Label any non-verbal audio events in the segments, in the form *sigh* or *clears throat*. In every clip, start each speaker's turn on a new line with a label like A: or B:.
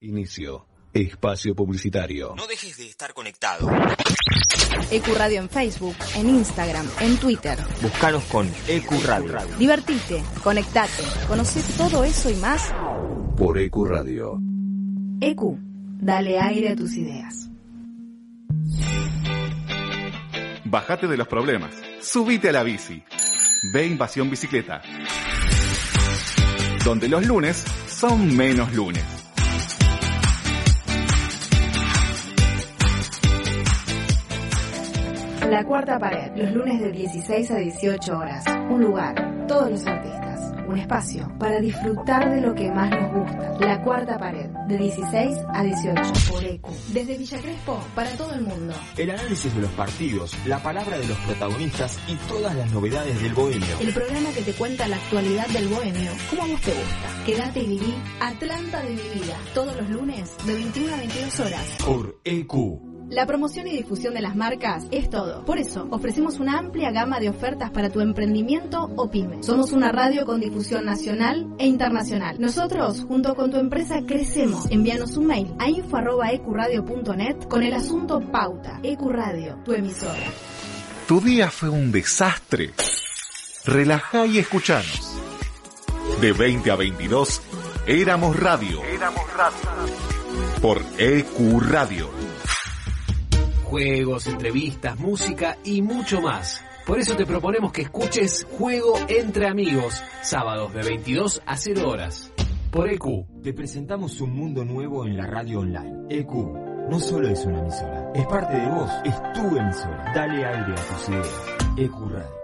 A: Inicio. Espacio publicitario.
B: No dejes de estar conectado.
C: Ecuradio en Facebook, en Instagram, en Twitter.
B: Búscanos con Ecuradio.
C: Divertite, conectate, conoce todo eso y más.
A: Por Ecuradio.
C: Ecu, dale aire a tus ideas.
D: Bájate de los problemas. Subite a la bici. Ve Invasión Bicicleta. Donde los lunes son menos lunes.
C: La cuarta pared, los lunes de 16 a 18 horas. Un lugar, todos los artistas. Un espacio para disfrutar de lo que más nos gusta. La cuarta pared, de 16 a 18 por ECU. Desde Villa Crespo, para todo el mundo.
B: El análisis de los partidos, la palabra de los protagonistas y todas las novedades del bohemio.
C: El programa que te cuenta la actualidad del bohemio, como a vos te gusta. Quédate y viví Atlanta de mi vida. Todos los lunes, de 21 a 22 horas.
B: Por EQ.
C: La promoción y difusión de las marcas es todo. Por eso, ofrecemos una amplia gama de ofertas para tu emprendimiento o pyme. Somos una radio con difusión nacional e internacional. Nosotros, junto con tu empresa, crecemos. Envíanos un mail a info.ecuradio.net con el asunto Pauta. Ecuradio, tu emisora.
D: ¿Tu día fue un desastre? Relajá y escuchanos. De 20 a 22, Éramos Radio. Éramos Radio. Por EQ Radio.
E: Juegos, entrevistas, música y mucho más. Por eso te proponemos que escuches Juego entre Amigos, sábados de 22 a 0 horas. Por EQ.
B: Te presentamos un mundo nuevo en la radio online. EQ no solo es una emisora, es parte de vos, es tu emisora. Dale aire a tus ideas. EQ Radio.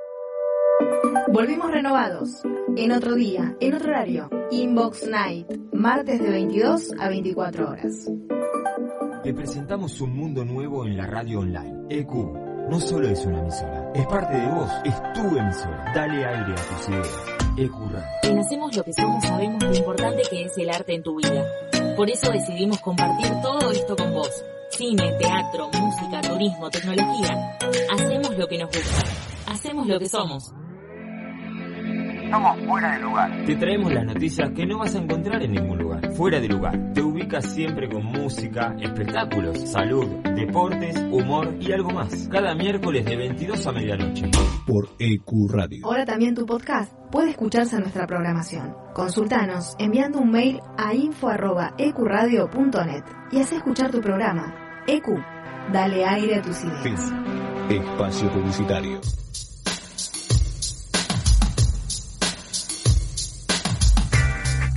C: Volvimos renovados. En otro día, en otro horario. Inbox Night. Martes de 22 a 24 horas.
B: Te presentamos un mundo nuevo en la radio online. EQ no solo es una emisora, es parte de vos, es tu emisora. Dale aire a tus ideas. EQ Radio.
F: En Hacemos lo que somos sabemos lo importante que es el arte en tu vida. Por eso decidimos compartir todo esto con vos. Cine, teatro, música, turismo, tecnología. Hacemos lo que nos gusta. Hacemos lo que somos.
G: Somos fuera de lugar.
B: Te traemos las noticias que no vas a encontrar en ningún lugar. Fuera de lugar. Te ubicas siempre con música, espectáculos, salud, deportes, humor y algo más. Cada miércoles de 22 a medianoche.
A: Por EQ Radio.
C: Ahora también tu podcast puede escucharse en nuestra programación. Consultanos enviando un mail a info.ecuradio.net y haz escuchar tu programa. EQ, dale aire a tus
A: Fin.
C: ideas.
A: Espacio publicitario.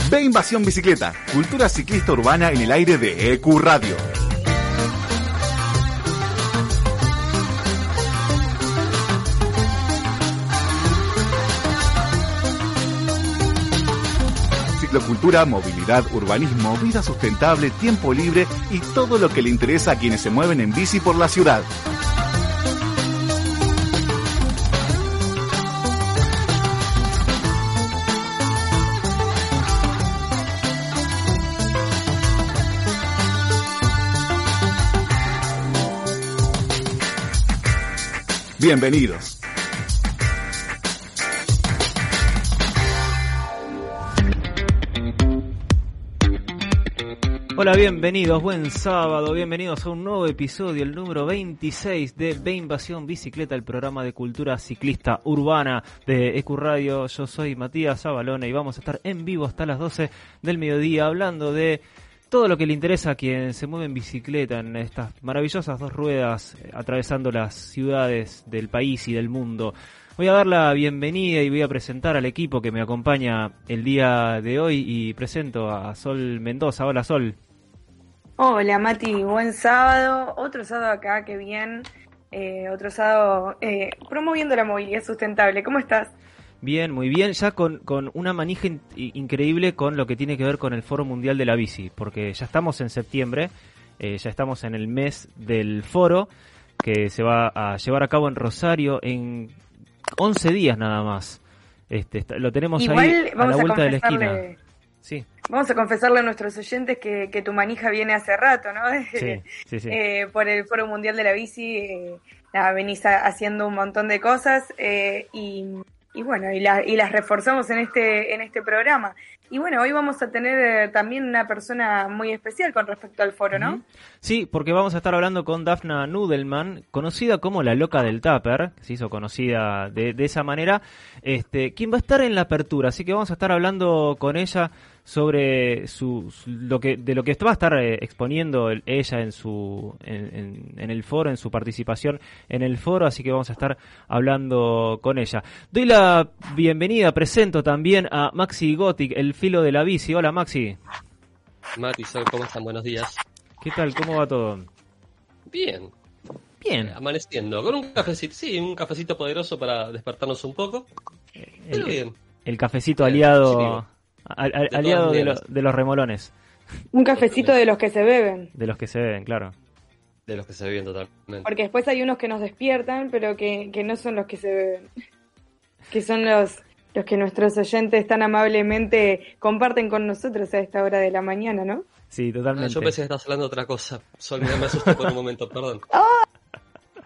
D: Ve Invasión Bicicleta, cultura ciclista urbana en el aire de EQ Radio. Ciclocultura, movilidad, urbanismo, vida sustentable, tiempo libre y todo lo que le interesa a quienes se mueven en bici por la ciudad. Bienvenidos.
H: Hola, bienvenidos, buen sábado, bienvenidos a un nuevo episodio, el número 26 de Ve Invasión Bicicleta, el programa de cultura ciclista urbana de Ecuradio. Yo soy Matías Abalone y vamos a estar en vivo hasta las 12 del mediodía hablando de todo lo que le interesa a quien se mueve en bicicleta en estas maravillosas dos ruedas eh, atravesando las ciudades del país y del mundo. Voy a dar la bienvenida y voy a presentar al equipo que me acompaña el día de hoy y presento a Sol Mendoza. Hola Sol.
I: Hola Mati, buen sábado, otro sábado acá, qué bien, eh, otro sábado eh, promoviendo la movilidad sustentable, ¿cómo estás?
H: Bien, muy bien, ya con, con una manija in- increíble con lo que tiene que ver con el Foro Mundial de la Bici, porque ya estamos en septiembre, eh, ya estamos en el mes del foro, que se va a llevar a cabo en Rosario en 11 días nada más. Este, está- lo tenemos
I: Igual
H: ahí a la
I: a
H: vuelta de la esquina. Sí,
I: vamos a confesarle a nuestros oyentes que, que tu manija viene hace rato, ¿no? *laughs*
H: sí, sí, sí.
I: Eh, por el Foro Mundial de la Bici, eh, nada, venís a- haciendo un montón de cosas eh, y, y bueno, y, la- y las reforzamos en este, en este programa. Y bueno, hoy vamos a tener eh, también una persona muy especial con respecto al foro, ¿no?
H: Sí, porque vamos a estar hablando con Daphna Nudelman, conocida como la loca del Tupper, que se hizo conocida de, de esa manera, este, quien va a estar en la apertura, así que vamos a estar hablando con ella sobre su, su- lo que de lo que va a estar eh, exponiendo el- ella en su en, en- en el foro en su participación en el foro así que vamos a estar hablando con ella doy la bienvenida presento también a Maxi Gothic el filo de la bici hola Maxi
G: Mati, Sol, ¿cómo están? Buenos días.
H: qué tal cómo va todo
G: Bien,
H: bien
G: amaneciendo. Con un cafecito, sí, un cafecito poderoso para despertarnos un poco. Pero
H: el,
G: bien.
H: el cafecito aliado
G: sí.
H: Al- aliado de, lo- de los remolones
I: Un cafecito de los que se beben.
H: de los que se ven claro
G: De los que se viven totalmente.
I: Porque después hay unos que nos despiertan, pero que, que no son los que se beben. Que son los, los que nuestros oyentes tan amablemente comparten con nosotros a esta hora de la mañana, ¿no?
H: sí
G: Ah,
H: totalmente
G: yo pensé que estabas hablando de otra cosa. Sol, mira, me asusté por un momento, perdón. *laughs*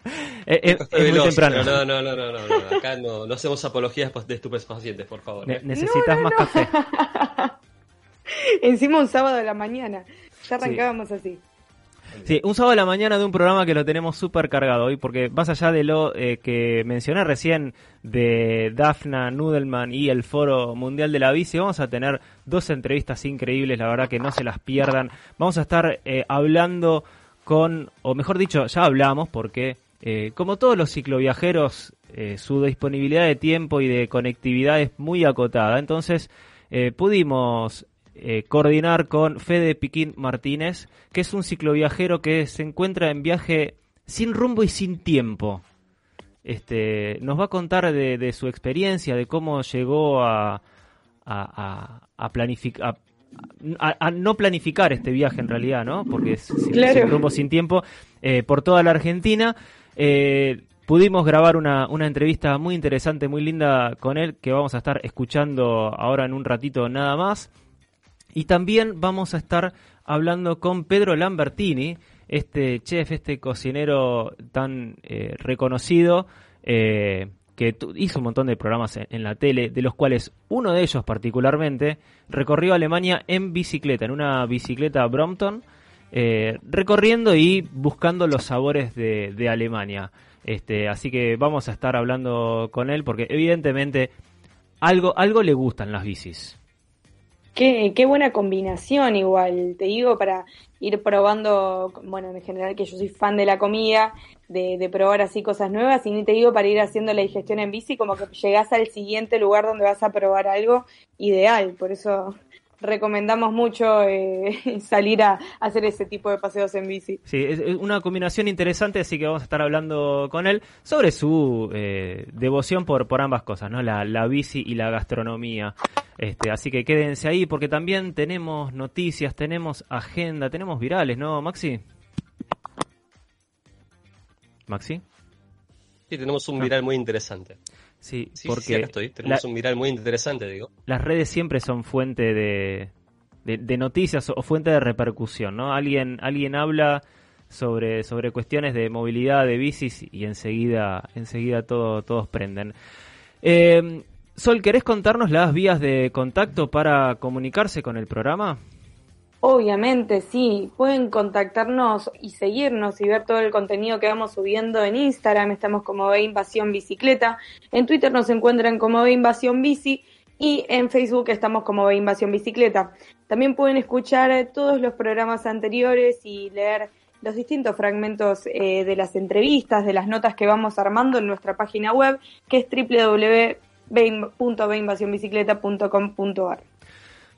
H: Eh, eh, es muy
G: veloz,
H: temprano
G: No, no, no, no, no, no. Acá no, no hacemos apologías de estupefacientes, por favor. ¿eh?
H: necesitas más café *laughs*
I: Encima un sábado de la mañana. Ya arrancábamos así.
H: Sí, un sábado a la mañana de un programa que lo tenemos súper cargado hoy, porque más allá de lo eh, que mencioné recién de Dafna Nudelman y el Foro Mundial de la Bici, vamos a tener dos entrevistas increíbles, la verdad que no se las pierdan. Vamos a estar eh, hablando con, o mejor dicho, ya hablamos, porque eh, como todos los cicloviajeros, eh, su disponibilidad de tiempo y de conectividad es muy acotada, entonces eh, pudimos eh, coordinar con Fede Piquín Martínez, que es un cicloviajero que se encuentra en viaje sin rumbo y sin tiempo. Este, nos va a contar de, de su experiencia, de cómo llegó a, a, a, a planificar. A, a no planificar este viaje en realidad, ¿no? Porque es sin,
I: Claro.
H: sin rumbo, sin tiempo, eh, por toda la Argentina. Eh, pudimos grabar una, una entrevista muy interesante, muy linda con él, que vamos a estar escuchando ahora en un ratito nada más. Y también vamos a estar hablando con Pedro Lambertini, este chef, este cocinero tan eh, reconocido, eh, que hizo un montón de programas en, en la tele, de los cuales uno de ellos particularmente recorrió Alemania en bicicleta, en una bicicleta Brompton, eh, recorriendo y buscando los sabores de, Alemania. Este, así que vamos a estar hablando con él porque evidentemente algo, algo le gustan las bicis.
I: Qué, qué buena combinación igual, te digo, para ir probando, bueno, en general que yo soy fan de la comida, de, de probar así cosas nuevas, y ni te digo para ir haciendo la digestión en bici, como que llegás al siguiente lugar donde vas a probar algo ideal, por eso recomendamos mucho eh, *laughs* salir a, hacer ese tipo de paseos en bici.
H: Sí, es una combinación interesante, así que vamos a estar hablando con él sobre su eh, devoción por, por ambas cosas, ¿no? La, la bici y la gastronomía. Este, así que quédense ahí porque también tenemos noticias, tenemos agenda, tenemos virales, ¿no, Maxi? Maxi?
G: Sí, tenemos un viral muy interesante.
H: Sí,
G: Sí,
H: porque
G: sí, acá estoy. Tenemos
H: la-
G: un viral muy interesante, digo.
H: las redes siempre son fuente de, de, de noticias o fuente de repercusión, ¿no? Alguien, alguien habla sobre, sobre cuestiones de movilidad de bicis y enseguida, enseguida todo, todos prenden. Eh, Sol, ¿querés contarnos las vías de contacto para comunicarse con el programa?
I: Obviamente, sí. Pueden contactarnos y seguirnos y ver todo el contenido que vamos subiendo en Instagram. Estamos como Ve Invasión Bicicleta. En Twitter nos encuentran como Ve Invasión Bici. Y en Facebook estamos como Ve Invasión Bicicleta. También pueden escuchar eh, todos los programas anteriores y leer los distintos fragmentos eh, de las entrevistas, de las notas que vamos armando en nuestra página web, que es www.veinvasionbicicleta.com.ar.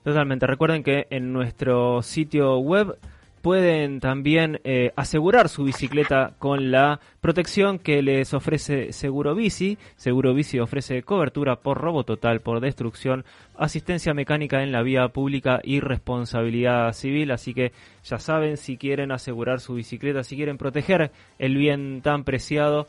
H: Totalmente. Recuerden que en nuestro sitio web pueden también eh, asegurar su bicicleta con la protección que les ofrece Seguro Bici. Seguro Bici ofrece cobertura por robo total, por destrucción, asistencia mecánica en la vía pública y responsabilidad civil. Así que ya saben, si quieren asegurar su bicicleta, si quieren proteger el bien tan preciado,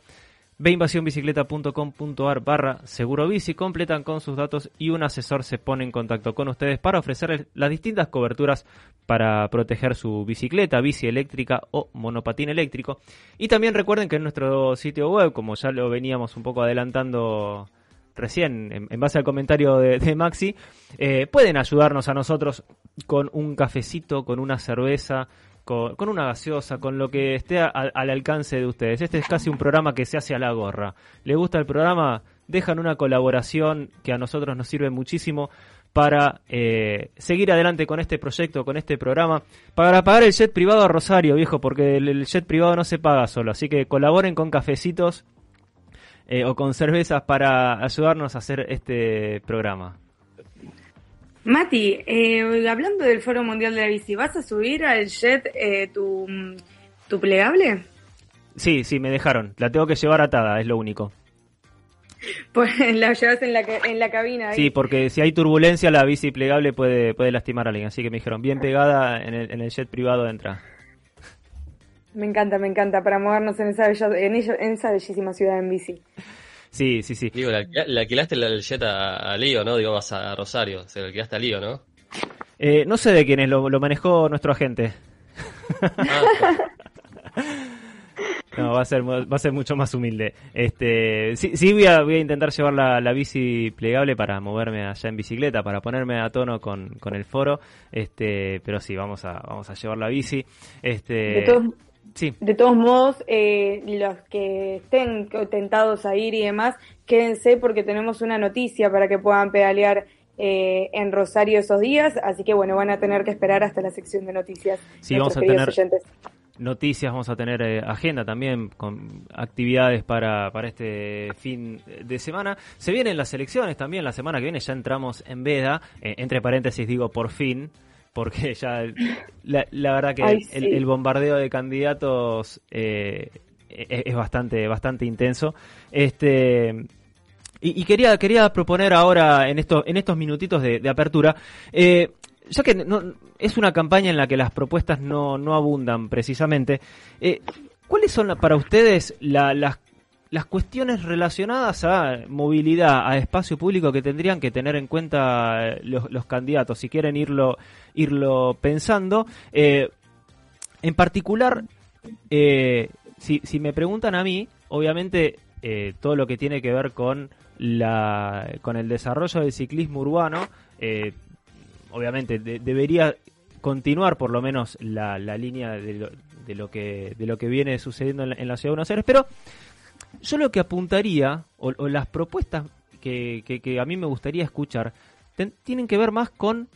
H: veinvasionbicicleta.com.ar barra seguro bici, completan con sus datos y un asesor se pone en contacto con ustedes para ofrecerles las distintas coberturas para proteger su bicicleta, bici eléctrica o monopatín eléctrico. Y también recuerden que en nuestro sitio web, como ya lo veníamos un poco adelantando recién, en, base al comentario de, Maxi, eh, pueden ayudarnos a nosotros con un cafecito, con una cerveza, con, una gaseosa, con lo que esté al alcance de ustedes. Este es casi un programa que se hace a la gorra. ¿Le gusta el programa? Dejan una colaboración que a nosotros nos sirve muchísimo para eh, seguir adelante con este proyecto, con este programa, para pagar el jet privado a Rosario, viejo, porque el, jet privado no se paga solo. Así que colaboren con cafecitos eh, o con cervezas para ayudarnos a hacer este programa.
I: Mati, eh, hablando del Foro Mundial de la Bici, ¿vas a subir al jet tu, tu plegable?
H: Sí, sí, me dejaron. La tengo que llevar atada, es lo único.
I: Pues *laughs* la llevas en la, en la cabina.
H: Sí, porque si hay turbulencia, la bici plegable puede, puede lastimar a alguien. Así que me dijeron, bien pegada en el, en el jet privado entra.
I: Me encanta, me encanta, para movernos en esa, en, esa bellísima ciudad en bici.
H: Sí, sí, sí.
G: Digo, le alquilaste el jet a, Lío, ¿no? Digo, vas a Rosario, se lo alquilaste a Lío, ¿no?
H: Eh, no sé de quién es, lo, lo manejó nuestro agente. Ah, *laughs* no, va a ser, va a ser mucho más humilde. Este, sí, sí voy a, voy a intentar llevar la, la, bici plegable para moverme allá en bicicleta, para ponerme a tono con, con el foro. Este, pero sí, vamos a, vamos a llevar la bici. Este,
I: de todos, sí. de todos modos, eh, los que estén tentados a ir y demás, quédense porque tenemos una noticia para que puedan pedalear eh, en Rosario esos días, así que bueno, van a tener que esperar hasta la sección de noticias.
H: Sí, vamos a tener noticias, vamos a tener eh, agenda también con actividades para, para este fin de semana. Se vienen las elecciones también, la semana que viene ya entramos en veda, eh, entre paréntesis digo por fin, porque *laughs* ya la, verdad que el, bombardeo de candidatos eh, e, es, bastante, bastante intenso. Este y, quería, quería proponer ahora en estos, en estos minutitos de, de apertura ya que no, es una campaña en la que las propuestas no, no abundan precisamente, eh, ¿cuáles son para ustedes las, las cuestiones relacionadas a movilidad, a espacio público que tendrían que tener en cuenta eh, los, candidatos si quieren irlo, irlo pensando? Eh, en particular, si, si me preguntan a mí, obviamente todo lo que tiene que ver con la con el desarrollo del ciclismo urbano eh, obviamente debería continuar por lo menos la, línea de lo, de lo, que de lo que viene sucediendo en la, ciudad de Buenos Aires, pero yo lo que apuntaría o, las propuestas que, que, a mí me gustaría escuchar tienen que ver más con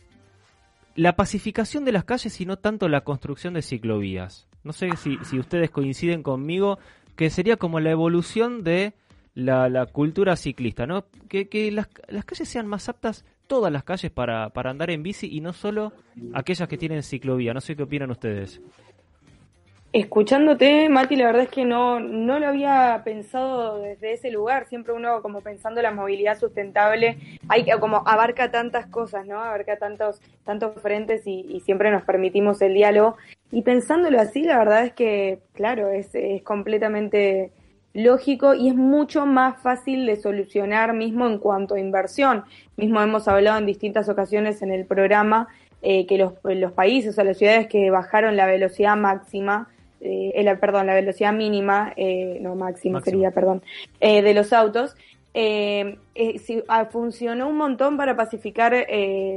H: la pacificación de las calles y no tanto la construcción de ciclovías. No sé si, si ustedes coinciden conmigo que sería como la evolución de la, la cultura ciclista, ¿no? Que, que las, las calles sean más aptas todas las calles para, para andar en bici y no solo aquellas que tienen ciclovía. No sé qué opinan ustedes.
I: Escuchándote, Mati, la verdad es que no, no lo había pensado desde ese lugar. Siempre uno como pensando la movilidad sustentable, hay como abarca tantas cosas, ¿no? Abarca tantos, tantos frentes y, y siempre nos permitimos el diálogo. Y pensándolo así, la verdad es que, claro, es, es completamente lógico y es mucho más fácil de solucionar mismo en cuanto a inversión. Mismo hemos hablado en distintas ocasiones en el programa eh, que los, los, países o las ciudades que bajaron la velocidad máxima, eh, perdón, la velocidad mínima, eh, no máxima, sería, perdón, eh, de los autos, eh, ah, funcionó un montón para pacificar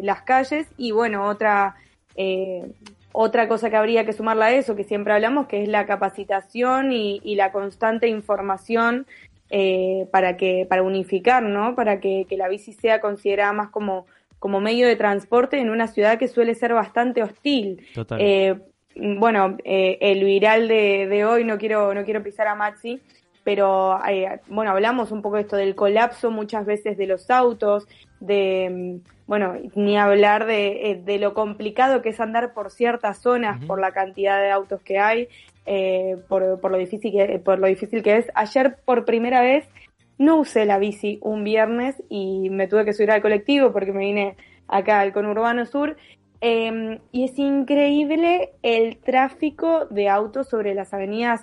I: las calles y bueno, otra otra cosa que habría que sumarla a eso, que siempre hablamos, que es la capacitación y, la constante información eh, para que para unificar, ¿no? Para que, la bici sea considerada más como, como medio de transporte en una ciudad que suele ser bastante hostil. Eh, bueno, eh, el viral de, de, hoy, no quiero, no quiero pisar a Maxi, pero eh, bueno, hablamos un poco de esto del colapso muchas veces de los autos, de, bueno, ni hablar de, eh, de lo complicado que es andar por ciertas zonas por la cantidad de autos que hay, eh, por, por, lo difícil que, por lo difícil que es. Ayer por primera vez no usé la bici un viernes y me tuve que subir al colectivo porque me vine acá al conurbano sur. Em, y es increíble el tráfico de autos sobre las avenidas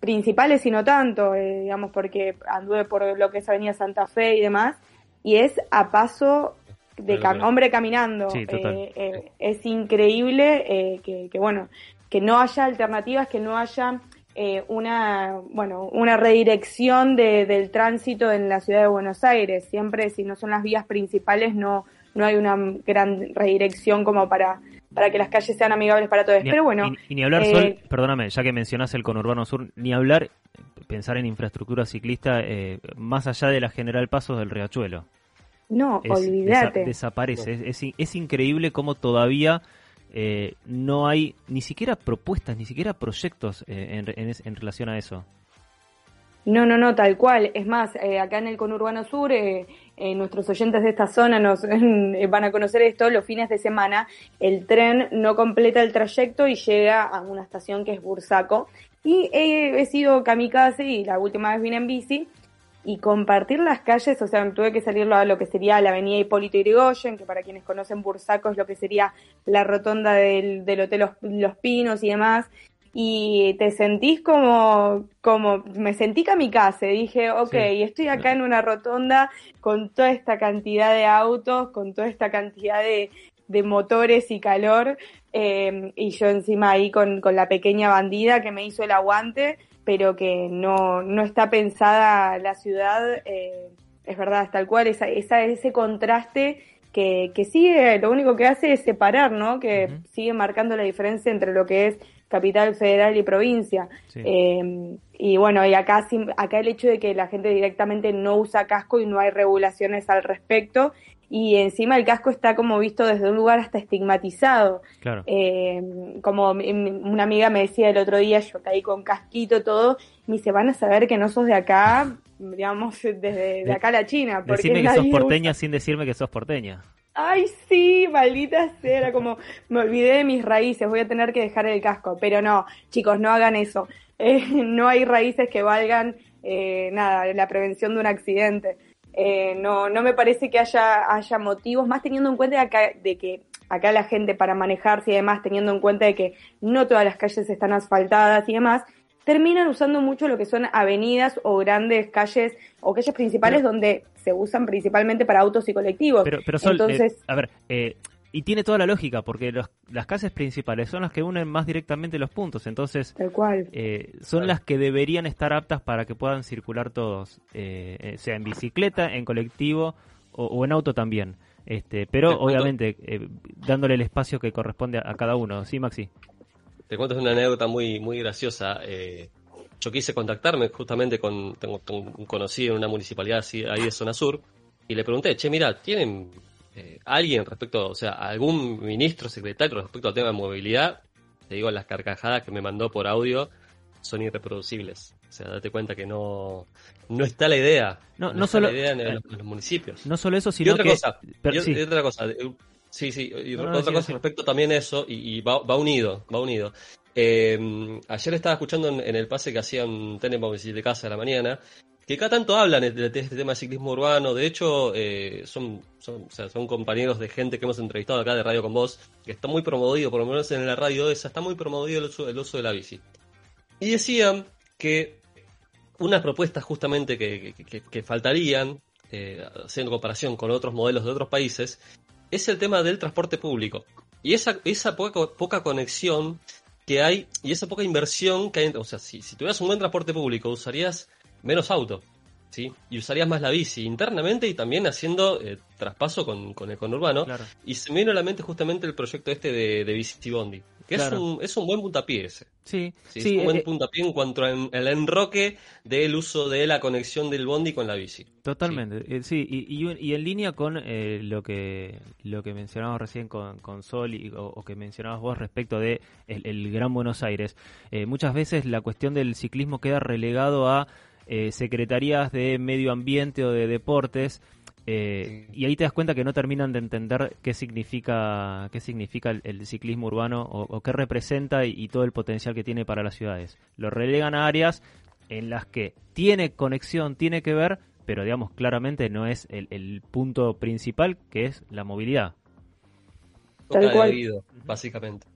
I: principales y no tanto, eh, digamos, porque anduve por lo que es Avenida Santa Fe y demás, y es a paso de hombre caminando. Eh, eh, es increíble que, que, bueno, que no haya alternativas, que no haya eh, una, bueno, una redirección de, del tránsito en la ciudad de Buenos Aires. Siempre, si no son las vías principales, no, no hay una gran redirección como para, para que las calles sean amigables para todos.
H: Ni-
I: Pero bueno,
H: y, y ni hablar,
I: eh,
H: Sol, perdóname, ya que mencionás el conurbano sur, ni hablar, pensar en infraestructura ciclista eh, más allá de la General Pasos del Riachuelo.
I: no,
H: Es-
I: olvídate.
H: desa- desaparece. Es, es in- es increíble cómo todavía eh, no hay ni siquiera propuestas, ni siquiera proyectos eh, en, en relación a eso.
I: No, no, no, tal cual. Es más, acá en el conurbano sur, eh, nuestros oyentes de esta zona nos *laughs* eh, van a conocer esto, los fines de semana el tren no completa el trayecto y llega a una estación que es Bursaco. Y eh, he sido kamikaze y la última vez vine en bici y compartir las calles, o sea, tuve que salir a lo que sería la avenida Hipólito Yrigoyen, que para quienes conocen Bursaco es lo que sería la rotonda del, del Hotel Los, Los Pinos y demás, y te sentís como, como, me sentí kamikaze, dije, ok,
H: Sí.
I: estoy acá en una rotonda con toda esta cantidad de autos, con toda esta cantidad de, de motores y calor, eh, y yo encima ahí con, con la pequeña bandida que me hizo el aguante, pero que no, no está pensada la ciudad, eh, es verdad, es tal cual, esa, esa, ese contraste que, que sigue, lo único que hace es separar, ¿no? Que sigue marcando la diferencia entre lo que es capital federal y provincia.
H: Sí.
I: Eh, y bueno, y acá, acá el hecho de que la gente directamente no usa casco y no hay regulaciones al respecto, y encima el casco está como visto desde un lugar hasta estigmatizado.
H: Claro.
I: Eh, como una amiga me decía el otro día, yo caí con casquito todo, me dice, van a saber que no sos de acá, digamos, desde de acá a la China. Porque
H: Decime que sos porteña
I: usa-
H: sin decirme que sos porteña.
I: Ay, sí, maldita sea, era como, me olvidé de mis raíces, voy a tener que dejar el casco. Pero no, chicos, no hagan eso. *laughs* Eh, no hay raíces que valgan, eh, nada, la prevención de un accidente. Eh, no, no me parece que haya, haya motivos, más teniendo en cuenta acá, de que acá la gente para manejarse y demás, teniendo en cuenta de que no todas las calles están asfaltadas y demás, terminan usando mucho lo que son avenidas o grandes calles o calles principales donde se usan principalmente para autos y colectivos.
H: Pero, pero Sol, eh,
I: Entonces,
H: a ver, eh, y tiene toda la lógica, porque los- las calles principales son las que unen más directamente los puntos, entonces
I: tal cual.
H: eh, son las que deberían estar aptas para que puedan circular todos, eh, eh, sea en bicicleta, en colectivo o, o en auto también. Este, pero obviamente eh, dándole el espacio que corresponde a, a cada uno. Sí, Maxi.
G: Te cuento una anécdota muy, muy graciosa. Eh, yo quise contactarme justamente con, tengo, un conocido en una municipalidad así, ahí de zona sur y le pregunté, che, mira, ¿tienen eh, alguien respecto, o sea, algún ministro, secretario respecto al tema de movilidad? Te digo, las carcajadas que me mandó por audio son irreproducibles. O sea, date cuenta que no, no está la idea.
H: No, no
G: está
H: solo-
G: la idea en, los, en los municipios.
H: No solo eso,
G: Y
H: sino
G: otra
H: que...
G: cosa,
H: pero-
G: y,
H: sí.
G: y otra cosa, eh, sí, sí, y
H: No,
G: otra cosa
H: sí.
G: respecto también a eso, y, y va, va unido, va unido. Eh, ayer estaba escuchando en, en el pase que hacían Tenenbaum de casa a la mañana, que cada tanto hablan de, de este tema de ciclismo urbano, de hecho, eh, son, son, o sea, son compañeros de gente que hemos entrevistado acá de Radio con Vos, que está muy promovido, por lo menos en la radio esa, está muy promovido el uso, el uso de la bici. Y decían que unas propuestas justamente que, que- que- que faltarían, eh, haciendo comparación con otros modelos de otros países, es el tema del transporte público. Y esa, esa poca, poca conexión que hay y esa poca inversión que hay. O sea, si, si tuvieras un buen transporte público, usarías menos auto, ¿sí? Y usarías más la bici internamente y también haciendo eh, traspaso con, con el conurbano.
H: Claro.
G: Y se me vino a la mente justamente el proyecto este de, de Bici Bondi, que
H: Claro.
G: es, un, es un buen puntapié ese.
H: Sí,
G: Sí,
H: sí,
G: es un buen
H: eh,
G: puntapié en cuanto al enroque del uso de la conexión del bondi con la bici.
H: Totalmente, eh, sí, y, y, en línea con eh, lo que lo que mencionabas recién con, con Sol y, o, o que mencionabas vos respecto de el, el Gran Buenos Aires, eh, muchas veces la cuestión del ciclismo queda relegado a eh, secretarías de medio ambiente o de deportes eh, y ahí te das cuenta que no terminan de entender qué significa qué significa el, el ciclismo urbano o, o qué representa y, y todo el potencial que tiene para las ciudades. Lo relegan a áreas en las que tiene conexión, tiene que ver, pero digamos claramente no es el, el punto principal que es la movilidad.
I: Tal
G: Toca
I: cual.
G: oído, básicamente.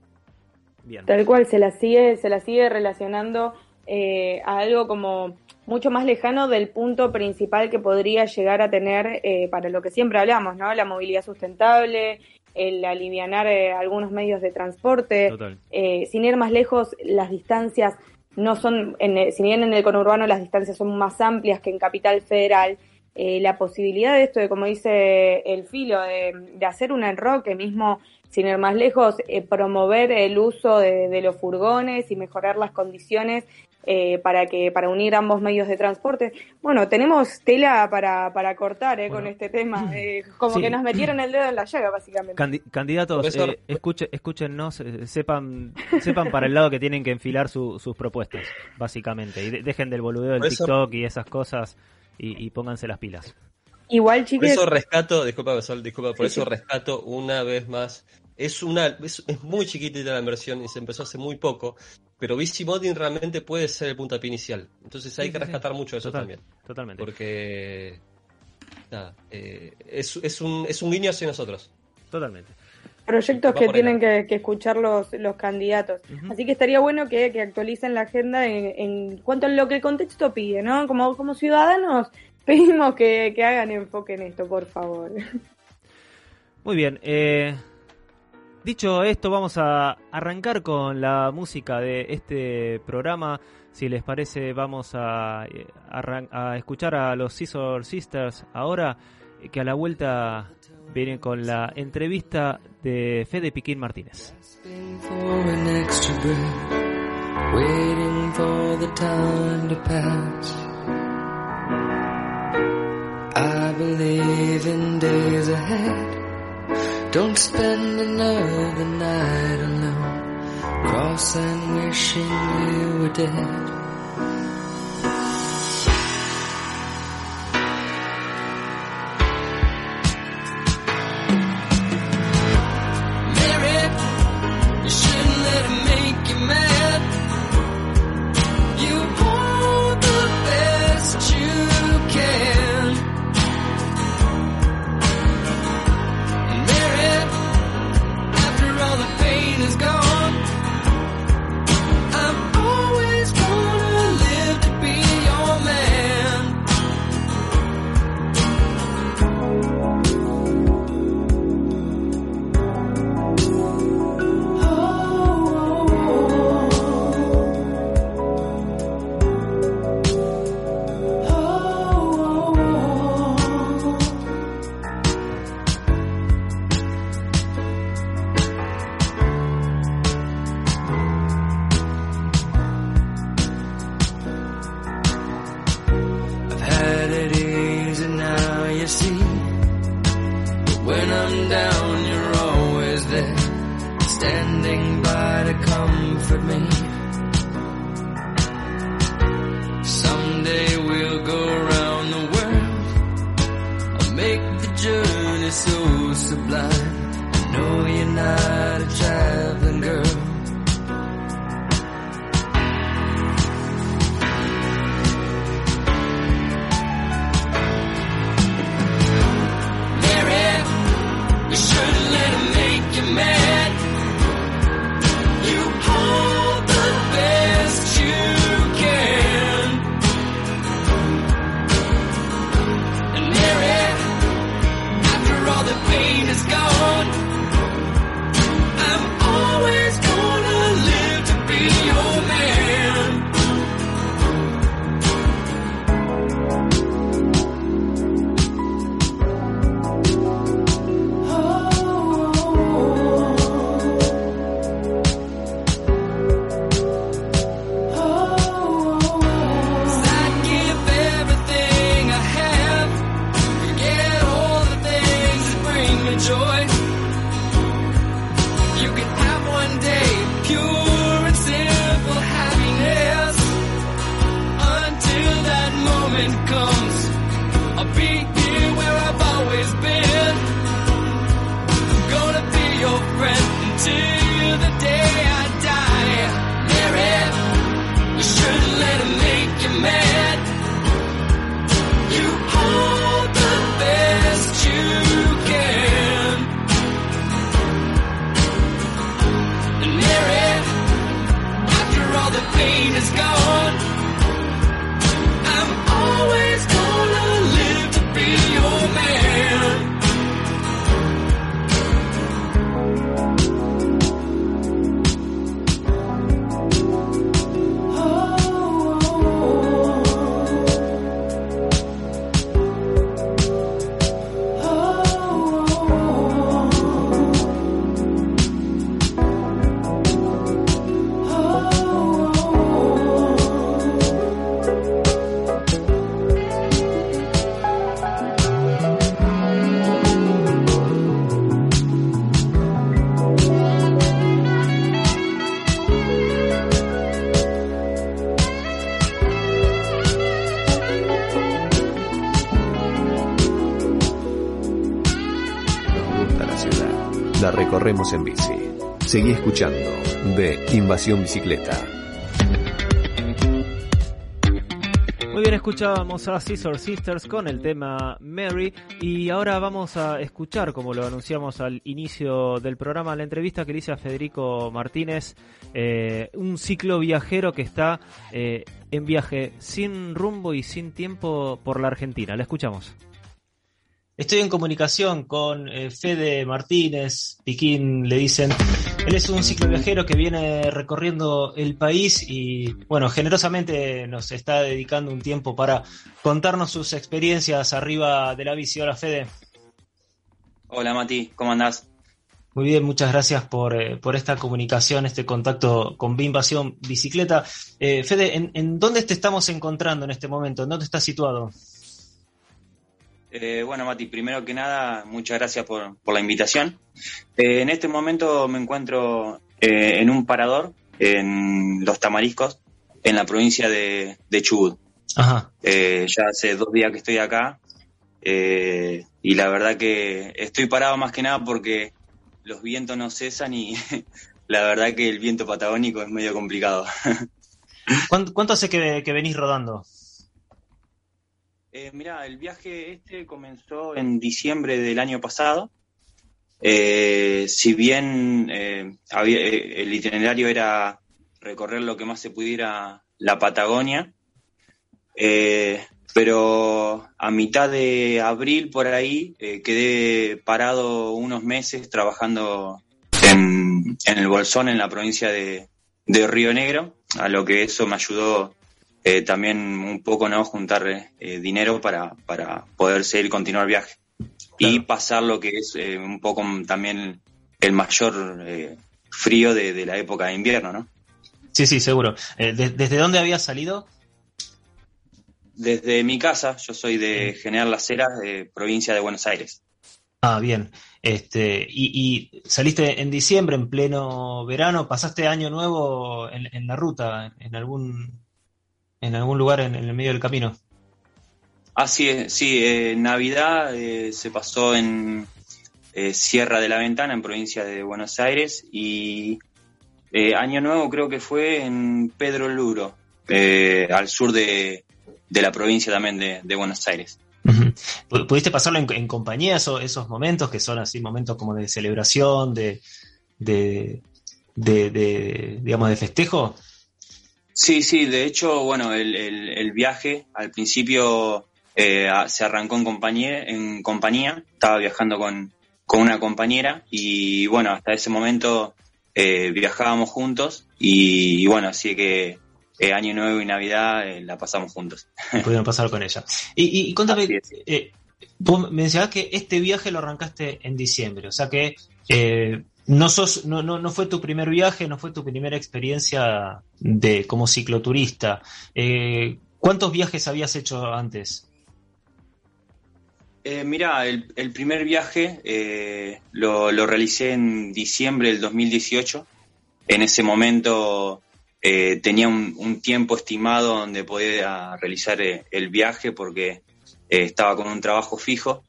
H: Bien.
I: Tal cual, se la sigue, se la sigue relacionando eh, a algo como mucho más lejano del punto principal que podría llegar a tener eh, para lo que siempre hablamos, ¿no? La movilidad sustentable, el alivianar eh, algunos medios de transporte, eh, sin ir más lejos, las distancias no son, en si bien en el conurbano las distancias son más amplias que en Capital Federal, eh, la posibilidad de esto, de como dice el filo, de, de hacer un enroque mismo, sin ir más lejos, eh, promover el uso de, de los furgones y mejorar las condiciones eh, para que para unir ambos medios de transporte. Bueno, tenemos tela para, para cortar eh, con este tema, *clears throat* eh, como
H: Sí.
I: que nos metieron el dedo en la llaga, básicamente.
H: Candi- candidatos, eh, escuche, escúchennos, eh, sepan, sepan para el lado que tienen que enfilar su- sus propuestas, básicamente. Y de- dejen del boludeo del
G: Por
H: TikTok y esas cosas y, y pónganse las pilas.
I: Igual,
G: Por
I: chiques,
G: eso rescato, disculpa, Sol, disculpa, por
I: Sí,
G: eso
I: sí.
G: rescato una vez más. Es una, es, es muy chiquitita la inversión y se empezó hace muy poco, pero Bici Modding realmente puede ser el puntapié inicial. Entonces hay
H: Sí,
G: que
H: sí, sí.
G: rescatar mucho eso
H: Total,
G: también.
H: Totalmente.
G: Porque nada, eh, es, es un, es un guiño hacia nosotros.
H: Totalmente.
I: proyectos que tienen que, que escuchar los, los candidatos. Así que estaría bueno que, que actualicen la agenda en, en cuanto a lo que el contexto pide, ¿no? Como, como ciudadanos *laughs* pedimos que, que hagan enfoque en esto, por favor.
H: Muy bien. eh, dicho esto, vamos a arrancar con la música de este programa. Si les parece, vamos a, eh, escuchar a los Scissor Sisters ahora, que a la vuelta vienen con la entrevista de Fede Piquín Martínez.
J: Don't spend another night alone, cross and wishing you were dead.
A: Seguí escuchando de Invasión Bicicleta.
H: Muy bien, escuchábamos a Scissor Sisters con el tema Mary y ahora vamos a escuchar, como lo anunciamos al inicio del programa, la entrevista que le hice a Federico Martínez, eh, un ciclo viajero que está eh, en viaje sin rumbo y sin tiempo por la Argentina. La escuchamos. Estoy en comunicación con eh, Fede Martínez, Piquín le dicen. Él es un cicloviajero que viene recorriendo el país y, bueno, generosamente nos está dedicando un tiempo para contarnos sus experiencias arriba de la bici. Hola, Fede.
K: Hola, Mati, ¿cómo andás?
H: Muy bien, muchas gracias por, eh, por esta comunicación, este contacto con Invasión Bicicleta. Eh, Fede, ¿en, ¿en dónde te estamos encontrando en este momento? ¿En dónde estás situado?
K: Eh, bueno, Mati, primero que nada, muchas gracias por, por la invitación. Eh, en este momento me encuentro eh, en un parador en Los Tamariscos, en la provincia de, de Chubut.
H: Ajá.
K: Eh, ya hace dos días que estoy acá y la verdad que estoy parado más que nada porque los vientos no cesan y *laughs* la verdad que el viento patagónico es medio complicado. *laughs*
H: ¿Cuánto, cuánto hace que, que venís rodando?
K: Eh, mira, el viaje este comenzó en diciembre del año pasado. Eh, si bien eh, había- eh, el itinerario era recorrer lo que más se pudiera la Patagonia, eh, pero a mitad de abril por ahí quedé parado unos meses trabajando en, en el Bolsón, en la provincia de Río Negro, a lo que eso me ayudó eh, también un poco no juntar eh, dinero para, para poder seguir continuar el viaje y pasar lo que es eh, un poco también el mayor eh, frío de, de la época de invierno, ¿no?
H: Sí, sí, seguro. De- ¿Desde dónde habías salido?
K: Desde mi casa, yo soy de General Las Heras, provincia de Buenos Aires.
H: Ah, bien. Este, y, y saliste en diciembre, en pleno verano, pasaste año nuevo en, en la ruta, en algún, en algún lugar en, en el medio del camino.
K: Así es, sí, eh, Navidad eh, se pasó en eh, Sierra de la Ventana, en provincia de Buenos Aires, y eh, Año Nuevo creo que fue en Pedro Luro, eh, al sur de, de la provincia también de, de Buenos Aires.
H: Pu- ¿Pudiste pasarlo en, en compañía, eso- esos momentos que son así momentos como de celebración, de, de, de, de, digamos, de festejo?
K: Sí, sí, de hecho, bueno, el, el- el viaje al principio eh, se arrancó en compañía, en compañía, estaba viajando con, con una compañera y bueno, hasta ese momento eh, viajábamos juntos y, y bueno, así que eh, Año Nuevo y Navidad eh, la pasamos juntos.
H: Pudieron pasar con ella. Y, y, y contame, eh, vos mencionabas que este viaje lo arrancaste en diciembre, o sea que eh, no, sos, no, no, no fue tu primer viaje, no fue tu primera experiencia de como cicloturista. Eh, ¿Cuántos viajes habías hecho antes?
K: Eh, mira, el, el primer viaje eh, lo, lo realicé en diciembre del 2018. En ese momento eh, tenía un, un tiempo estimado donde podía realizar el viaje porque estaba con un trabajo fijo.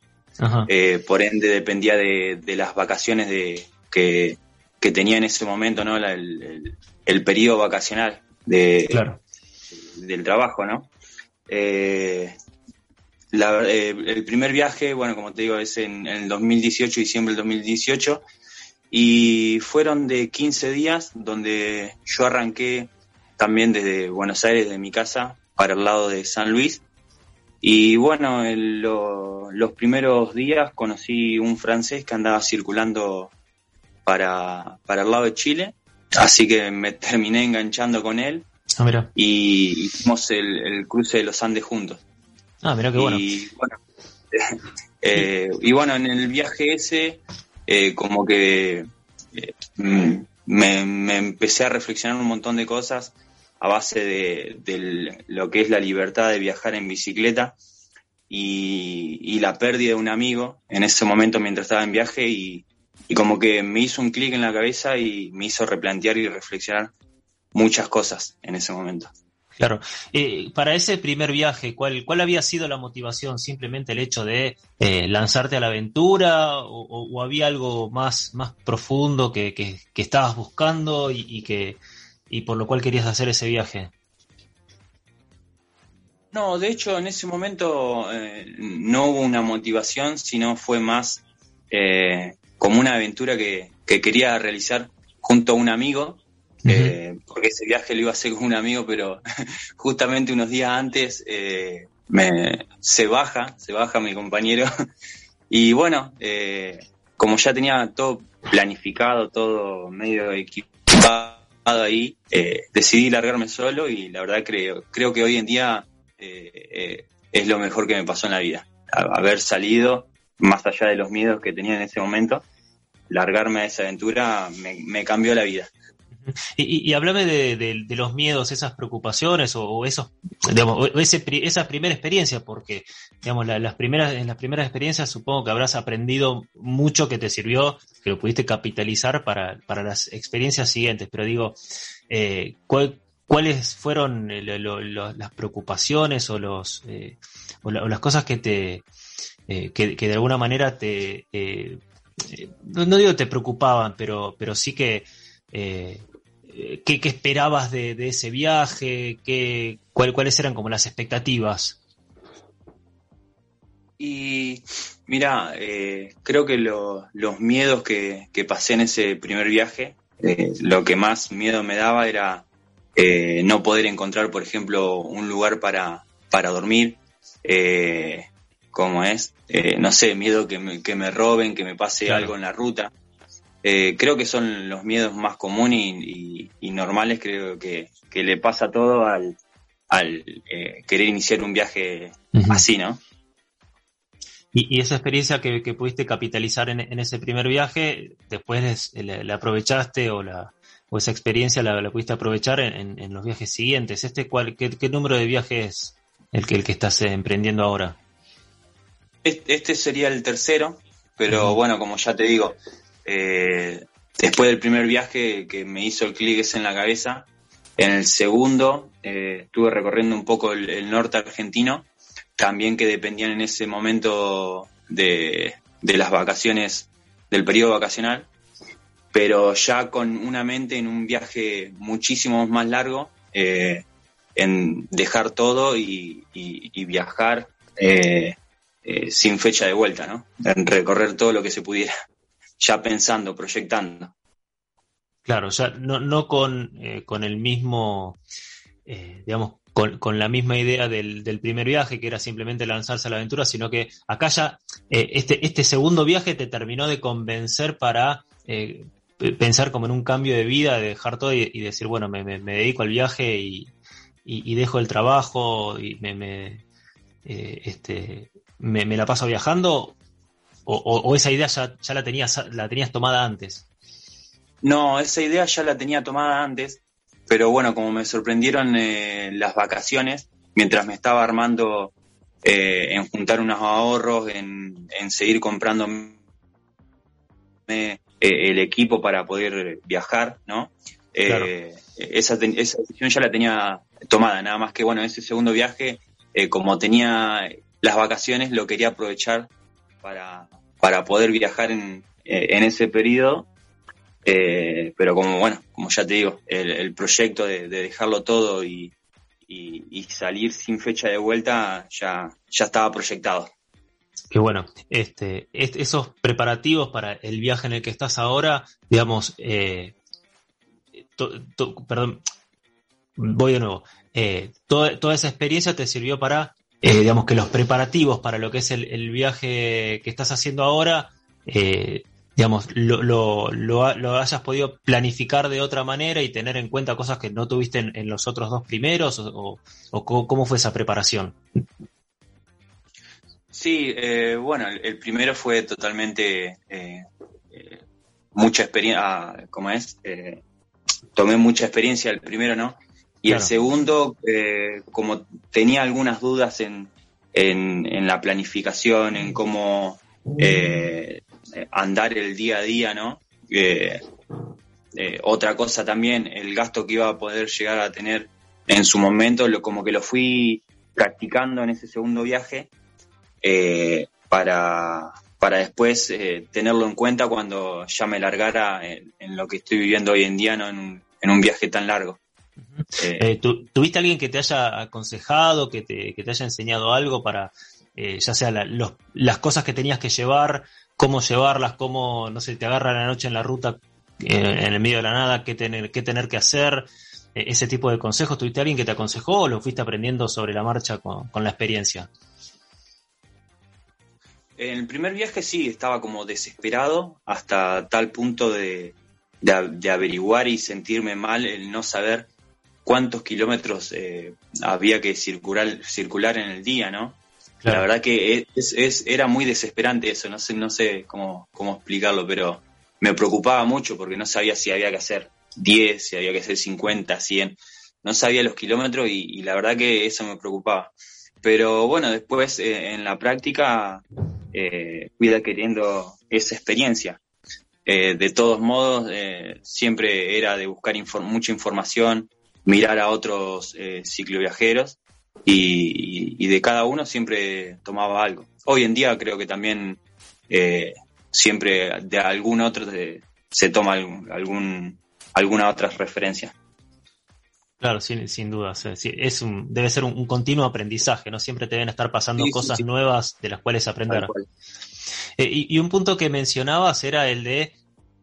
K: Por ende dependía de, de las vacaciones de, que, que tenía en ese momento, ¿no? La- el, el- el periodo vacacional de,
H: Claro.
K: del trabajo, ¿no? Eh, la- eh, el primer viaje, bueno, como te digo, es en, en el 2018, diciembre del 2018, y fueron de 15 días donde yo arranqué también desde Buenos Aires, de mi casa, para el lado de San Luis. Y bueno, en lo- los primeros días conocí un francés que andaba circulando para, para el lado de Chile, así que me terminé enganchando con él
H: Ah, mira.
K: y hicimos el, el cruce de los Andes juntos.
H: Ah, mira qué bueno.
K: Y bueno, *laughs* eh, y bueno, en el viaje ese, eh, como que eh, me, me empecé a reflexionar un montón de cosas a base de, de lo que es la libertad de viajar en bicicleta y, y la pérdida de un amigo en ese momento mientras estaba en viaje y, y como que me hizo un clic en la cabeza y me hizo replantear y reflexionar muchas cosas en ese momento.
H: Claro. Eh, para ese primer viaje, ¿cuál, ¿cuál había sido la motivación? ¿Simplemente el hecho de eh, lanzarte a la aventura o, o- o había algo más, más profundo que, que- que estabas buscando y, y que y por lo cual querías hacer ese viaje?
K: No, de hecho en ese momento eh, no hubo una motivación, sino fue más como una aventura que, que quería realizar junto a un amigo, eh, porque ese viaje lo iba a hacer con un amigo, pero *laughs* justamente unos días antes eh, me, se baja, se baja mi compañero, *laughs* y bueno, eh, como ya tenía todo planificado, todo medio equipado ahí, eh, decidí largarme solo y la verdad creo, creo que hoy en día eh, es lo mejor que me pasó en la vida. Haber salido, más allá de los miedos que tenía en ese momento, largarme a esa aventura me, cambió la vida.
H: Y, y, háblame de, los miedos, esas preocupaciones o, o esos, digamos, ese, esa primera experiencia, porque, digamos, la- las primeras, en las primeras experiencias supongo que habrás aprendido mucho que te sirvió, que lo pudiste capitalizar para, para las experiencias siguientes, pero digo, eh, ¿cuál- ¿cuáles fueron eh, las preocupaciones o los, eh, o, la- o las cosas que te, que, de alguna manera te, no, no digo te preocupaban, pero, pero sí que, eh, ¿qué, esperabas de, ese viaje? ¿Qué, cuál- ¿Cuáles eran como las expectativas?
K: Y mira, eh, creo que lo- los miedos que, que pasé en ese primer viaje, eh, lo que más miedo me daba era no poder encontrar, por ejemplo, un lugar para, para dormir, como es, Eh, no sé, miedo que me, que me roben, que me pase
H: Claro.
K: algo en la ruta. Eh, creo que son los miedos más comunes y, y- y normales, creo que, que le pasa todo al, al eh, querer iniciar un viaje así, ¿no?
H: Y, y esa experiencia que, que pudiste capitalizar en, en ese primer viaje, después la, la aprovechaste o, la, o esa experiencia la, la pudiste aprovechar en, en- en los viajes siguientes. Este, cuál, qué, qué número de viajes es el que, el que estás emprendiendo ahora?
K: Este, sería el tercero, pero bueno, como ya te digo, eh, después del primer viaje que me hizo el clic ese en la cabeza, en el segundo eh, estuve recorriendo un poco el, el norte argentino, también que dependían en ese momento de, de las vacaciones, del periodo vacacional, pero ya con una mente en un viaje muchísimo más largo, eh, en dejar todo y, y- y viajar eh, eh, sin fecha de vuelta, ¿no? En recorrer todo lo que se pudiera, *laughs* ya pensando, proyectando.
H: Claro, ya no, no con, eh, con el mismo, eh, digamos, con, con la misma idea del, del primer viaje, que era simplemente lanzarse a la aventura, sino que acá ya este, este segundo viaje te terminó de convencer para pensar como en un cambio de vida, de dejar todo y, decir, bueno, me, me- dedico al viaje y, y- dejo el trabajo y me, este, me, me la paso viajando, o, o- o esa idea ya, ya la, tenías, la tenías tomada antes.
K: No, esa idea ya la tenía tomada antes, pero bueno, como me sorprendieron eh, las vacaciones, mientras me estaba armando eh, en juntar unos ahorros, en, en seguir comprando el equipo para poder viajar, ¿no? Eh, esa, esa decisión ya la tenía tomada, nada más que bueno, ese segundo viaje, eh, como tenía las vacaciones, lo quería aprovechar para, para poder viajar en, eh, en ese periodo eh, pero como bueno, como ya te digo, el, proyecto de, de dejarlo todo y, y- salir sin fecha de vuelta ya, ya estaba proyectado.
H: Que bueno, este, est- esos preparativos para el viaje en el que estás ahora, digamos, eh, perdón, voy de nuevo. Toda esa experiencia te sirvió para, eh, digamos, que los preparativos para lo que es el, viaje que estás haciendo ahora, eh, digamos, lo, lo, lo, ha- lo hayas podido planificar de otra manera y tener en cuenta cosas que no tuviste en, los otros dos primeros, o, o- cómo, fue esa preparación.
K: Sí, eh, bueno, el, primero fue totalmente eh, mucha experiencia, ¿cómo es? Tomé mucha experiencia el primero, ¿no? Y el segundo, eh, como tenía algunas dudas en, en, en la planificación, en cómo eh, andar el día a día, ¿no? Eh, otra cosa también, el gasto que iba a poder llegar a tener en su momento lo, como que lo fui practicando en ese segundo viaje para, para después eh, tenerlo en cuenta cuando ya me largara en, en lo que estoy viviendo hoy en día, ¿no? en, un, en un viaje tan largo. Eh,
H: Eh, ¿tu- ¿Tuviste alguien que te haya aconsejado, que te, que te haya enseñado algo para, eh, ya sea la- los- las cosas que tenías que llevar, cómo llevarlas, cómo, no sé, te agarra la noche en la ruta, eh, en el medio de la nada, qué tener, qué tener que hacer, ese tipo de consejos? ¿Tuviste alguien que te aconsejó o lo fuiste aprendiendo sobre la marcha con, con la experiencia?
K: En el primer viaje sí, estaba como desesperado hasta tal punto de, de, de averiguar y sentirme mal el no saber cuántos kilómetros eh, había que circular, circular en el día, ¿no?
H: Claro.
K: La verdad que es, es- era muy desesperante eso, no sé, no sé cómo, cómo explicarlo, pero me preocupaba mucho porque no sabía si había que hacer 10, si había que hacer 50, 100, no sabía los kilómetros y, y la verdad que eso me preocupaba. Pero bueno, después eh, en la práctica eh, fui adquiriendo esa experiencia. Eh, de todos modos, siempre era de buscar mucha información, mirar a otros eh, cicloviajeros y, y- y de cada uno siempre tomaba algo. Hoy en día creo que también eh, siempre de algún otro se toma algún, algún- alguna otra referencia.
H: Claro, sin, sin duda. es un, debe ser un, un continuo aprendizaje, ¿no? Siempre te deben estar pasando
K: Sí,
H: cosas
K: sí.
H: nuevas de las cuales aprender.
K: Cual.
H: Eh, y, y un punto que mencionabas era el de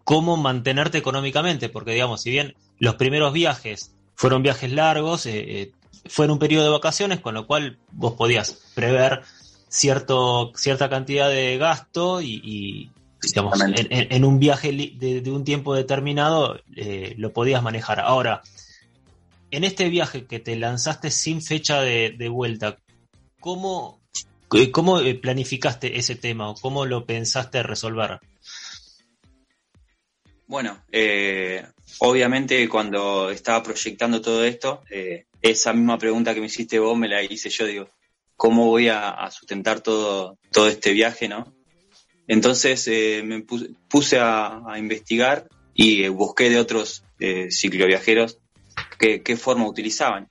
H: cómo mantenerte económicamente, porque digamos, si bien los primeros viajes fueron viajes largos, eh, eh, fue en un periodo de vacaciones, con lo cual vos podías prever cierto, cierta cantidad de gasto y, y, digamos, en, un viaje de, de un tiempo determinado eh, lo podías manejar. Ahora, en este viaje que te lanzaste sin fecha de, de vuelta, ¿cómo, eh, ¿cómo planificaste ese tema o cómo lo pensaste resolver?
K: Bueno, eh, obviamente cuando estaba proyectando todo esto, eh, esa misma pregunta que me hiciste vos me la hice yo, digo, ¿cómo voy a, a sustentar todo, todo este viaje, no? Entonces eh, me puse, a, a investigar y busqué de otros cicloviajeros qué, qué forma utilizaban.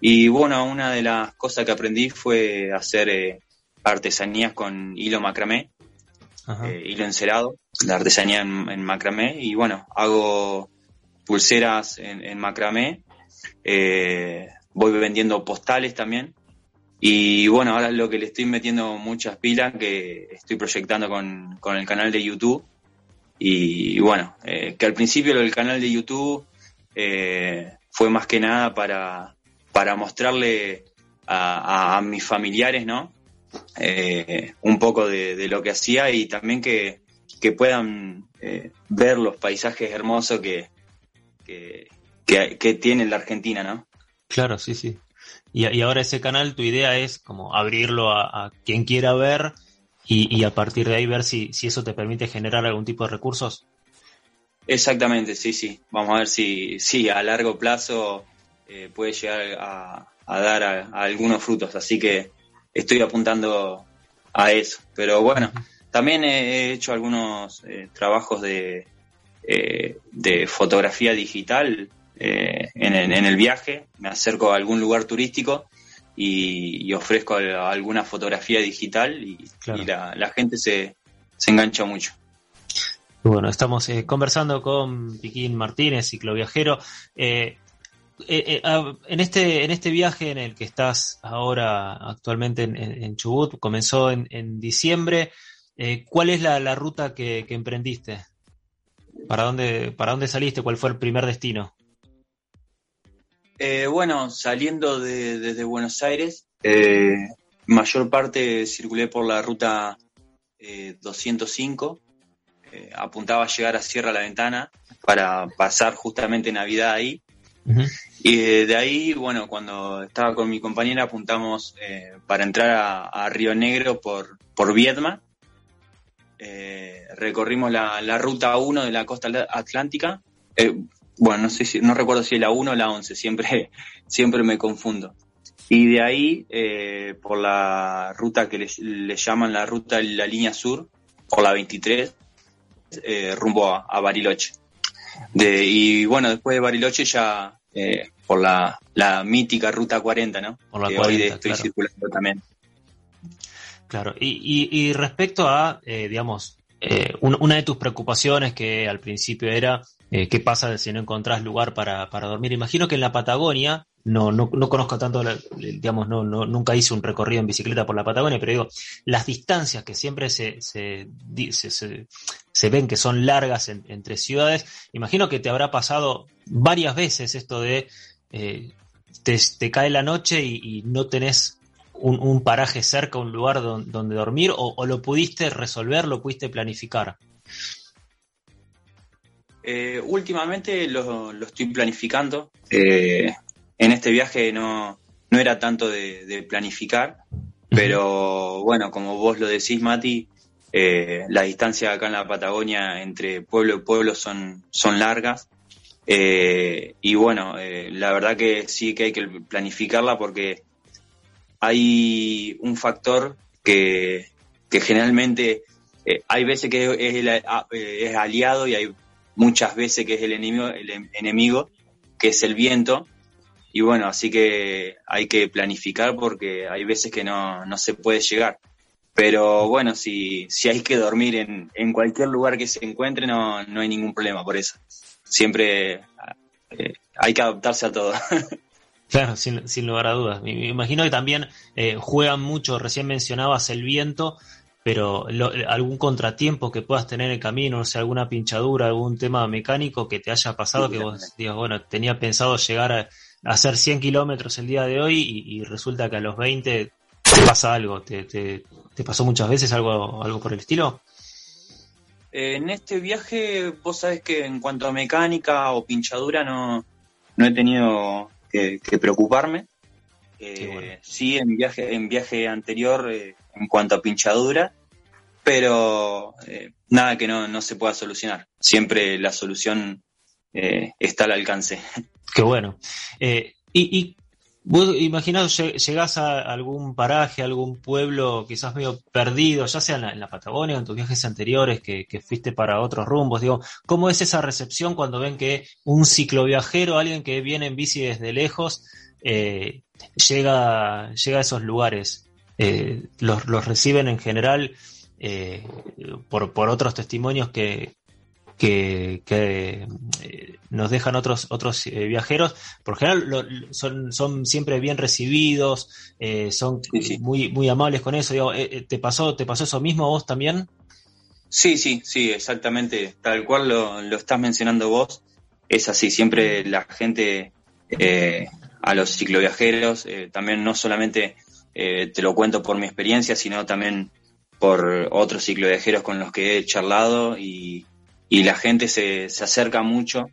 K: Y bueno, una de las cosas que aprendí fue hacer artesanías con hilo macramé, hilo encerado, la artesanía en, macramé y bueno, hago pulseras en, macramé, eh, voy vendiendo postales también y bueno, ahora lo que le estoy metiendo muchas pilas que estoy proyectando con, con el canal de YouTube y, bueno, eh, que al principio del canal de YouTube eh, fue más que nada para, para mostrarle a, mis familiares, ¿no? Un poco de lo que hacía y también que, que puedan eh, ver los paisajes hermosos que, que, que, que tiene la Argentina, ¿no?
H: Claro, sí, sí. Y, y ahora ese canal, tu idea es como abrirlo a, a quien quiera ver y, y a partir de ahí ver si, si eso te permite generar algún tipo de recursos.
K: Exactamente, sí, sí. Vamos a ver si, si a largo plazo eh, puede llegar a, a dar a- a algunos frutos. Así que estoy apuntando a eso. Pero bueno, también he hecho algunos eh, trabajos de, eh, de fotografía digital eh, en, el, en el viaje. Me acerco a algún lugar turístico y, y ofrezco al- alguna fotografía digital y,
H: Claro.
K: y la, la gente se, se engancha mucho.
H: Bueno, estamos eh, conversando con Piquín Martínez, cicloviajero. Eh, eh, eh, ah, en, este, en este viaje en el que estás ahora actualmente en, en- en Chubut, comenzó en, en diciembre. Eh, ¿Cuál es la, la ruta que, que emprendiste? ¿Para dónde, ¿Para dónde saliste? ¿Cuál fue el primer destino?
K: Eh, bueno, saliendo de, desde Buenos Aires, eh, mayor parte circulé por la ruta eh, 205. eh, apuntaba a llegar a Sierra La Ventana para pasar justamente Navidad ahí. Y eh, de ahí, bueno, cuando estaba con mi compañera apuntamos eh, para entrar a, a Río Negro por, por Viedma. Eh, recorrimos la, la ruta 1 de la costa atl- atlántica. Eh, bueno, no sé si, no recuerdo si es la 1 o la 11, siempre, *laughs* siempre me confundo. Y de ahí, eh, por la ruta que le, llaman la ruta de la línea sur, por la 23, eh, rumbo a, a Bariloche. De, y bueno, después de Bariloche ya eh, por la, la mítica Ruta 40, ¿no?
H: Por la
K: que
H: 40,
K: hoy estoy
H: claro.
K: circulando también.
H: Claro, y, y- respecto a, eh, digamos, eh, un- una de tus preocupaciones que al principio era eh, qué pasa si no encontrás lugar para, para dormir. Imagino que en la Patagonia, no, no, no conozco tanto, digamos, no, no, nunca hice un recorrido en bicicleta por la Patagonia, pero digo, las distancias que siempre se, se, se, se- ven que son largas en- entre ciudades, imagino que te habrá pasado varias veces esto de te, te cae la noche y, y no tenés un, un paraje cerca, un lugar don- donde dormir, o, o lo pudiste resolver, lo pudiste planificar.
K: Eh, últimamente lo, lo estoy planificando. Eh, en este viaje no, no era tanto de, de planificar, pero bueno, como vos lo decís, Mati, eh, las distancias acá en la Patagonia entre pueblo y pueblo son, son largas. Eh, y bueno, eh, la verdad que sí que hay que planificarla porque hay un factor que, que generalmente eh, hay veces que es, el, eh, es aliado y hay muchas veces que es el enemigo, el em- enemigo, que es el viento. Y bueno, así que hay que planificar porque hay veces que no, no se puede llegar. Pero bueno, si, si hay que dormir en, en cualquier lugar que se encuentre, no, no hay ningún problema por eso. Siempre eh, hay que adaptarse a todo. *laughs*
H: Claro, sin, sin lugar a dudas. Me imagino que también eh, juegan mucho, recién mencionabas el viento, pero lo- algún contratiempo que puedas tener en el camino, no sé, alguna pinchadura, algún tema mecánico que te haya pasado,
K: Sí,
H: que vos digas, bueno, tenía pensado llegar a, a hacer 100 kilómetros el día de hoy y, y resulta que a los 20 te pasa algo. ¿Te, te, te pasó muchas veces algo, algo por el estilo?
K: En este viaje, vos sabés que en cuanto a mecánica o pinchadura no, no he tenido que, que preocuparme. Eh, Sí, en viaje, en viaje anterior, eh, en cuanto a pinchadura, pero eh, nada que no, no se pueda solucionar. Siempre la solución está al alcance.
H: Qué bueno. Y, y vos imaginás, lle- llegás a algún paraje, a algún pueblo quizás medio perdido, ya sea en la, Patagonia o en tus viajes anteriores que, que fuiste para otros rumbos, digo, ¿cómo es esa recepción cuando ven que un cicloviajero, alguien que viene en bici desde lejos, eh, llega, llega a esos lugares? Eh, los, los reciben en general eh, por, por otros testimonios que, que, que, eh, nos dejan otros otros eh, viajeros. Por general lo- son, son siempre bien recibidos, eh, son muy muy amables con eso. Digo, ¿te pasó te pasó eso mismo a vos también?
K: Sí, sí, sí, exactamente. Tal cual lo, lo estás mencionando vos. Es así, siempre la gente, a los cicloviajeros, también no solamente te lo cuento por mi experiencia, sino también por otros cicloviajeros con los que he charlado y, y la gente se, se acerca mucho.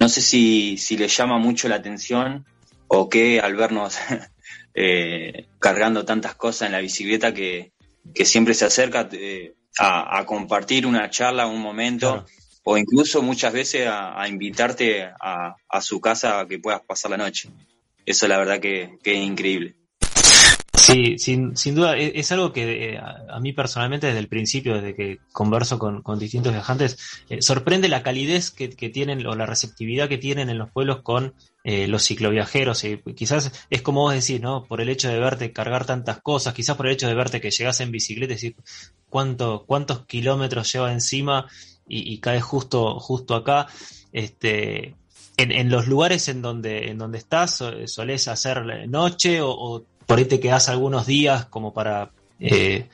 K: No sé si, si le llama mucho la atención o qué al vernos *laughs* eh, cargando tantas cosas en la bicicleta que, que siempre se acerca eh, a, a compartir una charla, un momento, o incluso muchas veces a, a invitarte a, a su casa a que puedas pasar la noche. Eso la verdad que, que es increíble.
H: Sí, sin, sin duda, e- es, algo que eh, a, a mí personalmente desde el principio, desde que converso con, con distintos viajantes, eh, sorprende la calidez que, que tienen o la receptividad que tienen en los pueblos con eh, los cicloviajeros. Quizás es como vos decís, ¿no? Por el hecho de verte cargar tantas cosas, quizás por el hecho de verte que llegas en bicicleta y decir cuánto, cuántos kilómetros lleva encima y, y caes justo, justo acá. Este, en, en los lugares en donde, en donde estás, so- solés hacer noche o, o por ahí te quedás algunos días como para eh,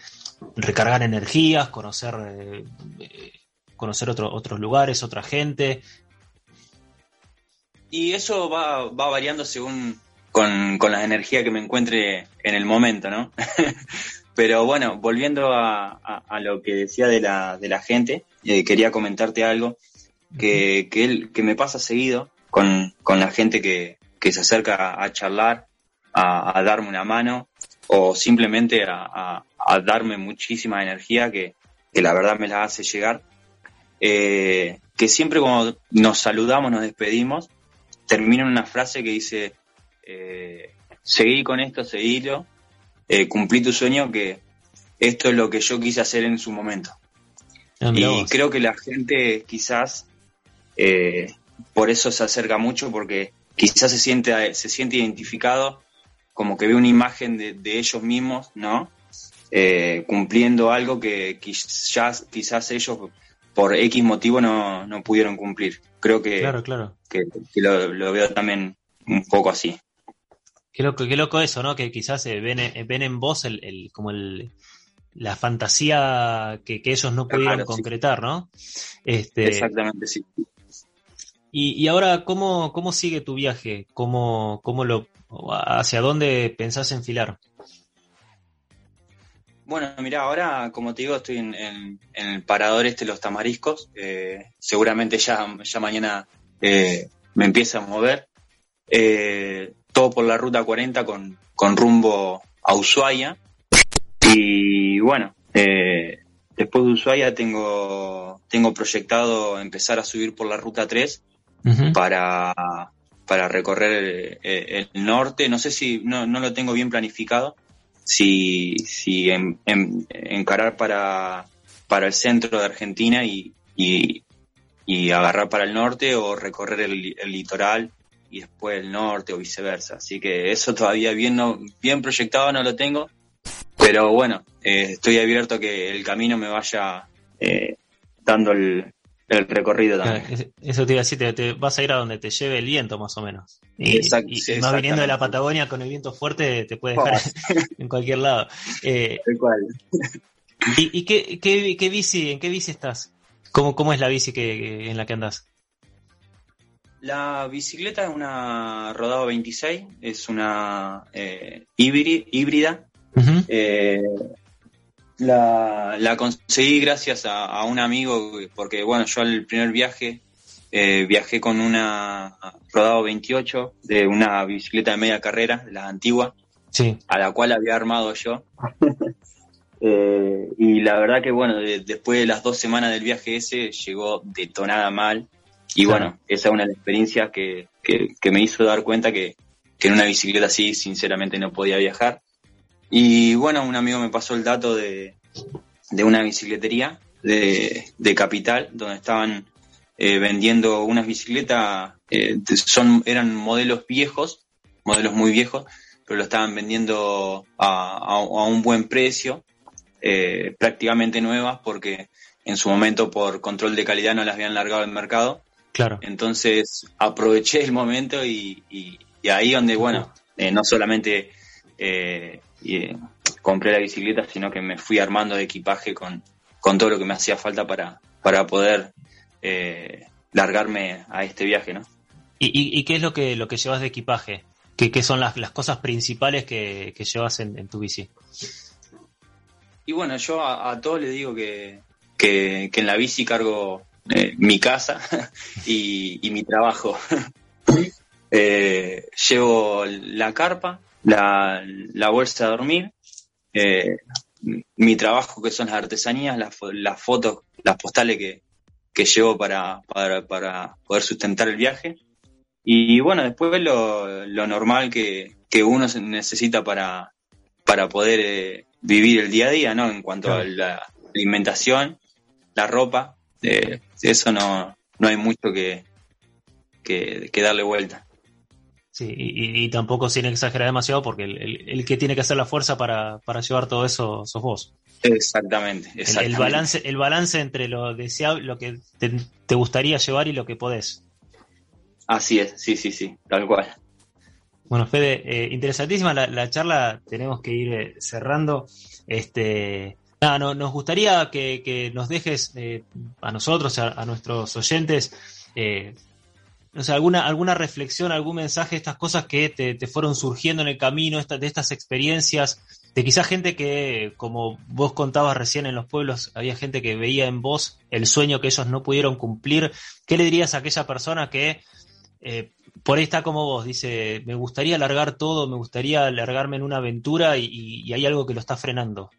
H: recargar energías, conocer, eh, eh, conocer otro- otros lugares, otra gente.
K: Y eso va, va variando según con, con la energía que me encuentre en el momento, ¿no? *laughs* Pero bueno, volviendo a, a- a lo que decía de la, de la gente, eh, quería comentarte algo que, que, él- que me pasa seguido con, con la gente que, que se acerca a charlar, a, a darme una mano o simplemente a, a- darme muchísima energía que, que la verdad me la hace llegar. Eh, que siempre cuando nos saludamos, nos despedimos, termina en una frase que dice, eh, seguí con esto, seguilo, eh, cumplí tu sueño, que esto es lo que yo quise hacer en su momento.
H: Ah,
K: Y
H: vos.
K: creo que la gente quizás eh, por eso se acerca mucho, porque quizás se siente, se siente identificado, como que ve una imagen de, de ellos mismos, ¿no? Eh, cumpliendo algo que quizás, quizás ellos por X motivo no, no pudieron cumplir. Creo que,
H: Claro, claro.
K: que, que lo, lo veo también un poco así.
H: Qué loco, qué loco eso, ¿no? Que quizás eh, ven, eh, ven en vos el, el- como el, la fantasía que, que ellos no pudieron
K: Claro, sí.
H: concretar, ¿no? Este,
K: Exactamente, sí.
H: y, y ahora, ¿cómo, ¿cómo sigue tu viaje? ¿Cómo, cómo lo, ¿Hacia dónde pensás enfilar?
K: Bueno, mira, ahora, como te digo, estoy en, en- en el parador este de los tamariscos. Eh, seguramente ya, ya mañana eh, me empieza a mover. Eh, todo por la ruta 40 con, con rumbo a Ushuaia. Y bueno, después de Ushuaia tengo, tengo proyectado empezar a subir por la ruta 3 para, para recorrer eh, el norte. No sé si, no, no lo tengo bien planificado, si, si en- en- encarar para, para el centro de Argentina y, y, y agarrar para el norte o recorrer el, el litoral y después el norte o viceversa. Así que eso todavía bien, no, bien proyectado no lo tengo, pero bueno, eh, estoy abierto a que el camino me vaya eh, dando el, el recorrido también.
H: Claro, Eso te iba a decir, te, te vas a ir a donde te lleve el viento, más o menos. Y,
K: Exact-
H: y-
K: sí,
H: y más viniendo de la. Patagonia con el viento fuerte, te puede dejar *laughs* en cualquier lado. Eh,
K: Tal cual.
H: ¿Y, y qué, qué, qué bici, en qué bici estás? ¿Cómo, cómo es la bici que, que- en la que andas?
K: La bicicleta es una Rodado 26, es una eh, híbri- híbrida. Eh, la, la conseguí gracias a, a un amigo, porque bueno, yo al primer viaje eh, viajé con una Rodado 28 de una bicicleta de media carrera, la antigua,
H: Sí.
K: a la cual había armado yo. *laughs* Eh, y la verdad que bueno, de- después de las dos semanas del viaje ese llegó detonada mal. Y
H: Claro.
K: bueno, esa es una de las experiencias que, que, que me hizo dar cuenta que, que en una bicicleta así sinceramente no podía viajar. Y bueno, un amigo me pasó el dato de, de una bicicletería de, de Capital, donde estaban eh, vendiendo unas bicicletas, eh, son, eran modelos viejos, modelos muy viejos, pero lo estaban vendiendo a, a- a un buen precio, eh, prácticamente nuevas, porque en su momento por control de calidad no las habían largado al mercado.
H: Claro.
K: Entonces aproveché el momento y, y- y ahí donde, bueno, eh, no solamente eh, y, eh, compré la bicicleta, sino que me fui armando de equipaje con, con todo lo que me hacía falta para, para poder eh, largarme a este viaje, ¿no?
H: ¿Y, y, y qué es lo que, lo que llevas de equipaje? ¿Qué, qué son las, las cosas principales que, que llevas en, en tu bici?
K: Y bueno, yo a, a todos les digo que, que, que en la bici cargo eh, mi casa *laughs* y, y mi trabajo. *laughs* Eh, llevo la carpa, la, la bolsa de dormir, eh, mi trabajo que son las artesanías, las, fo- las fotos, las postales que, que llevo para, para, para poder sustentar el viaje. Y bueno, después lo, lo normal que, que uno se necesita para, para poder eh, vivir el día a día, ¿no? En cuanto a la alimentación, la ropa, eh, eso no, no hay mucho que, que, que darle vuelta.
H: Sí, y, tampoco sin exagerar demasiado, porque el, el- el que tiene que hacer la fuerza para, para llevar todo eso sos vos.
K: Exactamente,
H: El-
K: exactamente.
H: El, balance, el balance entre lo deseable, lo que te, te gustaría llevar y lo que podés.
K: Así es, sí, sí, sí, tal cual.
H: Bueno, Fede, eh, interesantísima la, la charla, tenemos que ir eh, cerrando. Este, nada, no- nos gustaría que, que nos dejes eh, a nosotros, a, a nuestros oyentes, eh, no sé, alguna, alguna reflexión, algún mensaje, estas cosas que te, te fueron surgiendo en el camino, de estas experiencias, de quizás gente que, como vos contabas recién en los pueblos, había gente que veía en vos el sueño que ellos no pudieron cumplir. ¿Qué le dirías a aquella persona que eh, por ahí está como vos, dice, me gustaría alargar todo, me gustaría alargarme en una aventura y hay algo que lo está frenando?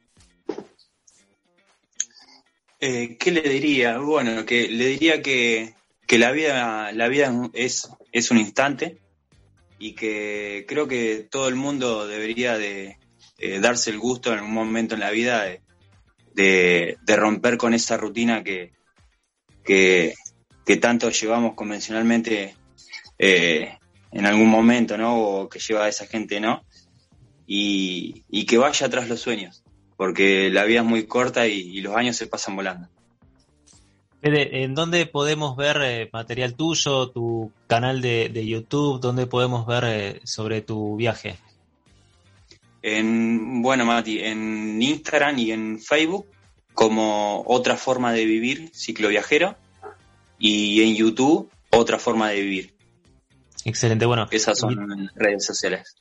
K: Eh, ¿Qué le diría? Bueno, que le diría que, que la vida, la vida es, es un instante y que creo que todo el mundo debería de, darse el gusto en algún momento en la vida de, de- romper con esa rutina que, que, tanto llevamos convencionalmente eh, en algún momento, ¿no? O que lleva a esa gente, ¿no? Y, y que vaya tras los sueños, porque la vida es muy corta y los años se pasan volando.
L: Fede, ¿en dónde podemos ver eh, material tuyo, tu canal de, de YouTube? ¿Dónde podemos ver eh, sobre tu viaje?
K: En, bueno, Mati, en Instagram y en Facebook como otra forma de vivir, cicloviajero, y en YouTube otra forma de vivir.
L: Excelente, bueno.
K: Esas son redes sociales.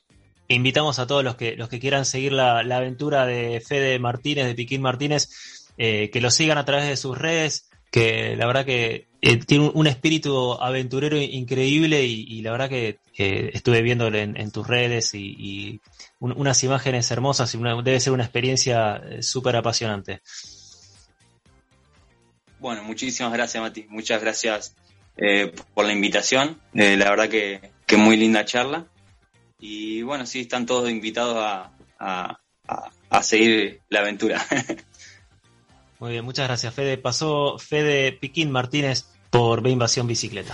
L: Invitamos a todos los que, los que quieran seguir la, la aventura de Fede Martínez, de Piquín Martínez, eh, que lo sigan a través de sus redes, que la verdad que eh, tiene un, espíritu aventurero increíble y, la verdad que estuve viéndolo en, tus redes y, y un- unas imágenes hermosas y una- debe ser una experiencia eh, súper apasionante.
K: Bueno, muchísimas gracias, Mati. Muchas gracias eh, por la invitación. Eh, la verdad que, que muy linda charla. Y bueno, sí, están todos invitados a, a- a seguir la aventura. *laughs*
L: Muy bien, muchas gracias Fede. Pasó Fede Piquín Martínez por B Invasión Bicicleta.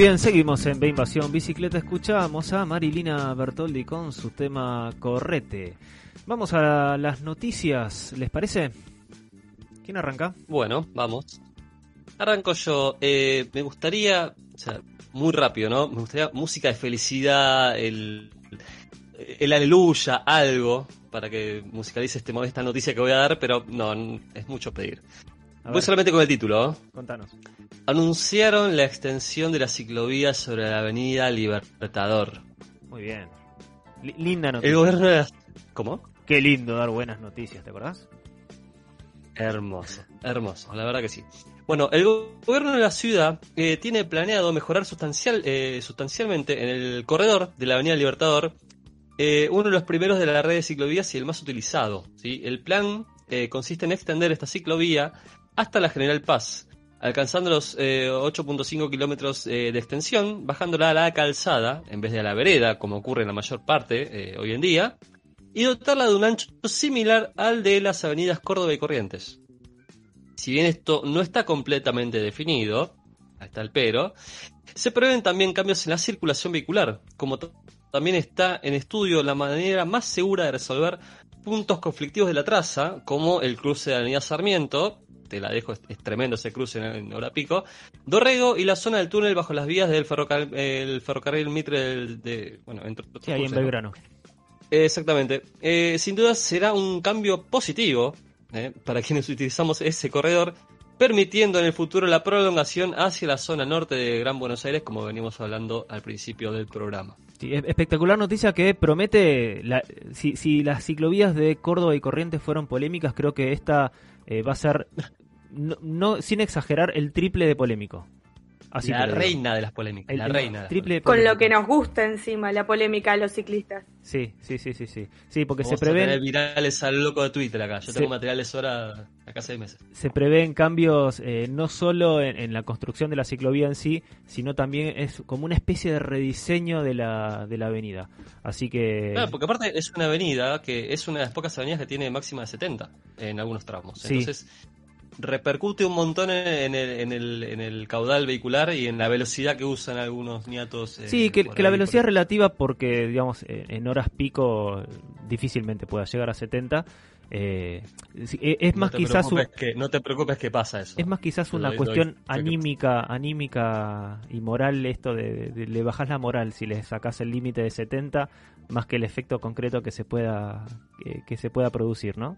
H: Bien, seguimos en B Invasión Bicicleta. Escuchamos a Marilina Bertoldi con su tema Correte. Vamos a las noticias, ¿les parece? ¿Quién arranca?
G: Bueno, vamos. Arranco yo. Eh, me gustaría, o sea, muy rápido, ¿no? Me gustaría música de felicidad, el, el aleluya, algo, para que musicalice este, esta noticia que voy a dar, pero no, es mucho pedir. Voy solamente con el título. ¿eh?
H: Contanos.
G: Anunciaron la extensión de la ciclovía sobre la avenida Libertador.
H: Muy bien. Li- linda noticia.
G: El gobierno de la... ¿Cómo?
H: Qué lindo dar buenas noticias, ¿te acordás?
G: Hermoso, hermoso, la verdad que sí. Bueno, el go- gobierno de la ciudad eh, tiene planeado mejorar sustancial, eh, sustancialmente en el corredor de la Avenida Libertador, eh, uno de los primeros de la red de ciclovías y el más utilizado. ¿sí? El plan consiste en extender esta ciclovía hasta la General Paz, alcanzando los eh, 8.5 kilómetros eh, de extensión, bajándola a la calzada en vez de a la vereda, como ocurre en la mayor parte eh, hoy en día, y dotarla de un ancho similar al de las avenidas Córdoba y Corrientes. Si bien esto no está completamente definido, está el pero, se prevén también cambios en la circulación vehicular, como también está en estudio la manera más segura de resolver puntos conflictivos de la traza, como el cruce de la Avenida Sarmiento, te la dejo, es, es tremendo ese cruce en, en hora pico, Dorrego y la zona del túnel bajo las vías del ferrocarril, el ferrocarril Mitre del- de, bueno, entre otros
H: Sí, ahí en. Belgrano.
G: Exactamente. Eh, sin duda será un cambio positivo eh, para quienes utilizamos ese corredor, permitiendo en el futuro la prolongación hacia la zona norte de Gran Buenos Aires, como venimos hablando al principio del programa.
H: Sí, es- espectacular noticia que promete, la- si, si las ciclovías de Córdoba y Corrientes fueron polémicas, creo que esta eh, va a ser, no, no- sin exagerar, el triple de polémico. Así
G: la reina de las polémicas.
H: El-
G: la
H: el
G: reina. de las
H: triple
I: Con lo que nos gusta encima la polémica de los ciclistas.
H: Sí, sí, sí, sí, sí. Sí, porque
G: Vamos
H: se
G: a tener
H: prevén,
G: virales al loco de Twitter acá. Yo
H: Sí.
G: tengo materiales ahora acá seis meses.
H: se prevén cambios eh, no solo en, en la construcción de la ciclovía en sí, sino también es como una especie de rediseño de la, de la avenida. Así que...
G: Claro, porque aparte es una avenida que es una de las pocas avenidas que tiene máxima de 70 en algunos tramos.
H: Sí.
G: Entonces repercute un montón en el, en, el, en el caudal vehicular y en la velocidad que usan algunos niatos. eh,
H: Sí, que, la velocidad es relativa porque, digamos, en horas pico difícilmente pueda llegar a 70. eh, e- es más quizás un-
G: que, no te preocupes que pasa eso.
H: es más quizás una
G: doy-
H: cuestión
G: doy-
H: anímica, anímica y moral esto de, de- le bajas la moral si le sacas el límite de 70 más que el efecto concreto que se pueda que, que se pueda producir, ¿no?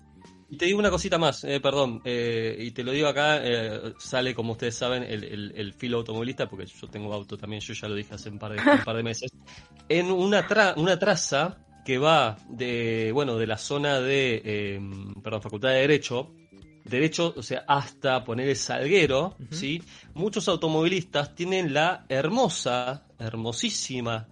G: Y te digo una cosita más, eh, perdón, eh, y te lo digo acá, eh, sale como ustedes saben el, el- el filo automovilista, porque yo tengo auto también, yo ya lo dije hace un par de, un par de meses, *laughs* en una, tra- una traza que va de, bueno, de la zona de, eh, perdón, Facultad de Derecho, Derecho, o sea, hasta poner el Salguero, ¿sí? Muchos automovilistas tienen la hermosa, hermosísima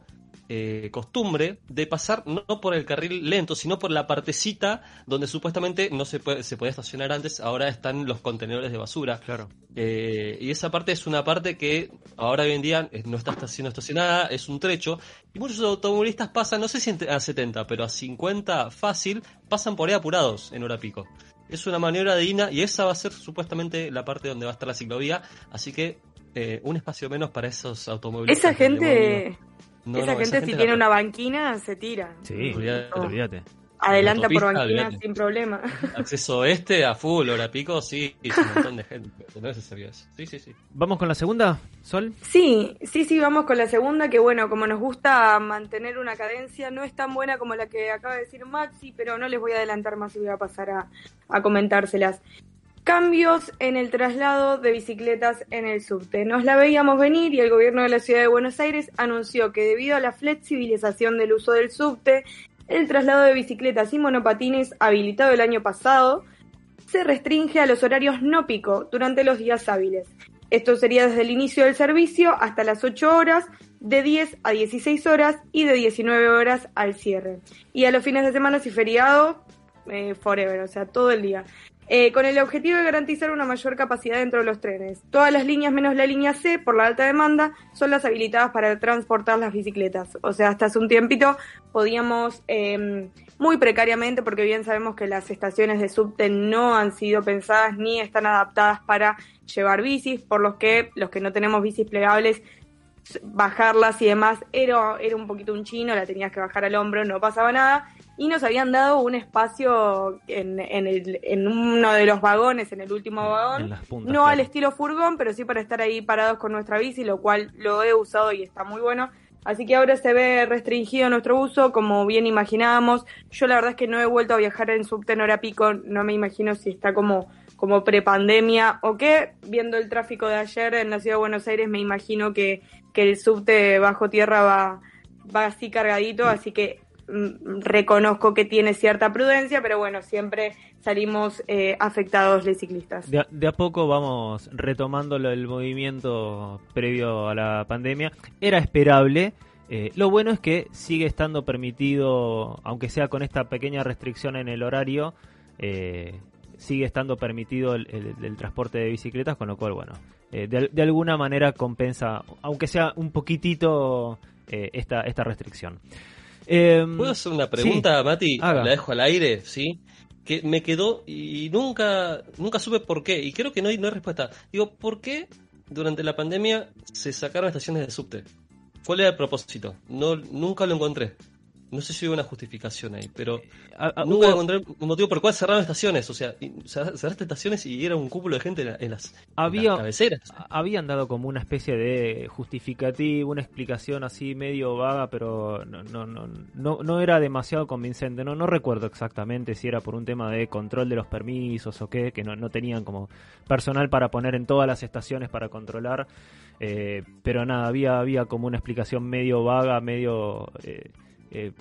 G: eh, costumbre de pasar no por el carril lento, sino por la partecita donde supuestamente no se puede, se podía estacionar antes, ahora están los contenedores de basura.
H: Claro.
G: Eh, y esa parte es una parte que ahora hoy en día eh, no está siendo estacionada, es un trecho, y muchos automovilistas pasan, no sé si a 70, pero a 50 fácil, pasan por ahí apurados en hora pico. Es una maniobra digna y esa va a ser supuestamente la parte donde va a estar la ciclovía, así que eh, un espacio menos para esos automovilistas.
I: Esa gente.
G: No,
I: esa
G: no,
I: gente si tiene una banquina se tira.
H: Sí,
G: Olvídate.
H: olvídate.
I: Adelanta por banquina
G: olvídate.
I: sin problema. *laughs*
G: Acceso este a full, hora pico, sí, es un *laughs* montón de gente. No. Sí, sí, sí.
H: Vamos con la segunda, Sol.
I: Sí, sí, sí, vamos con la segunda, que bueno, como nos gusta mantener una cadencia, no es tan buena como la que acaba de decir Maxi, pero no les voy a adelantar más y voy a pasar a, a comentárselas. Cambios en el traslado de bicicletas en el subte. Nos la veíamos venir y el gobierno de la ciudad de Buenos Aires anunció que debido a la flexibilización del uso del subte, el traslado de bicicletas y monopatines habilitado el año pasado se restringe a los horarios no pico durante los días hábiles. Esto sería desde el inicio del servicio hasta las 8 horas, de 10 a 16 horas y de 19 horas al cierre. Y a los fines de semana y feriado, eh, forever, o sea, todo el día. Eh, con el objetivo de garantizar una mayor capacidad dentro de los trenes. Todas las líneas menos la línea C, por la alta demanda, son las habilitadas para transportar las bicicletas. O sea, hasta hace un tiempito podíamos, eh, muy precariamente, porque bien sabemos que las estaciones de subte no han sido pensadas ni están adaptadas para llevar bicis, por los que los que no tenemos bicis plegables bajarlas y demás era, era un poquito un chino, la tenías que bajar al hombro, no pasaba nada. Y nos habían dado un espacio en, en, el, en uno de los vagones, en el último vagón.
H: Puntas,
I: no
H: claro.
I: al estilo furgón, pero sí para estar ahí parados con nuestra bici, lo cual lo he usado y está muy bueno. Así que ahora se ve restringido nuestro uso, como bien imaginábamos. Yo la verdad es que no he vuelto a viajar en subte en hora pico, no me imagino si está como, como prepandemia o qué. Viendo el tráfico de ayer en la ciudad de Buenos Aires, me imagino que, que el subte bajo tierra va, va así cargadito, así que reconozco que tiene cierta prudencia, pero bueno, siempre salimos eh, afectados los ciclistas.
H: De a, poco vamos retomando el movimiento previo a la pandemia. Era esperable. eh, lo bueno es que sigue estando permitido, aunque sea con esta pequeña restricción en el horario, eh, sigue estando permitido el, transporte de bicicletas, con lo cual, bueno, de, alguna manera compensa, aunque sea un poquitito, esta, esta restricción. Eh,
G: ¿Puedo hacer una pregunta,
H: sí,
G: Mati?
H: haga.
G: La dejo al aire, ¿sí? Que me quedó y nunca, nunca supe por qué. Y creo que no hay, no hay respuesta. Digo, ¿por qué durante la pandemia se sacaron estaciones de subte? ¿Cuál era el propósito? No, nunca lo encontré. No sé si hubo una justificación ahí, pero
H: a-
G: nunca
H: hubo-
G: encontré un motivo por el cual cerraron estaciones. O sea, cerraste estaciones y era un cúmulo de gente en, la- en las, en
H: había,
G: las cabeceras.
H: habían dado como una especie de justificativo, una explicación así medio vaga, pero no, no, no, no, no era demasiado convincente. No, no recuerdo exactamente si era por un tema de control de los permisos o qué, que no, no tenían como personal para poner en todas las estaciones para controlar. eh, pero nada, había, había como una explicación medio vaga, medio eh, eh,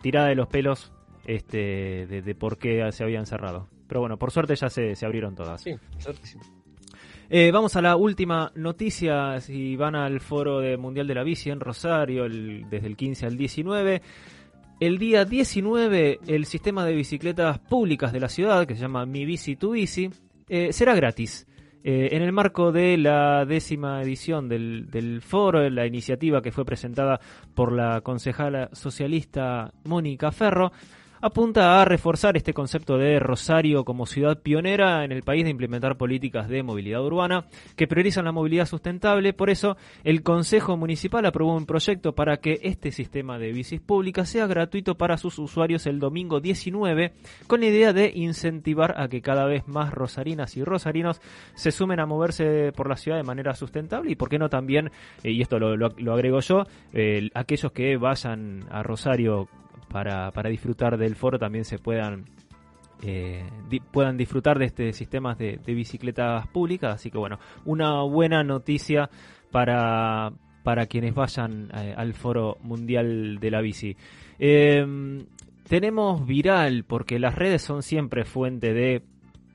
H: tirada de los pelos este, de, de por qué se habían cerrado. Pero bueno, por suerte ya se, se abrieron todas.
G: Sí, certísimo.
H: Eh, vamos a la última noticia. Si van al foro de Mundial de la Bici en Rosario, el- desde el 15 al 19. El día 19, el sistema de bicicletas públicas de la ciudad, que se llama Mi Bici Tu Bici, eh, será gratis. Eh, en el marco de la décima edición del, del foro, la iniciativa que fue presentada por la concejala socialista Mónica Ferro, apunta a reforzar este concepto de Rosario como ciudad pionera en el país de implementar políticas de movilidad urbana que priorizan la movilidad sustentable. Por eso, el Consejo Municipal aprobó un proyecto para que este sistema de bicis públicas sea gratuito para sus usuarios el domingo 19, con la idea de incentivar a que cada vez más rosarinas y rosarinos se sumen a moverse por la ciudad de manera sustentable y, por qué no también, eh, y esto lo, lo- agrego yo, eh, aquellos que vayan a Rosario para, para disfrutar del foro también se puedan eh, puedan disfrutar de este sistemas de, bicicletas públicas. Así que bueno una buena noticia para para quienes vayan eh, al foro mundial de la bici. Eh, tenemos viral porque las redes son siempre fuente de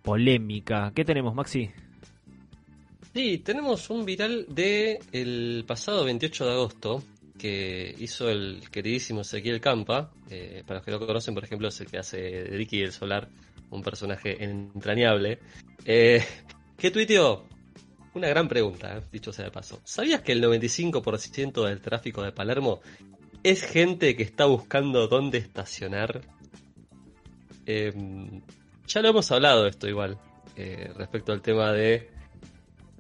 H: polémica. ¿qué tenemos Maxi?
G: Sí, tenemos un viral de el pasado 28 de agosto que hizo el queridísimo Ezequiel Campa. Eh, para los que no conocen, por ejemplo, es el que hace Ricky el Solar, un personaje entrañable. Eh, que tuiteó una gran pregunta, eh, dicho sea de paso. ¿Sabías que el 95% del tráfico de Palermo es gente que está buscando dónde estacionar? Eh, ya lo hemos hablado esto igual, respecto al tema de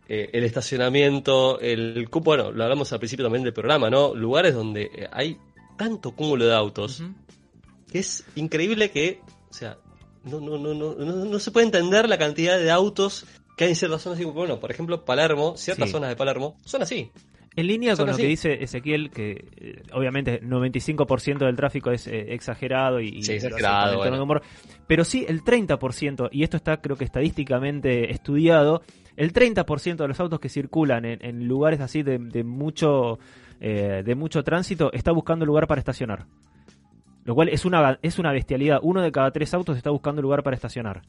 G: eh, el estacionamiento, el cupo, bueno, lo hablamos al principio también del programa, ¿no? Lugares donde eh, hay tanto cúmulo de autos que es increíble que, o sea, no, no, no, no, no, no se puede entender la cantidad de autos que hay en ciertas zonas. Bueno, por ejemplo, Palermo, ciertas
H: Sí.
G: zonas de Palermo son así.
H: En línea
G: Son
H: con lo que dice Ezequiel, que eh, obviamente 95% del tráfico es eh, exagerado y, y
G: Sí,
H: hace
G: exagerado, bueno.
H: pero sí el 30%, y esto está creo que estadísticamente estudiado, el 30% de los autos que circulan en, en lugares así de, de mucho eh, de mucho tránsito está buscando lugar para estacionar. Lo cual es una, es una bestialidad. Uno de cada tres autos está buscando lugar para estacionar.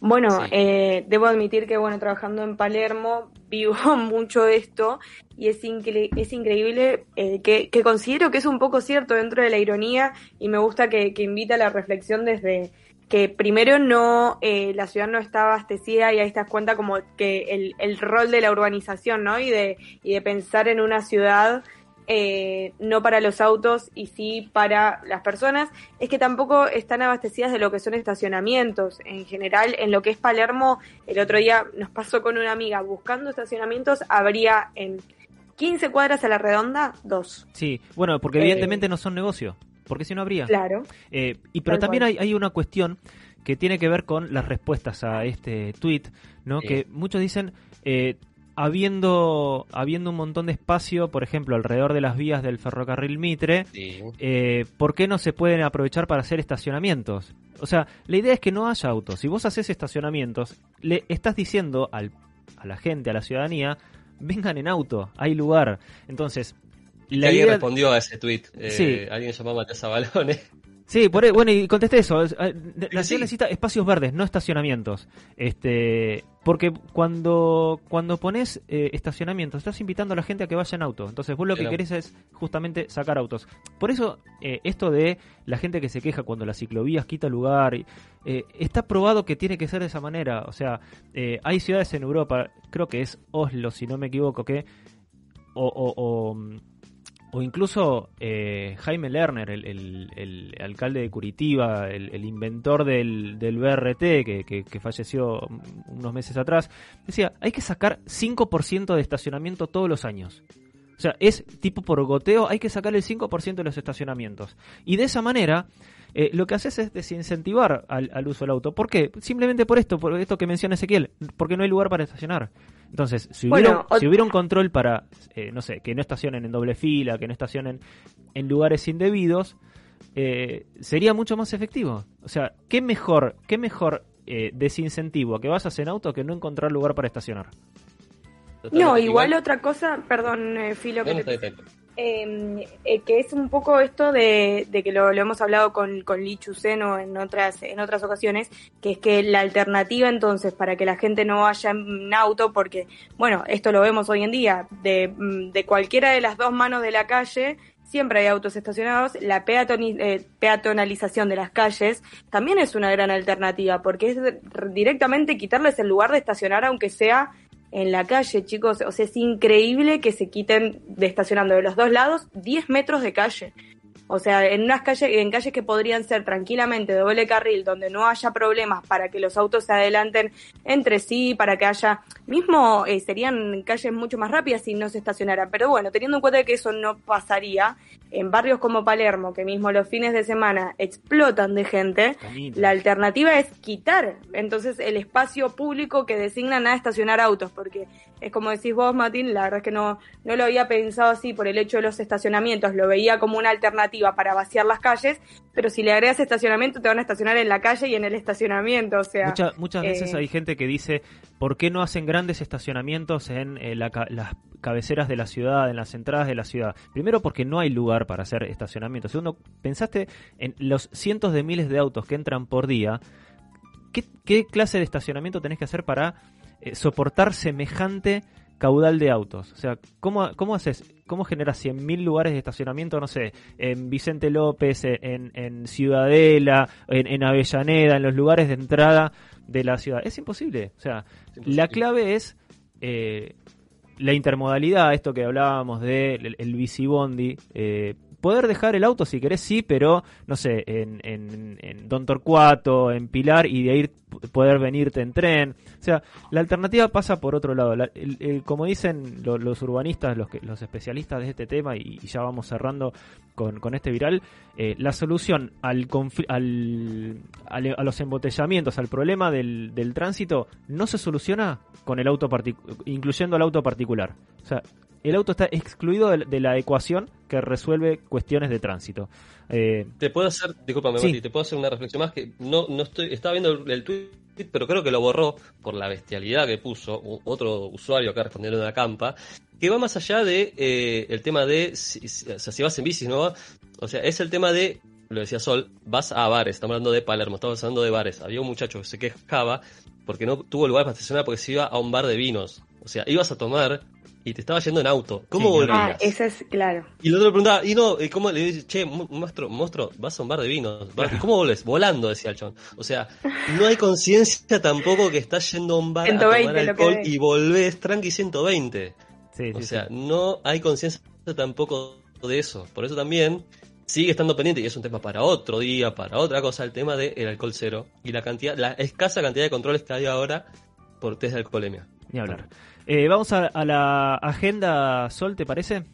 I: Bueno,
H: Sí.
I: eh, debo admitir que bueno, trabajando en Palermo vivo *laughs* mucho esto y es, incre- es increíble eh, que, que considero que es un poco cierto dentro de la ironía y me gusta que, que invita a la reflexión desde que primero no eh, la ciudad no está abastecida y ahí te das cuenta como que el, el rol de la urbanización, ¿no? Y de, y de pensar en una ciudad eh, no para los autos y sí para las personas, es que tampoco están abastecidas de lo que son estacionamientos. En general, en lo que es Palermo, el otro día nos pasó con una amiga buscando estacionamientos, habría en 15 cuadras a la redonda, dos.
H: Sí, bueno, porque
I: Eh,
H: evidentemente no son negocio, porque si no habría.
I: Claro.
H: Eh, y pero
I: Tal
H: también hay, hay una cuestión que tiene que ver con las respuestas a este tweet, ¿no?
G: Sí.
H: Que muchos dicen, eh, habiendo, habiendo un montón de espacio, por ejemplo, alrededor de las vías del ferrocarril Mitre,
G: Sí.
H: eh, ¿por qué no se pueden aprovechar para hacer estacionamientos? O sea, la idea es que no haya autos. Si vos haces estacionamientos, le estás diciendo al, a la gente, a la ciudadanía, vengan en auto, hay lugar. Entonces,
G: Y alguien
H: idea...
G: respondió a ese tweet. Eh,
H: Sí.
G: Alguien llamó a Matías Abalone. *laughs*
H: Sí, por ahí- bueno, y contesté eso. es, eh, La ciudad necesita espacios verdes, no estacionamientos. Este, porque cuando cuando pones eh, estacionamientos, estás invitando a la gente a que vaya en auto. Entonces, vos lo que querés es justamente sacar autos. Por eso, eh, esto de la gente que se queja cuando las ciclovías quita lugar, eh, está probado que tiene que ser de esa manera. O sea, hay ciudades en Europa, creo que es Oslo, si no me equivoco, que o, o, o, mm, o incluso eh, Jaime Lerner, el, el- alcalde de Curitiba, el, inventor del, del BRT que, que- que falleció unos meses atrás, decía, hay que sacar 5% de estacionamiento todos los años. O sea, es tipo por goteo, hay que sacar el 5% de los estacionamientos. Y de esa manera, eh, lo que haces es desincentivar al, al uso del auto. ¿Por qué? Simplemente por esto, por esto que menciona Ezequiel, porque no hay lugar para estacionar. Entonces, si hubiera,
I: Bueno,
H: si hubiera un control para, eh, no sé, que no estacionen en doble fila, que no estacionen en lugares indebidos, eh, sería mucho más efectivo. O sea, ¿qué mejor, qué mejor eh, desincentivo a que vayas en auto que no encontrar lugar para estacionar?
I: No, igual otra cosa, perdón, eh, Filo, que
G: No, no,
I: te-
G: bien.
I: eh, que es un poco esto de, de que lo, lo hemos hablado con, con Lee en otras, en otras ocasiones, que es que la alternativa entonces para que la gente no vaya en auto, porque, bueno, esto lo vemos hoy en día, de, mm, de cualquiera de las dos manos de la calle, siempre hay autos estacionados, la eh, peatonalización de las calles también es una gran alternativa, porque es directamente quitarles el lugar de estacionar, aunque sea en la calle, chicos. O sea, es increíble que se quiten de estacionando de los dos lados 10 metros de calle. O sea, en unas calles, en calles que podrían ser tranquilamente doble carril, donde no haya problemas para que los autos se adelanten entre sí, para que haya, mismo eh, serían calles mucho más rápidas si no se estacionaran. Pero bueno, teniendo en cuenta que eso no pasaría, en barrios como Palermo, que mismo los fines de semana explotan de gente, la alternativa es quitar entonces el espacio público que designan a estacionar autos, porque es como decís vos, Martín, la verdad es que no, no lo había pensado así por el hecho de los estacionamientos, lo veía como una alternativa para vaciar las calles, pero si le agregas estacionamiento te van a estacionar en la calle y en el estacionamiento, o sea...
H: Mucha- muchas
I: eh,
H: veces hay gente que dice, ¿por qué no hacen grandes estacionamientos en eh, la las cabeceras de la ciudad, en las entradas de la ciudad? Primero porque no hay lugar para hacer estacionamiento. Segundo, pensaste en los cientos de miles de autos que entran por día. ¿Qué, qué clase de estacionamiento tenés que hacer para eh, soportar semejante caudal de autos? O sea, ¿cómo, cómo haces? ¿Cómo generas 100.000 lugares de estacionamiento, no sé, en Vicente López, en, en Ciudadela, en, en Avellaneda, en los lugares de entrada de la ciudad? Es imposible. O sea, la clave es eh, la intermodalidad, esto que hablábamos del de el, el bicibondi. eh, poder dejar el auto si querés, sí, pero no sé, en, en, en Don Torcuato, en Pilar y de p- poder venirte en tren. O sea, la alternativa pasa por otro lado. La- el- el- como dicen lo- los urbanistas, los, que, los especialistas de este tema, y, ya vamos cerrando con, con este viral, eh, la solución al, al, al- a los embotellamientos, al problema del, del tránsito, no se soluciona con el auto incluyendo al auto particular. O sea, el auto está excluido de, de la ecuación que resuelve cuestiones de tránsito. Eh,
G: Te puedo hacer, discúlpame,
H: Sí.
G: Mati, te puedo hacer una reflexión más que no, no estoy, estaba viendo el, el tweet, pero creo que lo borró por la bestialidad que puso otro usuario acá respondiendo en la campa, que va más allá de eh, el tema de si, si- o sea, si vas en bici, ¿no? O sea, es el tema de, lo decía Sol, vas a bares, estamos hablando de Palermo, estamos hablando de bares. Había un muchacho que se quejaba porque no tuvo lugar para estacionar porque se iba a un bar de vinos. O sea, ibas a tomar y te estaba yendo en auto. ¿Cómo volvías?
I: Ah, ese es claro.
G: Y el otro le preguntaba, y no, ¿y cómo le dice, che, monstruo, monstruo, vas a un bar de vinos? ¿va- ¿Cómo volvés? Volando, decía el chon. O sea, no hay conciencia tampoco que estás yendo a un bar a
I: 120
G: tomar
I: lo que
G: alcohol y volvés tranqui 120.
H: Sí,
G: o
H: sí,
G: sea,
H: sí.
G: no hay conciencia tampoco de eso. Por eso también sigue estando pendiente, y es un tema para otro día, para otra cosa, el tema del alcohol cero y la cantidad, la escasa cantidad de controles que hay ahora por test de alcoholemia.
H: Ni hablar. Eh, vamos a, a la agenda, Sol, ¿te parece?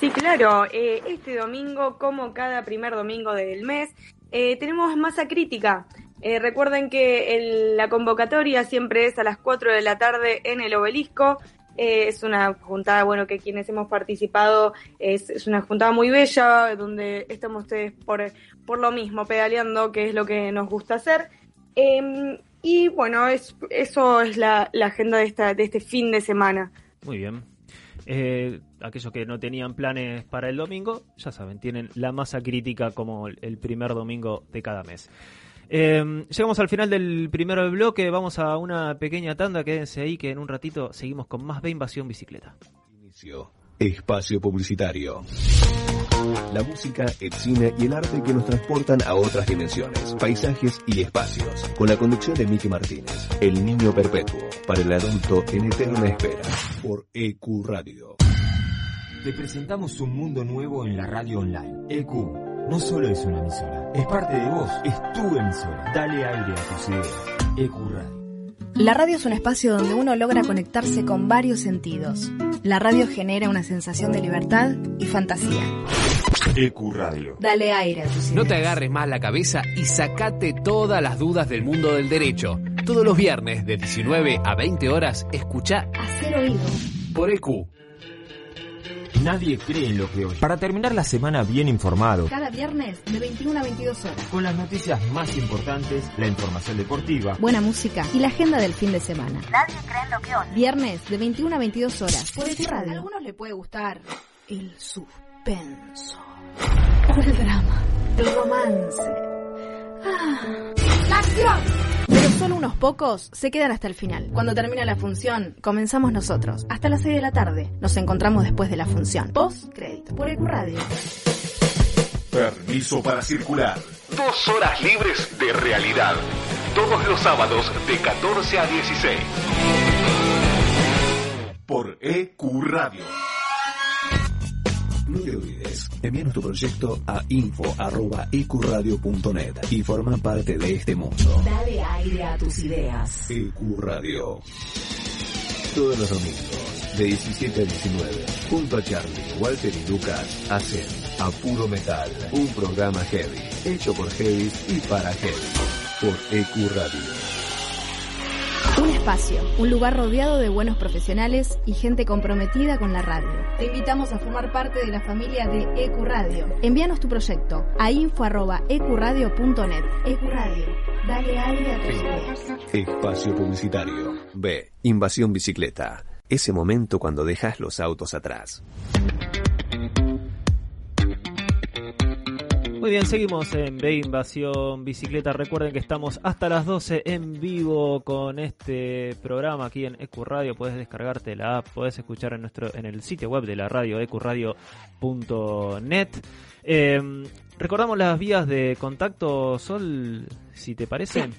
I: Sí, claro. eh, este domingo, como cada primer domingo del mes, eh, tenemos masa crítica. Eh, recuerden que el- la convocatoria siempre es a las 4 de la tarde en el obelisco. Eh, es una juntada, bueno, que quienes hemos participado es, es una juntada muy bella, donde estamos ustedes por, por lo mismo, pedaleando, que es lo que nos gusta hacer. Eh, y bueno, es, eso es la, la agenda de, esta, de este fin de semana.
H: Muy bien. Eh, aquellos que no tenían planes para el domingo, ya saben, tienen la masa crítica como el primer domingo de cada mes. Eh, llegamos al final del primer bloque, vamos a una pequeña tanda, quédense ahí que en un ratito seguimos con más B Invasión Bicicleta.
A: Inicio. Espacio publicitario. La música, el cine y el arte que nos transportan a otras dimensiones, paisajes y espacios. Con la conducción de Miki Martínez, El Niño Perpetuo, para el adulto en eterna espera, por EQ Radio.
B: Te presentamos un mundo nuevo en la radio online. EQ no solo es una emisora, es parte de vos, es tu emisora. Dale aire a tus ideas. EQ Radio.
C: La radio es un espacio donde uno logra conectarse con varios sentidos. La radio genera una sensación de libertad y fantasía.
B: EQ Radio.
C: Dale aire a tus ideas.
E: No te agarres más la cabeza y sacate todas las dudas del mundo del derecho. Todos los viernes de 19 a 20 horas, escucha
C: Hacer oído.
E: por EQ.
B: Nadie cree en lo que oye. Para terminar la semana bien informado,
C: Cada viernes de 21 a 22 horas.
B: con las noticias más importantes, la información deportiva,
C: Buena música y la agenda del fin de semana. Nadie cree en lo que oye. Viernes de 21 a 22 horas. Por EQ Radio. A algunos le puede gustar el suspenso. O el drama. El romance. ¡La acción! Pero solo unos pocos se quedan hasta el final. Cuando termina la función, comenzamos nosotros. Hasta las 6 de la tarde. Nos encontramos después de la función. Post crédito. Por EQ Radio.
D: Permiso para circular. Dos horas libres de realidad. Todos los sábados de 14 a 16. Por EQ Radio.
A: No te envíanos tu proyecto a info.ecuradio.net y forma parte de este mundo.
F: Dale aire a tus ideas.
A: EQ Radio. Todos los domingos, de 17 a 19, junto a Charlie, Walter y Lucas, hacen A Puro Metal, un programa heavy, hecho por heavy y para heavy, por EQ Radio.
C: Un espacio, un lugar rodeado de buenos profesionales y gente comprometida con la radio. Te invitamos a formar parte de la familia de EQ Radio. Envíanos tu proyecto a info.ecuradio.net. EQ Radio, dale aire a tus.
A: Espacio publicitario. B. Invasión bicicleta. Ese momento cuando dejas los autos atrás.
H: Muy bien, seguimos en B Invasión Bicicleta. Recuerden que estamos hasta las 12 en vivo con este programa aquí en EQ Radio. Puedes descargarte la app, puedes escuchar en nuestro en el sitio web de la radio ecuradio.net. Eh, recordamos las vías de contacto, Sol, si te parece.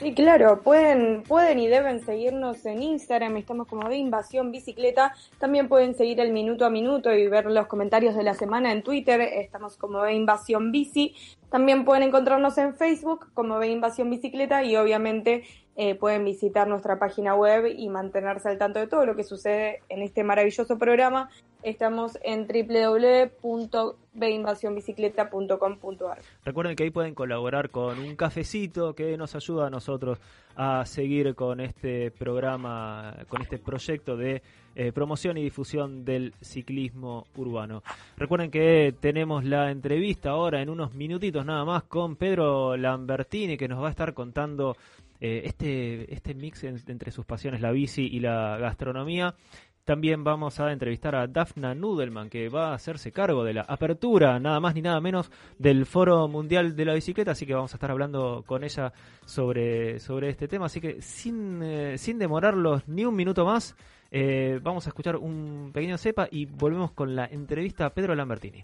I: Sí, claro, pueden, pueden y deben seguirnos en Instagram, estamos como de Invasión Bicicleta, también pueden seguir el minuto a minuto y ver los comentarios de la semana en Twitter, estamos como de Invasión Bici, también pueden encontrarnos en Facebook como de Invasión Bicicleta y obviamente eh, pueden visitar nuestra página web y mantenerse al tanto de todo lo que sucede en este maravilloso programa. Estamos en www.beinvasionbicicleta.com.ar.
H: Recuerden que ahí pueden colaborar con un cafecito que nos ayuda a nosotros a seguir con este programa, con este proyecto de eh, promoción y difusión del ciclismo urbano. Recuerden que tenemos la entrevista ahora en unos minutitos nada más con Pedro Lambertini que nos va a estar contando eh, este, este mix en- entre sus pasiones, la bici y la gastronomía. También vamos a entrevistar a Dafna Nudelman, que va a hacerse cargo de la apertura, nada más ni nada menos, del Foro Mundial de la Bicicleta, así que vamos a estar hablando con ella sobre, sobre este tema. Así que sin, eh, sin demorarlos ni un minuto más, eh, vamos a escuchar un pequeño cepa y volvemos con la entrevista a Pedro Lambertini.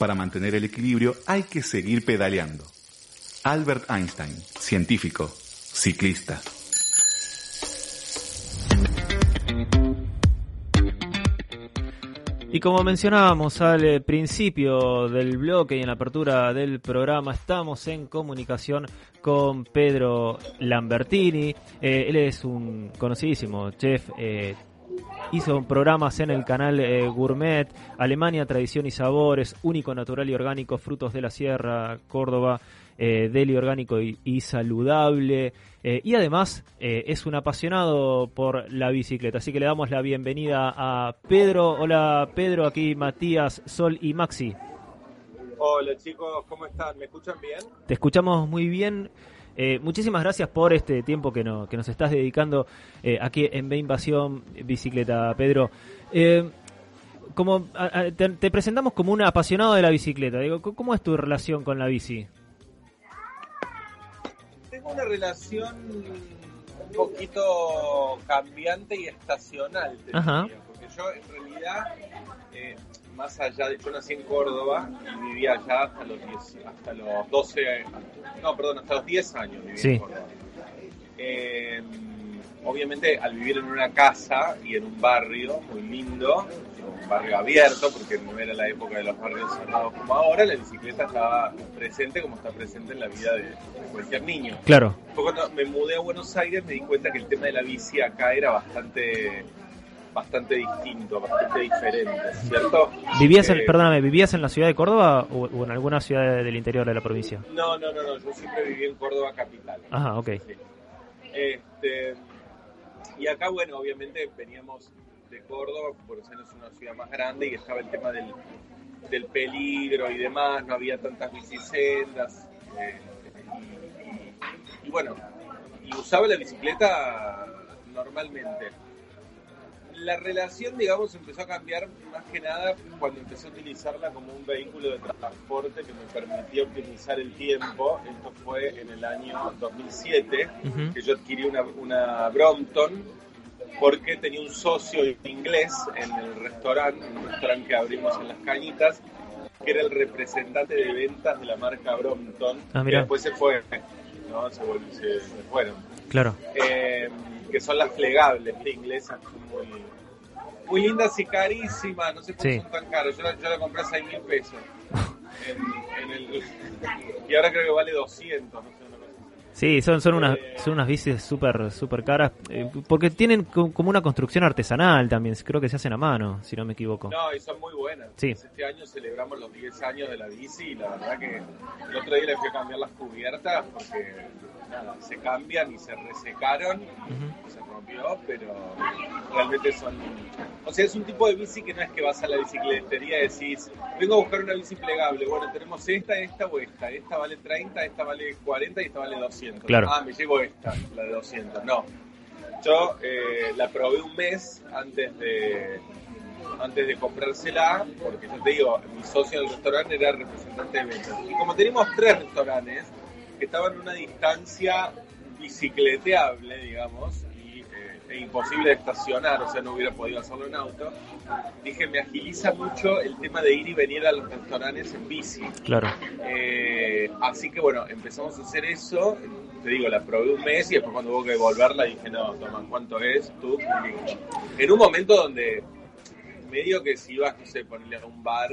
D: Para mantener el equilibrio hay que seguir pedaleando. Albert Einstein, científico, ciclista.
H: Y como mencionábamos al eh, principio del bloque y en la apertura del programa, estamos en comunicación con Pedro Lambertini. Eh, él es un conocidísimo chef. eh, hizo programas en el canal Gourmet, Alemania, Tradición y Sabores, Único Natural y Orgánico, Frutos de la Sierra, Córdoba, Deli Orgánico y Saludable. Eh, y además eh, es un apasionado por la bicicleta. Así que le damos la bienvenida a Pedro. Hola Pedro, aquí Matías, Sol y Maxi.
M: Hola chicos, ¿cómo están? ¿Me escuchan bien?
H: Te escuchamos muy bien. Eh, muchísimas gracias por este tiempo que, no- que nos estás dedicando eh, aquí en B Invasión Bicicleta, Pedro. Eh, como a- a- te, te presentamos como un apasionado de la bicicleta. Digo, ¿c- ¿cómo es tu relación con la bici?
M: Tengo una relación un poquito cambiante y estacional, te
H: Ajá.
M: diría, porque yo en realidad, eh, más allá de, yo nací en Córdoba y vivía allá hasta los 10, hasta los 12, no, perdón, hasta los 10 años viví
H: Sí.
M: en Córdoba. Eh, obviamente al vivir en una casa y en un barrio muy lindo, un barrio abierto, porque no era la época de los barrios cerrados como ahora, la bicicleta estaba presente como está presente en la vida de, de cualquier niño.
H: Claro.
M: Después cuando me mudé a Buenos Aires me di cuenta que el tema de la bici acá era bastante bastante distinto, bastante diferente, ¿cierto?
H: ¿Vivías, en,
M: Eh,
H: perdóname, ¿vivías en la ciudad de Córdoba o, o en alguna ciudad del interior de la provincia?
M: No, no, no, no, yo siempre viví en Córdoba capital.
H: Ajá, ok.
M: Este, y acá, bueno, obviamente veníamos de Córdoba, Aires es una ciudad más grande y estaba el tema del, del peligro y demás, no había tantas bicisendas. eh, y, y bueno, y usaba la bicicleta normalmente. La relación, digamos, empezó a cambiar más que nada cuando empecé a utilizarla como un vehículo de transporte que me permitía optimizar el tiempo. Esto fue en el año 2007,
H: Ujú.
M: que yo adquirí una, una Brompton porque tenía un socio inglés en el restaurante, un restaurante que abrimos en Las Cañitas, que era el representante de ventas de la marca Brompton,
H: Ah,
M: que después se fue, ¿no? Se, vol- se- se fueron
H: Claro.
M: eh, que son las plegables de inglesas, muy, muy lindas y carísimas, no sé por qué
H: Sí.
M: son tan caras, yo la, yo la compré a 6 mil pesos. En- en el- *laughs* y ahora creo que vale 200, no sé.
H: Sí, son, son, unas, son unas bicis súper super caras, eh, porque tienen co- como una construcción artesanal también, creo que se hacen a mano, si no me equivoco.
M: No, y son muy buenas.
H: Sí.
M: Este año celebramos los 10 años de la bici y la verdad que el otro día le fui a cambiar las cubiertas porque nada, se cambian y se resecaron, se rompió, pero realmente son... O sea, es un tipo de bici que no es que vas a la bicicletería y decís, vengo a buscar una bici plegable, bueno, tenemos esta, esta o esta, esta vale 30, esta vale 40 y esta vale 200.
H: Claro.
M: Ah, me llevo esta, la de 200. No, yo eh, la probé un mes antes de antes de comprársela, porque yo te digo, mi socio del restaurante era representante de ventas. Y como teníamos tres restaurantes que estaban a una distancia bicicleteable, digamos, y, eh, e imposible de estacionar, o sea, no hubiera podido hacerlo en auto, dije, me agiliza mucho el tema de ir y venir a los restaurantes en bici.
H: Claro.
M: Eh, así que bueno, empezamos a hacer eso. Te digo, la probé un mes y después cuando hubo que devolverla dije, no, toma, ¿cuánto es? Tú. En un momento donde medio que si ibas, no sé, ponerle a un bar,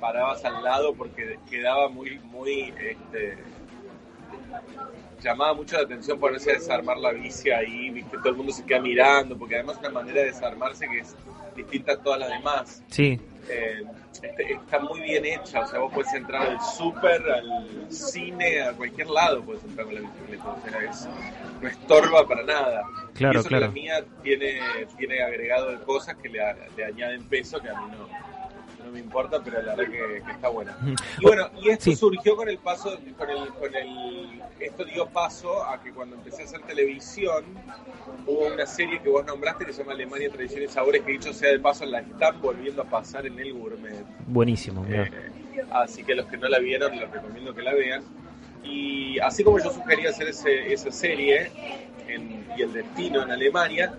M: parabas al lado porque quedaba muy, muy, este, llamaba mucho la atención ponerse a desarmar la bici ahí, viste, todo el mundo se queda mirando, porque además es una manera de desarmarse que es distinta a todas las demás
H: Sí,
M: eh, este- está muy bien hecha, o sea, vos puedes entrar al súper, al cine, a cualquier lado puedes entrar con la bicicleta, o sea, es- no estorba para nada.
H: Claro,
M: y eso que
H: claro.
M: la mía tiene, tiene agregado de cosas que le, le añaden peso que a mí no, no me importa, pero la verdad que, que está buena. Y bueno, y esto
H: Sí.
M: surgió con el paso, con el, con el, esto dio paso a que cuando empecé a hacer televisión, hubo una serie que vos nombraste que se llama Alemania Tradición y Sabores, que dicho sea de paso la están volviendo a pasar en el gourmet.
H: buenísimo.
M: Eh, así que los que no la vieron, les recomiendo que la vean. Y así como yo sugería hacer ese- esa serie en- y el destino en Alemania,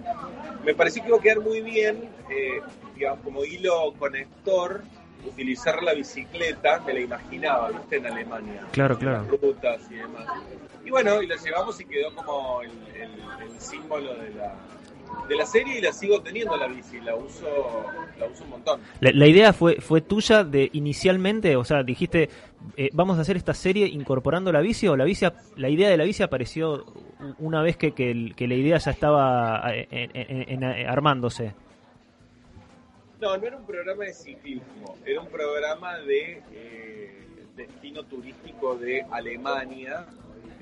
M: me pareció que iba a quedar muy bien, eh, digamos, como hilo conector, utilizar la bicicleta, me la imaginaba, viste, en Alemania.
H: Claro, claro.
M: las rutas y demás. Y bueno, y la llevamos y quedó como el, el- el símbolo de la, de la serie y la sigo teniendo la bici, la uso, la uso un montón.
H: La, la idea fue, fue tuya de inicialmente, o sea, dijiste, eh, vamos a hacer esta serie incorporando la bici o la bici, la idea de la bici apareció una vez que, que, el- que la idea ya estaba eh, en- en- en- armándose.
M: No, no era un programa de ciclismo, era un programa de eh, destino turístico de Alemania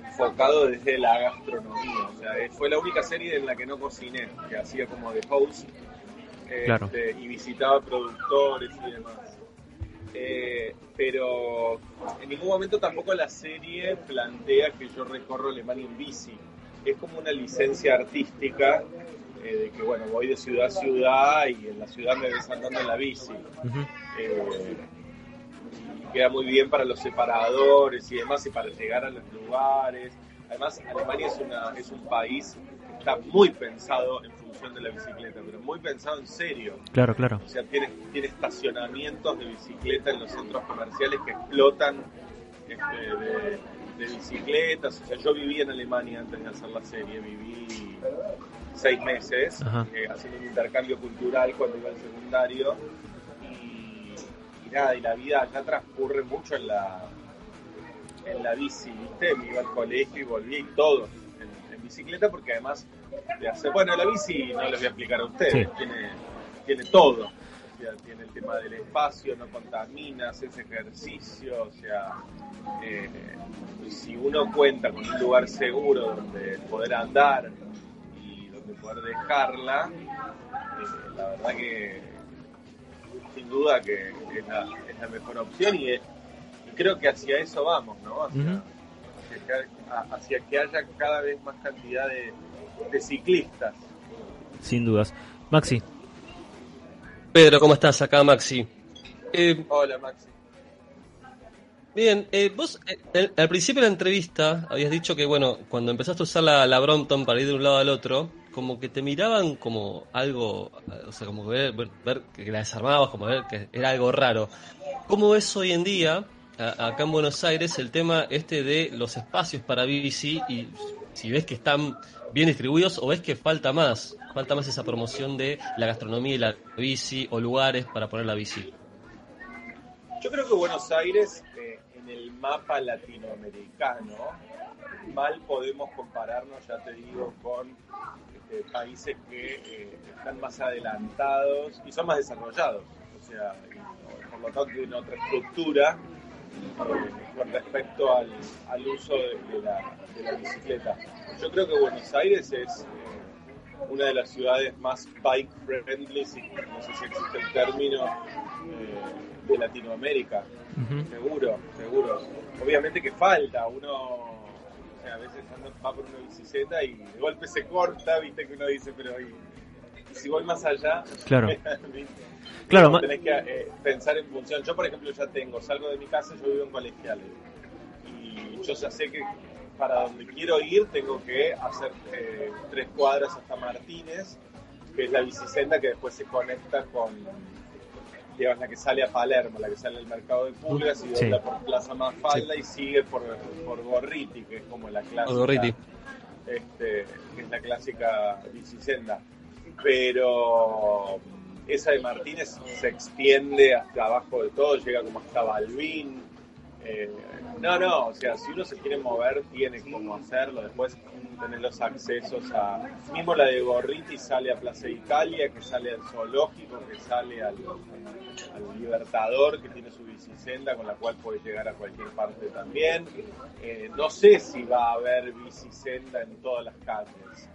M: enfocado desde la gastronomía. O sea, eh, fue la única serie en la que no cociné, que hacía como de host
H: Claro.
M: este, y visitaba productores y demás. Eh, pero en ningún momento tampoco la serie plantea que yo recorro Alemania en bici. Es como una licencia artística eh, de que, bueno, voy de ciudad a ciudad y en la ciudad me ves andando en la bici. Eh, y queda muy bien para los separadores y demás y para llegar a los lugares. Además, Alemania es, una, es un país que está muy pensado en función de la bicicleta, pero muy pensado en serio.
H: Claro, claro.
M: O sea, tiene, tiene estacionamientos de bicicleta en los centros comerciales que explotan este, de, de bicicletas. O sea, yo viví en Alemania antes de hacer la serie, viví seis meses eh, haciendo un intercambio cultural cuando iba al secundario. Y, y nada, y la vida acá transcurre mucho en la, en la bici, ¿viste? Me iba al colegio y volví y todo en, en bicicleta porque además de hacer, bueno, la bici no les voy a explicar a ustedes,
H: Sí.
M: tiene, tiene todo. Sea, tiene el tema del espacio, no contamina, haces ejercicio, o sea, eh, si uno cuenta con un lugar seguro donde poder andar y donde poder dejarla, eh, la verdad que sin duda que es la, es la mejor opción y, es- y creo que hacia eso vamos, ¿no? Hacia, que, a- hacia que haya cada vez más cantidad de, de ciclistas.
H: Sin dudas. Maxi,
G: Pedro, ¿cómo estás? Acá Maxi. Eh,
M: Hola Maxi.
G: bien, eh, vos eh, al- principio de la entrevista habías dicho que, bueno, cuando empezaste a usar la, la Brompton para ir de un lado al otro, como que te miraban como algo, eh, o sea, como ver, ver, ver que la desarmabas, como ver que era algo raro. ¿Cómo ves hoy en día, a- acá en Buenos Aires, el tema este de los espacios para bici y si ves que están bien distribuidos o ves que falta más? Falta más esa promoción de la gastronomía y la bici o lugares para poner la bici.
M: Yo creo que Buenos Aires, eh, en el mapa latinoamericano, mal podemos compararnos, ya te digo, con este, países que eh, están más adelantados y son más desarrollados. O sea, por lo tanto tienen otra estructura eh, con respecto al, al uso de, de la, de la bicicleta. Yo creo que Buenos Aires es eh, una de las ciudades más bike friendly, si- no sé si existe el término, eh, de Latinoamérica. Seguro, seguro. Obviamente que falta, uno o sea, a veces anda- va por una bicicleta y de golpe se corta, viste que uno dice, pero y, y si voy más allá,
H: Claro. *laughs*
M: ¿viste?
H: Claro,
M: tenés que eh, pensar en función. Yo, por ejemplo, ya tengo, salgo de mi casa, yo vivo en colegiales. Y yo ya sé que para donde quiero ir tengo que hacer eh, tres cuadras hasta Martínez, que es la bicicenda que después se conecta con, digamos, la que sale a Palermo, la que sale al mercado de pulgas y
G: Sí.
M: dobla por Plaza Mafalda y sigue por, por Gorriti, que es como la clásica.
G: Gorriti.
M: Este, que es la clásica bicicenda. Pero esa de Martínez se extiende hasta abajo de todo, llega como hasta Balbín. Eh, no, no, o sea, si uno se quiere mover, tiene cómo hacerlo. Después tener los accesos a. Mismo la de Gorriti sale a Plaza Italia, que sale al Zoológico, que sale al, Libertador, que tiene su bicisenda con la cual puede llegar a cualquier parte también. Eh, no sé si va a haber bicisenda en todas las calles.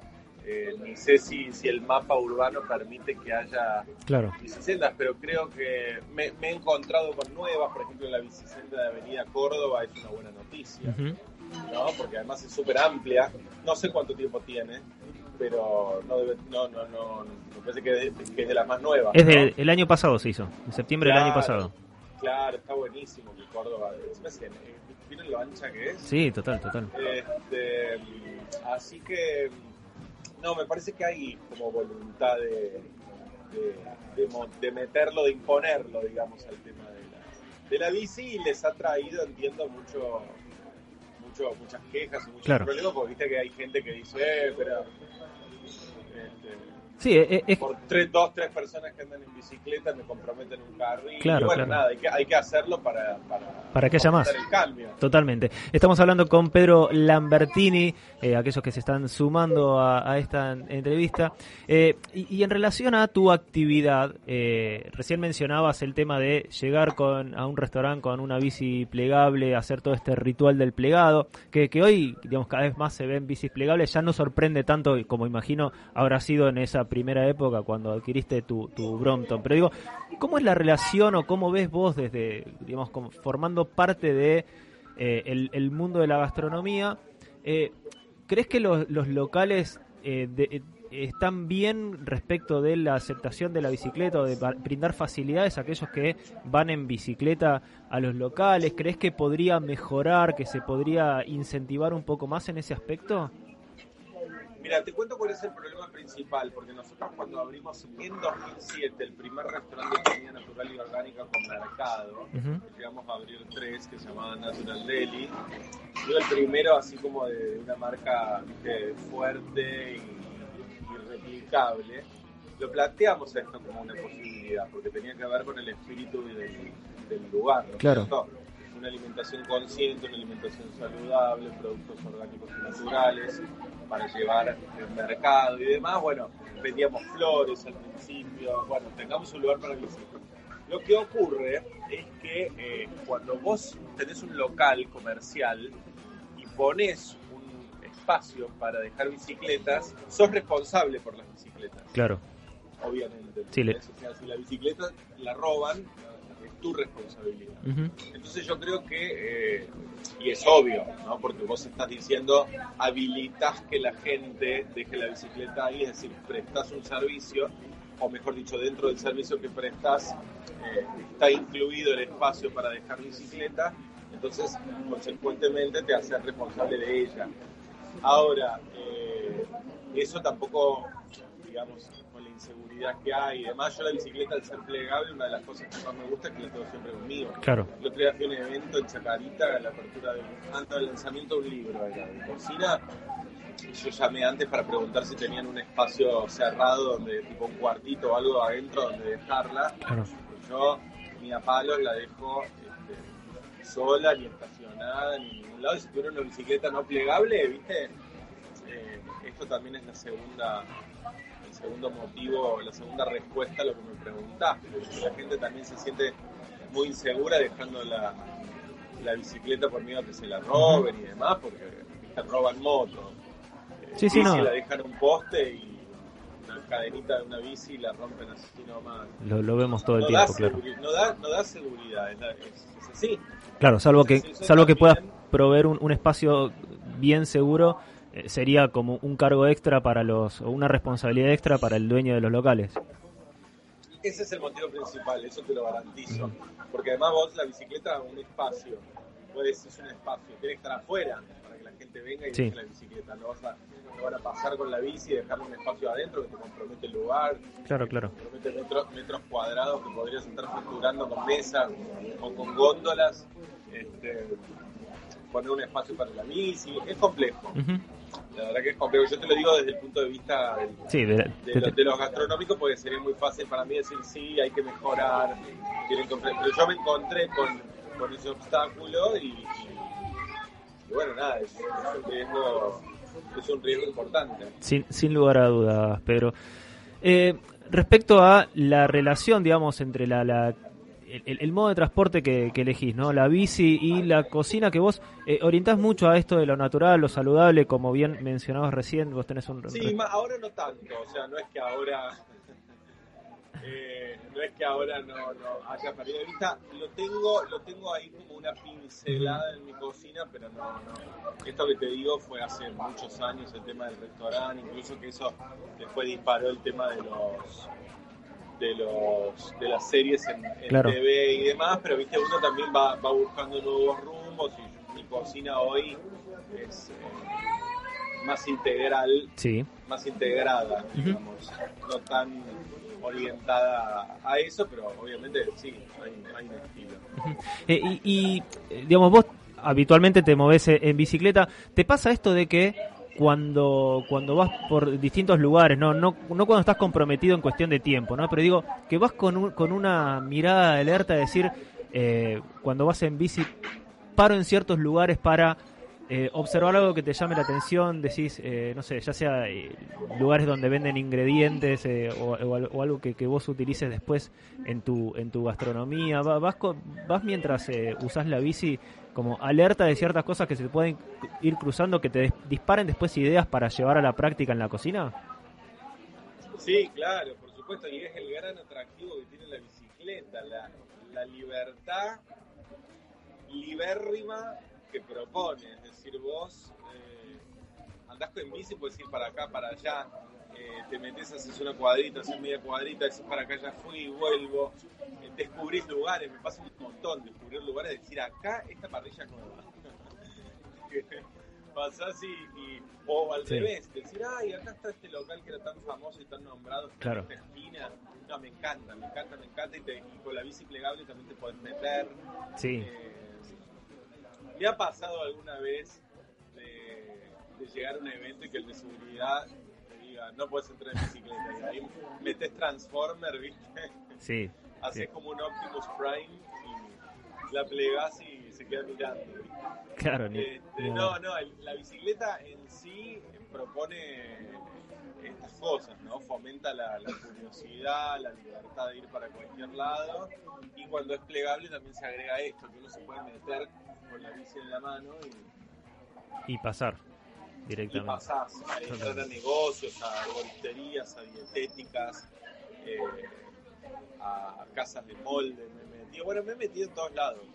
M: Eh, ni sé si, si el mapa urbano permite que haya
H: Claro.
M: bicisendas, pero creo que me, me he encontrado con nuevas, por ejemplo la bicisenda de Avenida Córdoba es una buena noticia. ¿no? porque además es súper amplia, no sé cuánto tiempo tiene, pero no debe, no, no, no, me parece que, de- que es de las más nuevas.
H: Es
M: ¿no?
H: de, el año pasado se hizo, en septiembre del año
M: Claro,
H: pasado.
M: Claro, está buenísimo que Córdoba, que, eh, ¿vieron lo ancha que es?
H: Sí, total, total.
M: Este, así que, no, me parece que hay como voluntad de, de, de meterlo, de imponerlo, digamos, al tema de la, de la bici y les ha traído, entiendo, mucho, mucho muchas quejas y muchos
H: Claro.
M: problemas, porque viste que hay gente que dice, eh, pero...
H: Sí, es, es-
M: por tres, dos, tres personas que andan en bicicleta me comprometen un carril.
H: Claro,
M: y bueno,
H: claro.
M: nada, hay que, hay que hacerlo para, para,
H: Para que haya más.
M: fomentar el cambio.
H: Totalmente. Estamos hablando con Pedro Lambertini, eh, aquellos que se están sumando a, a esta entrevista. Eh, y, y en relación a tu actividad, eh, recién mencionabas el tema de llegar con, a un restaurante con una bici plegable, hacer todo este ritual del plegado, que, que hoy, digamos, cada vez más se ven bicis plegables, ya no sorprende tanto como imagino habrá sido en esa primera época cuando adquiriste tu, tu Brompton. Pero digo, ¿cómo es la relación o cómo ves vos desde, digamos, como formando parte de eh, el, el mundo de la gastronomía? Eh, ¿Crees que los, los locales eh, de- están bien respecto de la aceptación de la bicicleta o de brindar facilidades a aquellos que van en bicicleta a los locales? ¿Crees que podría mejorar, que se podría incentivar un poco más en ese aspecto?
M: Mira, te cuento cuál es el problema principal, porque nosotros cuando abrimos en 2007 el primer restaurante de comida natural y orgánica con mercado,
H: Ujú.
M: llegamos a abrir tres que se llamaban Natural Deli. Yo el primero así como de una marca viste, fuerte y, y replicable. Lo planteamos esto como una posibilidad, porque tenía que ver con el espíritu del, del lugar. ¿no
H: Claro.
M: Una alimentación consciente, una alimentación saludable, productos orgánicos y naturales para llevar al mercado y demás. Bueno, vendíamos flores al principio, bueno, tengamos un lugar para visitar. Lo que ocurre es que eh, cuando vos tenés un local comercial y pones un espacio para dejar bicicletas, sos responsable por las bicicletas,
H: Claro.
M: obviamente.
H: Sí, le-.
M: O sea, si la bicicleta la roban, tu responsabilidad. Entonces yo creo que, eh, y es obvio, ¿no? porque vos estás diciendo, habilitas que la gente deje la bicicleta ahí, es decir, prestas un servicio, o mejor dicho, dentro del servicio que prestas eh, está incluido el espacio para dejar bicicleta, entonces consecuentemente te haces responsable de ella. Ahora, eh, eso tampoco, digamos, inseguridad que hay y demás, yo la bicicleta al ser plegable, una de las cosas que más me gusta es que la tengo siempre conmigo.
H: Claro.
M: El otro día fui a un evento en Chacarita, a la apertura del, antes del lanzamiento de un libro de cocina. Yo llamé antes para preguntar si tenían un espacio cerrado, donde tipo un cuartito o algo adentro donde dejarla.
H: Claro.
M: Yo ni a palos la dejo este, sola, ni estacionada, ni en ningún lado. Y si tuviera una bicicleta no plegable, ¿viste? Eh, esto también es la segunda, segundo motivo, la segunda respuesta a lo que me preguntaste. La gente también se siente muy insegura dejando la, la bicicleta por miedo a que se la roben y demás, porque ¿viste? roban motos. Eh,
H: Sí, sí,
M: bici
H: no.
M: la dejan un poste y una cadenita de una bici y la rompen así nomás.
H: Lo, lo vemos todo el
M: no,
H: tiempo, claro.
M: no, da, no da seguridad, es, así.
H: Claro, salvo que, salvo que puedas proveer un, un espacio bien seguro, eh, sería como un cargo extra para los, o una responsabilidad extra para el dueño de los locales.
M: Ese es el motivo principal, eso te lo garantizo. Porque además vos la bicicleta un espacio, puedes, es un espacio, tiene que estar afuera para que la gente venga y
H: Sí.
M: deje la bicicleta. No, vas a, no van a pasar con la bici y dejarle un espacio adentro que te compromete el lugar,
H: Claro, claro.
M: te compromete metros, metros cuadrados que podrías estar facturando con mesas o con góndolas. Este, poner un espacio para la bici, es complejo. La verdad que es complejo. Yo te lo digo desde el punto de vista del,
H: Sí, de-
M: de,
H: de-
M: los, de los gastronómicos porque sería muy fácil para mí decir sí, hay que mejorar, tienen que ofrecer- pero yo me encontré con, con ese obstáculo y, y- y bueno, nada, es, es un riesgo, es un riesgo importante.
H: sin, sin lugar a dudas, Pedro. Eh, respecto a la relación, digamos, entre la, la- el, el modo de transporte que, que elegís, ¿no? La bici y la cocina, que vos eh, orientás mucho a esto de lo natural, lo saludable, como bien mencionabas recién, vos tenés un...
M: Sí, ma- ahora no tanto, o sea, no es que ahora... *laughs* eh, no es que ahora no, no haya perdido de vista, lo tengo, lo tengo ahí como una pincelada en mi cocina, pero no, no. Esto que te digo fue hace muchos años el tema del restaurante, incluso que eso después disparó el tema de los de los de las series en, en
H: Claro.
M: TV y demás, pero viste uno también va, va buscando nuevos rumbos y mi cocina hoy es eh, más integral
H: Sí.
M: más integrada, digamos, no tan orientada a eso, pero obviamente sí, hay, hay un estilo.
H: Eh, y, y, eh, digamos, vos habitualmente te moves en bicicleta. ¿Te pasa esto de que cuando, cuando vas por distintos lugares, no, no, no cuando estás comprometido en cuestión de tiempo, ¿no? Pero digo, que vas con, un- con una mirada alerta, de decir, eh, cuando vas en bici, paro en ciertos lugares para eh, observar algo que te llame la atención, decís, eh, no sé, ya sea eh, lugares donde venden ingredientes eh, o, o al- o algo que, que vos utilices después en tu, en tu gastronomía, Va- vas, vas mientras eh, usás la bici como alerta de ciertas cosas que se pueden ir cruzando, que te disparen después ideas para llevar a la práctica en la cocina.
M: Sí, claro, por supuesto, y es el gran atractivo que tiene la bicicleta, la, la libertad libérrima que propone. Es decir, vos eh, andás en bici, puedes ir para acá, para allá, eh, te metes, haces una cuadrita, haces media cuadrita, decís para acá ya fui y vuelvo, eh, descubrís lugares, me pasa un montón descubrir lugares, decir acá esta parrilla nueva. *laughs* Pasás y, y- o al
H: Sí.
M: revés, decir, ay, acá está este local que era tan famoso y tan nombrado,
H: Claro.
M: esta esquina. No, me encanta, me encanta, me encanta, y, te- y con la bici plegable también te puedes meter.
H: Sí.
M: Eh, ¿Me ha pasado alguna vez de, de llegar a un evento y que el de seguridad no puedes entrar en bicicleta? Y ahí metes Transformer, ¿viste?
H: Sí.
M: Haces
H: sí.
M: como un Optimus Prime y la plegás y se queda mirando. ¿viste?
H: Claro, ni-
M: Este, no, no, el- la bicicleta en sí propone estas cosas, ¿no? Fomenta la, la curiosidad, la libertad de ir para cualquier lado y cuando es plegable también se agrega esto, que uno se puede meter con la bici en la mano y,
H: Y pasar
M: y
H: directamente.
M: pasás a entrar a negocios, a arboristerías, a dietéticas, eh, a casas de molde, me metido, bueno, me he metido en todos lados.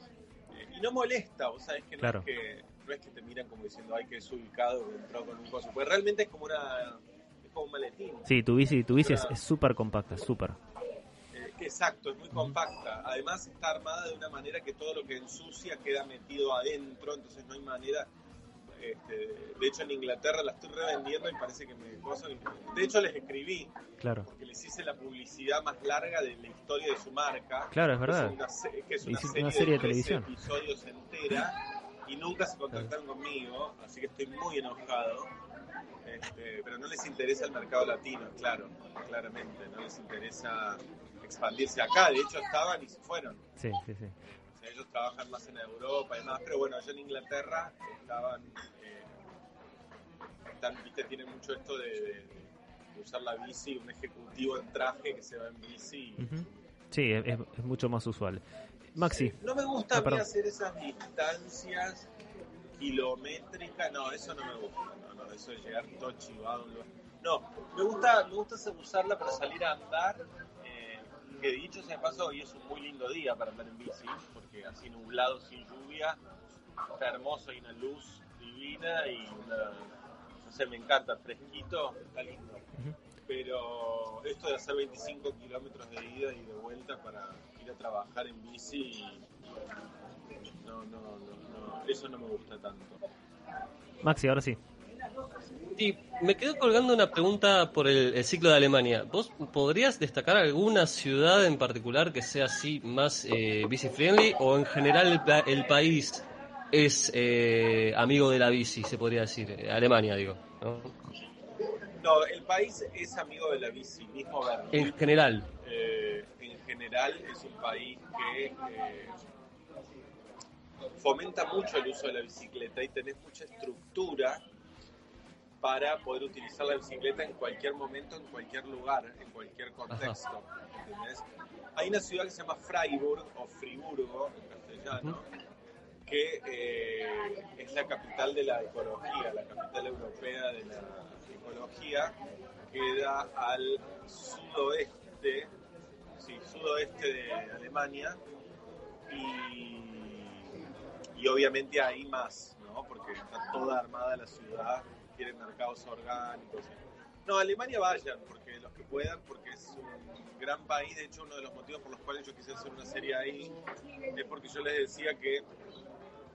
M: Eh, y no molesta, vos sabés que no,
H: Claro.
M: es que no es que te miran como diciendo, ay, que es ubicado, que entró con un coso, pues realmente es como una, es como un maletín.
H: Sí, tu bici, tu bici es
M: Una-
H: es súper compacta, súper.
M: Eh, exacto, es muy compacta. Además está armada de una manera que todo lo que ensucia queda metido adentro, entonces no hay manera. Este, de hecho en Inglaterra la estoy revendiendo y parece que me cosa- De hecho les escribí
H: Claro.
M: porque les hice la publicidad más larga de la historia de su marca.
H: Claro, es
M: que
H: verdad.
M: una, se- que es una serie,
H: una serie de
M: 13
H: televisión.
M: episodios entera y nunca se contactaron conmigo, así que estoy muy enojado. Este, pero no les interesa el mercado latino, claro, claramente, no les interesa expandirse acá, de hecho estaban y se fueron.
H: Sí, sí, sí.
M: Ellos trabajan más en Europa y demás, pero bueno, allá en Inglaterra estaban, eh, están, viste, tienen mucho esto de, de- de usar la bici, un ejecutivo en traje que se va en bici.
H: Sí, es, mucho más usual. Maxi.
M: No me gusta
H: Ah,
M: hacer esas distancias kilométricas, no, eso no me gusta, no, no, eso de llegar todo chivado. No, me gusta, me gusta usarla para salir a andar, eh, que dicho sea paso, hoy es un muy lindo día para andar en bici, porque así nublado, sin lluvia, está hermoso, hay una luz divina y una, no sé, me encanta, fresquito, está lindo. Pero esto de hacer 25 kilómetros de ida y de vuelta para ir a trabajar en bici, no, no, no, no, eso no me gusta tanto.
H: Maxi, ahora sí.
G: Y me quedo colgando una pregunta por el, el ciclo de Alemania. ¿Vos podrías destacar alguna ciudad en particular que sea así más eh, bici friendly o en general el, pa- el país es eh, amigo de la bici, se podría decir? Eh, Alemania, digo. ¿no?
M: No, el país es amigo de la bici, mismo Berlín.
G: En general.
M: Eh, en general es un país que eh, fomenta mucho el uso de la bicicleta y tenés mucha estructura para poder utilizar la bicicleta en cualquier momento, en cualquier lugar, en cualquier contexto. ¿entendés? Hay una ciudad que se llama Freiburg o Friburgo en castellano, que eh, es la capital de la ecología, la capital europea de la ecología, queda al sudoeste, sí, sudoeste de Alemania y, y obviamente hay más, ¿no? Porque está toda armada la ciudad, quieren mercados orgánicos. No, Alemania vayan, porque los que puedan, porque es un gran país. De hecho, uno de los motivos por los cuales yo quise hacer una serie ahí es porque yo les decía que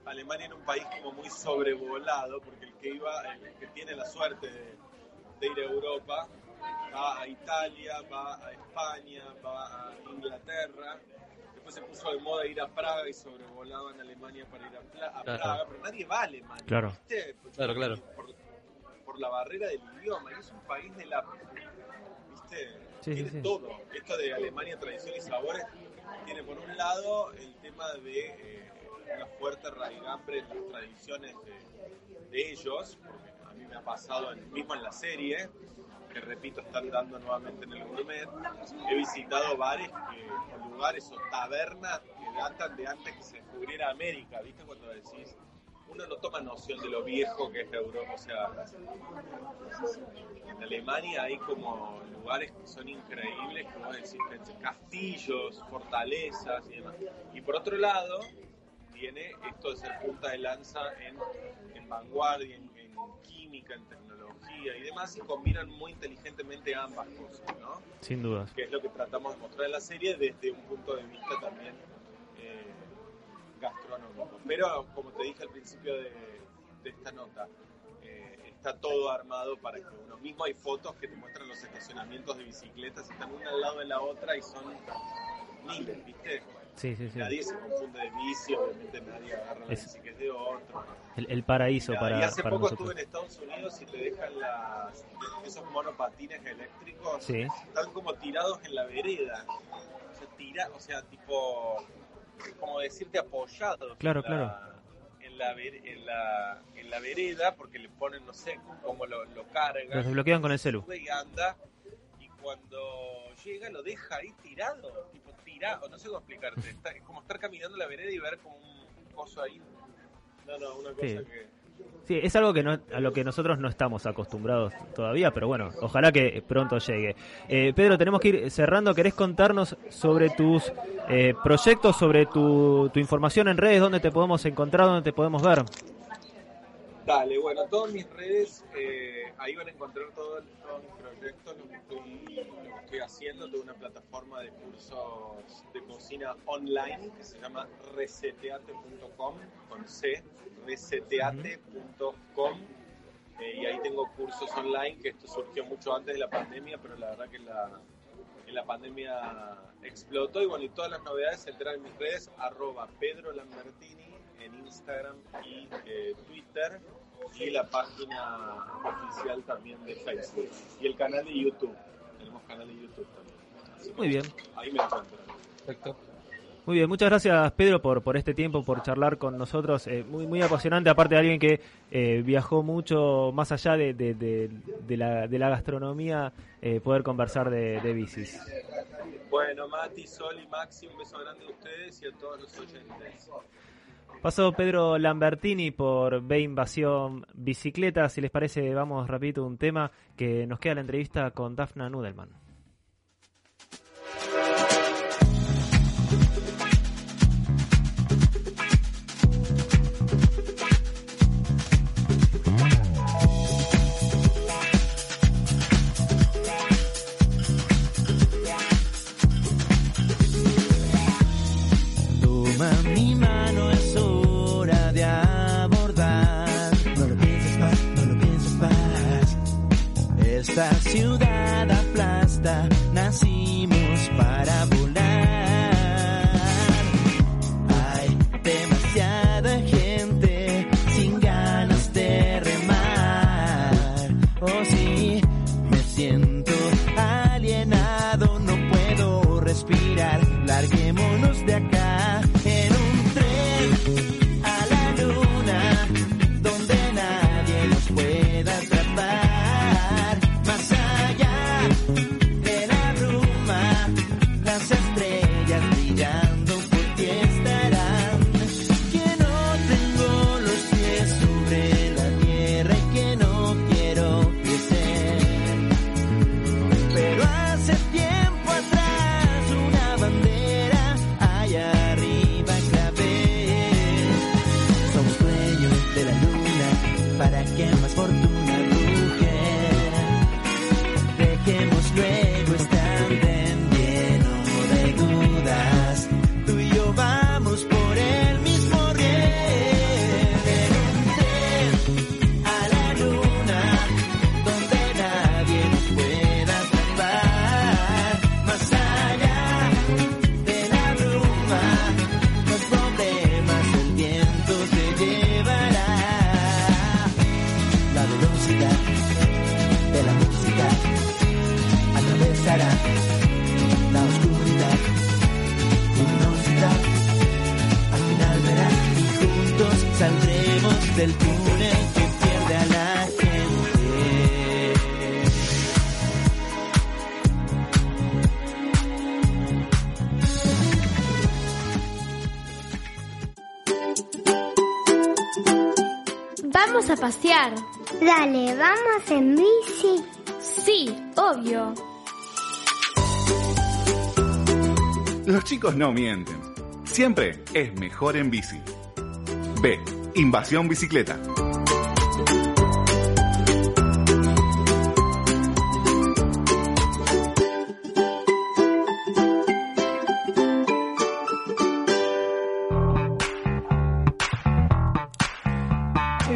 M: Alemania era un país como muy sobrevolado, porque el que iba, el que tiene la suerte de, de ir a Europa, va a Italia, va a España, va a Inglaterra. Después se puso de moda ir a Praga y sobrevolaban Alemania para ir a, Pla- a
G: Claro.
M: Praga, pero nadie va a Alemania.
G: Claro. Claro, claro.
M: Por, por la barrera del idioma, y es un país de la. ¿Viste?
H: Sí,
M: tiene
H: sí, sí.
M: todo. Esto de Alemania, tradición y sabores, tiene por un lado el tema de eh, una fuerte raigambre en las tradiciones de, de ellos, porque a mí me ha pasado en- mismo en la serie, que repito, están dando nuevamente en el gourmet. He visitado bares que, lugares o tabernas que datan de antes que se descubriera América, ¿viste? Cuando decís, uno no toma noción de lo viejo que es Europa. O sea, en Alemania hay como lugares que son increíbles, como decir, castillos, fortalezas y demás. Y por otro lado, tiene esto de ser punta de lanza en, en vanguardia, en, en química, en tecnología y demás, y combinan muy inteligentemente ambas cosas, ¿no?
H: Sin dudas.
M: que es lo que tratamos de mostrar en la serie desde un punto de vista también gastronómico. Pero como te dije al principio de, de esta nota, eh, está todo armado para que uno mismo hay fotos que te muestran los estacionamientos de bicicletas, están una al lado de la otra y son miles, ¿viste?
H: Sí, sí, sí.
M: Nadie se confunde de bici, obviamente nadie agarra la
H: Es-
M: bici que es de otro.
H: El, el paraíso
M: Mira,
H: para,
M: y hace
H: para
M: poco
H: nosotros.
M: estuve en Estados Unidos y te dejan las, esos monopatines eléctricos.
H: Sí.
M: Están como tirados en la vereda. O sea, tira, o sea tipo, como decirte apoyados.
H: Claro,
M: en la- En la, ver- en, la, en la vereda, porque le ponen, no sé, cómo lo, lo cargan.
H: Los desbloquean con el celu.
M: Y anda, y cuando llega lo deja ahí tirado, tipo tirado, no sé cómo explicarte. *laughs* Está- es como estar caminando en la vereda y ver como un coso ahí. No, no, una cosa
H: Sí.
M: que...
H: Sí, es algo que no, a lo que nosotros no estamos acostumbrados todavía, pero bueno, ojalá que pronto llegue. Eh, Pedro, tenemos que ir cerrando. ¿Querés contarnos sobre tus eh, proyectos, sobre tu, tu información en redes, dónde te podemos encontrar, dónde te podemos ver?
M: Dale, bueno, todas mis redes, eh, ahí van a encontrar todo- todos mis proyectos, lo que, estoy, lo que estoy haciendo. Tengo una plataforma de cursos de cocina online que se llama reseteate.com, con C, reseteate.com. eh, y ahí tengo cursos online, que esto surgió mucho antes de la pandemia, pero la verdad que la, que la pandemia explotó. Y bueno, y todas las novedades se enteran en mis redes, arroba Pedro Lambertini en Instagram y eh, Twitter y la página oficial también de Facebook y el canal de YouTube. Tenemos canal de YouTube también. Así
H: Muy bien.
M: Ahí me encuentran.
G: Perfecto.
H: Muy bien, muchas gracias Pedro por, por este tiempo, por charlar con nosotros. Eh, muy, muy apasionante, aparte de alguien que eh, viajó mucho más allá de, de, de- de la, de la gastronomía, eh, poder conversar de, de bicis.
M: Bueno, Mati, Sol y Maxi, un beso grande a ustedes y a todos los oyentes.
H: Pasó Pedro Lambertini por B Invasión Bicicleta. Si les parece, vamos rapidito un tema que nos queda la entrevista con Dafna Nudelman.
N: Esta ciudad aplasta, nacimos en
O: bici.
P: Sí, obvio.
D: Los chicos no mienten. Siempre es mejor en bici. B. Invasión bicicleta.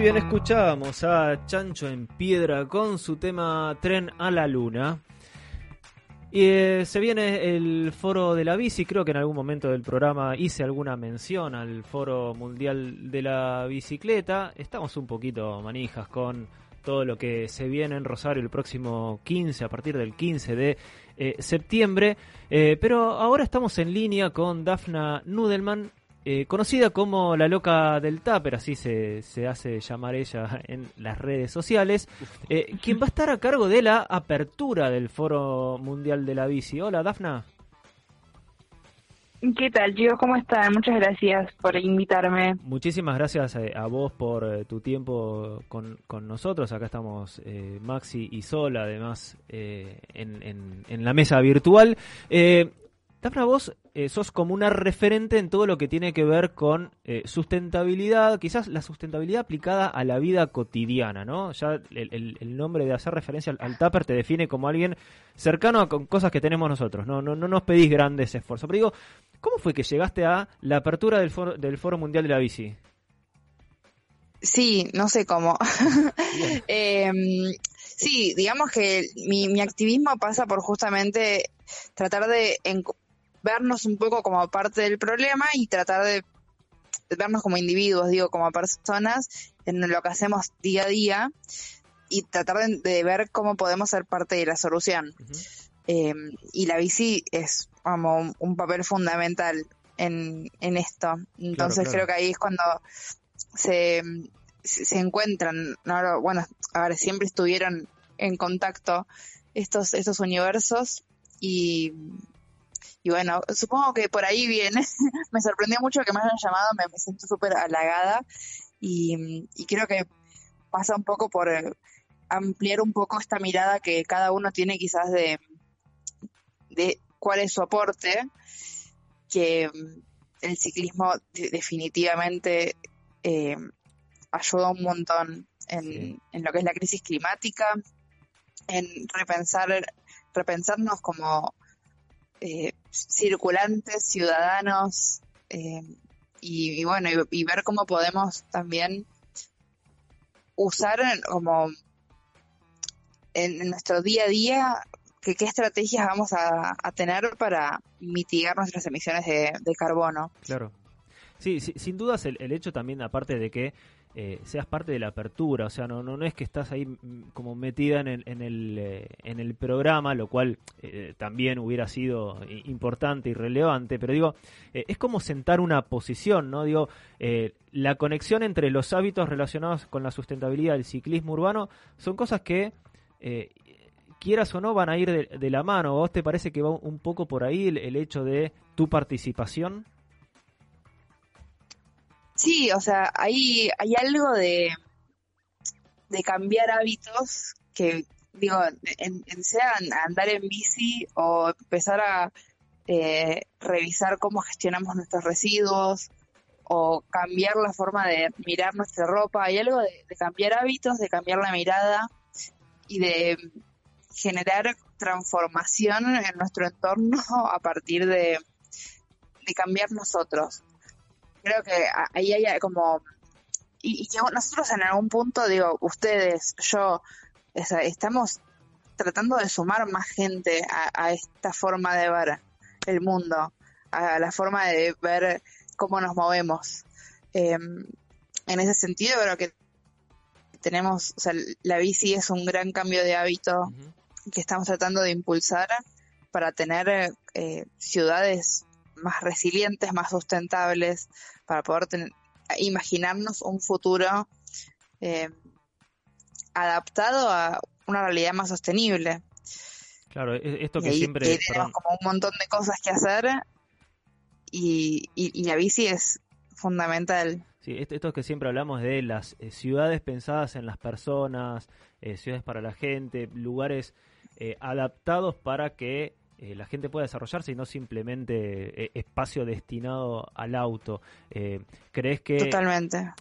H: Bien, escuchábamos a Chancho en Piedra con su tema Tren a la Luna. Y eh, se viene el foro de la bici, creo que en algún momento del programa hice alguna mención al foro mundial de la bicicleta. Estamos un poquito manijas con todo lo que se viene en Rosario el próximo 15, a partir del 15 de eh, septiembre. Eh, pero ahora estamos en línea con Dafna Nudelman, eh, conocida como la loca del Tupper, así se, se hace llamar ella *laughs* en las redes sociales, eh, quien va a estar a cargo de la apertura del Foro Mundial de la Bici. Hola, Dafna.
Q: ¿Qué tal, chicos? ¿Cómo están? Muchas gracias por invitarme.
H: Muchísimas gracias eh, a vos por eh, tu tiempo con, con nosotros. Acá estamos eh, Maxi y Sol, además, eh, en, en- en la mesa virtual. Eh, Dafna, vos eh, sos como una referente en todo lo que tiene que ver con eh, sustentabilidad, quizás la sustentabilidad aplicada a la vida cotidiana, ¿no? Ya el, el- el nombre de hacer referencia al, al tupper te define como alguien cercano a con cosas que tenemos nosotros, ¿no? No, no nos pedís grandes esfuerzos. Pero digo, ¿cómo fue que llegaste a la apertura del foro, del foro Mundial de la Bici?
Q: Sí, no sé cómo. *laughs* Em, sí, digamos que mi, mi activismo pasa por justamente tratar de vernos un poco como parte del problema y tratar de vernos como individuos, digo, como personas en lo que hacemos día a día y tratar de, de ver cómo podemos ser parte de la solución. Em, y la bici es como un, un papel fundamental en, en esto. Entonces
R: claro.
Q: creo que ahí es cuando se, se se encuentran, ¿no? bueno, a ver, siempre estuvieron en contacto estos, estos universos y, y bueno, supongo que por ahí viene. *laughs* me sorprendió mucho que me hayan llamado, me, me siento súper halagada y, y creo que pasa un poco por eh, ampliar un poco esta mirada que cada uno tiene quizás de, de cuál es su aporte, que mm, el ciclismo de- definitivamente eh, ayuda un montón en, en lo que es la crisis climática, en repensar, repensarnos como eh, circulantes, ciudadanos, eh, y, y bueno, y, ver cómo podemos también usar como en, nuestro día a día que, qué estrategias vamos a, tener para mitigar nuestras emisiones de, carbono.
H: Claro. Sí, sí, sin dudas el hecho también, aparte de que eh, seas parte de la apertura, o sea, no, no, no es que estás ahí mm, como metida en el, en el, eh, en el programa, lo cual eh, también hubiera sido i- importante y relevante, pero digo, eh, es como sentar una posición, ¿no? Digo, eh, la conexión entre los hábitos relacionados con la sustentabilidad del ciclismo urbano son cosas que... eh, quieras o no, van a ir de, la mano. ¿A ¿Vos te parece que va un poco por ahí el hecho de tu participación?
Q: Sí, o sea, hay, hay algo de, de cambiar hábitos que, digo, en, sea andar en bici o empezar a eh, revisar cómo gestionamos nuestros residuos o cambiar la forma de mirar nuestra ropa. Hay algo de, de cambiar hábitos, de cambiar la mirada y de generar transformación en nuestro entorno *laughs* a partir de, de cambiar nosotros creo que ahí hay como y, y que nosotros en algún punto digo ustedes yo o sea, estamos tratando de sumar más gente a, a esta forma de ver el mundo a la forma de ver cómo nos movemos. Eh, en ese sentido creo que tenemos o sea la bici es un gran cambio de hábito que estamos tratando de impulsar para tener eh, ciudades más resilientes, más sustentables, para poder ten- imaginarnos un futuro eh, adaptado a una realidad más sostenible.
H: Claro, e- esto
Q: Y
H: que
Q: ahí
H: siempre...
Q: tenemos
H: perdón.
Q: como un montón de cosas que hacer y, y- y la bici es fundamental.
H: Sí, esto, esto que siempre hablamos de las eh, ciudades pensadas en las personas, eh, ciudades para la gente, lugares eh, adaptados para que eh, la gente pueda desarrollarse y no simplemente eh, espacio destinado al auto. Eh, ¿Crees que
Q: Totalmente.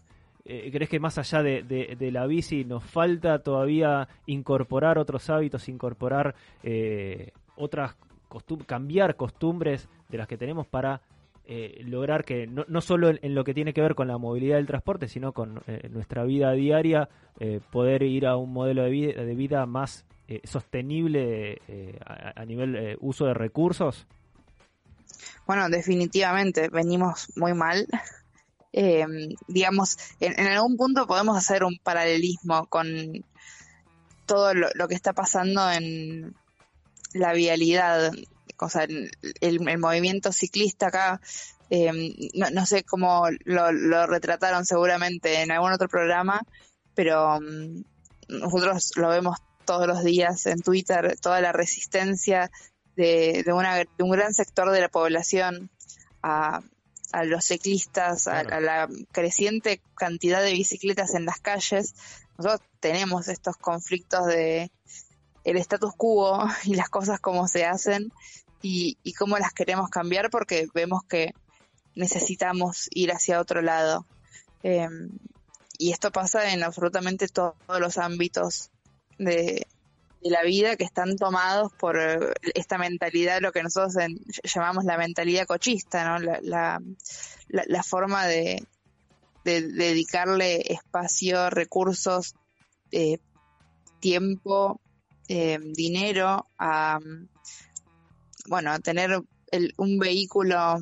H: ¿Crees que más allá de, de- de la bici nos falta todavía incorporar otros hábitos, incorporar eh, otras costumbres, cambiar costumbres de las que tenemos para eh, lograr que no, no solo en, en lo que tiene que ver con la movilidad del transporte, sino con eh, nuestra vida diaria, eh, poder ir a un modelo de vida, de vida más eh, sostenible eh, a, nivel eh, uso de recursos?
Q: Bueno, definitivamente venimos muy mal. *laughs* Eh, digamos, en, algún punto podemos hacer un paralelismo con todo lo, que está pasando en la vialidad, o el, movimiento ciclista acá. eh, no, sé cómo lo, lo retrataron seguramente en algún otro programa, pero mm, nosotros lo vemos todos los días en Twitter, toda la resistencia de, de, una, de un gran sector de la población a, a los ciclistas, a, a la creciente cantidad de bicicletas en las calles. Nosotros tenemos estos conflictos de el status quo *laughs* y las cosas como se hacen y, y cómo las queremos cambiar porque vemos que necesitamos ir hacia otro lado. Eh, y esto pasa en absolutamente to- todos los ámbitos de, la vida que están tomados por eh, esta mentalidad, lo que nosotros llamamos la mentalidad cochista, ¿no? La, la, la- la forma de, de dedicarle espacio, recursos, eh, tiempo, eh, dinero a, bueno, a tener el- un vehículo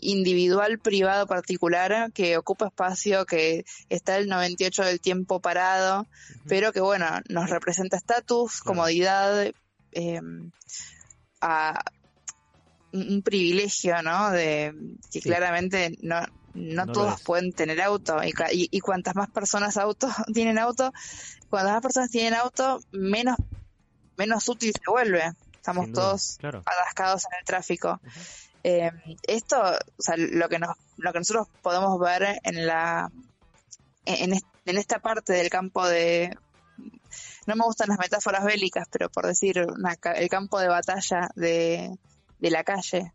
Q: individual, privado, particular, que ocupa espacio, que está el 98 del tiempo parado, pero que, bueno, nos representa estatus, comodidad, eh, a un privilegio, ¿no? De que
R: Sí.
Q: claramente no, no,
R: No
Q: todos pueden tener auto y, y, y cuantas más personas auto *laughs* tienen auto, cuantas más personas tienen auto, menos menos útil se vuelve. Estamos todos
H: claro.
Q: atascados en el tráfico. Eh, esto, o sea, lo que nos, lo que nosotros podemos ver en la, en, est- en esta parte del campo de, no me gustan las metáforas bélicas, pero por decir una el campo de batalla de, de la calle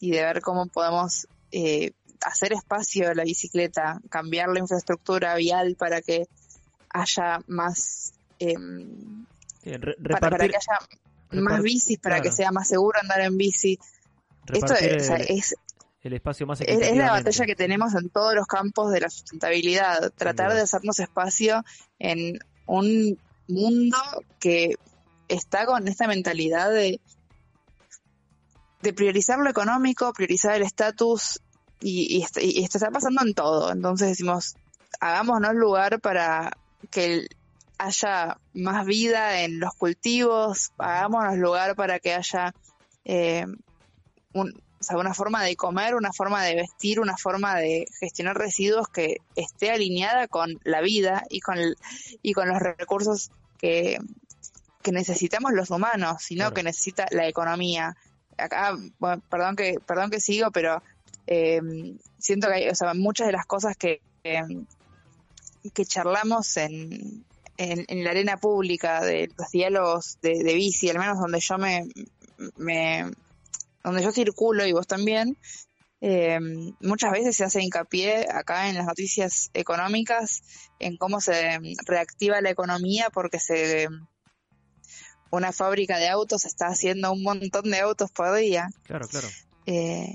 Q: y de ver cómo podemos eh, hacer espacio a la bicicleta, cambiar la infraestructura vial para que haya más, em,
H: Eh, re-
Q: para, que haya más bicis, para que sea más seguro andar en bici. Esto
H: repartir
Q: es, o sea,
H: el,
Q: es,
H: el espacio más
Q: es- la batalla que tenemos en todos los campos de la sustentabilidad, tratar de hacernos espacio en un mundo que está con esta mentalidad de, de priorizar lo económico, priorizar el estatus y, y, est- y esto está pasando en todo. Entonces decimos, hagámonos lugar para que haya más vida en los cultivos, hagámonos lugar para que haya eh, un- o sea, una forma de comer, una forma de vestir, una forma de gestionar residuos que esté alineada con la vida y con, el- y con los recursos que, que necesitamos los humanos, sino
R: Claro.
Q: que necesita la economía. Acá, bueno, perdón que, perdón que sigo, pero eh, siento que hay, o sea, muchas de las cosas que, que, que charlamos en, en, en la arena pública de los diálogos de, de bici, al menos donde yo me, me donde yo circulo y vos también, eh, muchas veces se hace hincapié acá en las noticias económicas en cómo se reactiva la economía porque se una fábrica de autos está haciendo un montón de autos por día
H: Claro, claro.
Q: eh,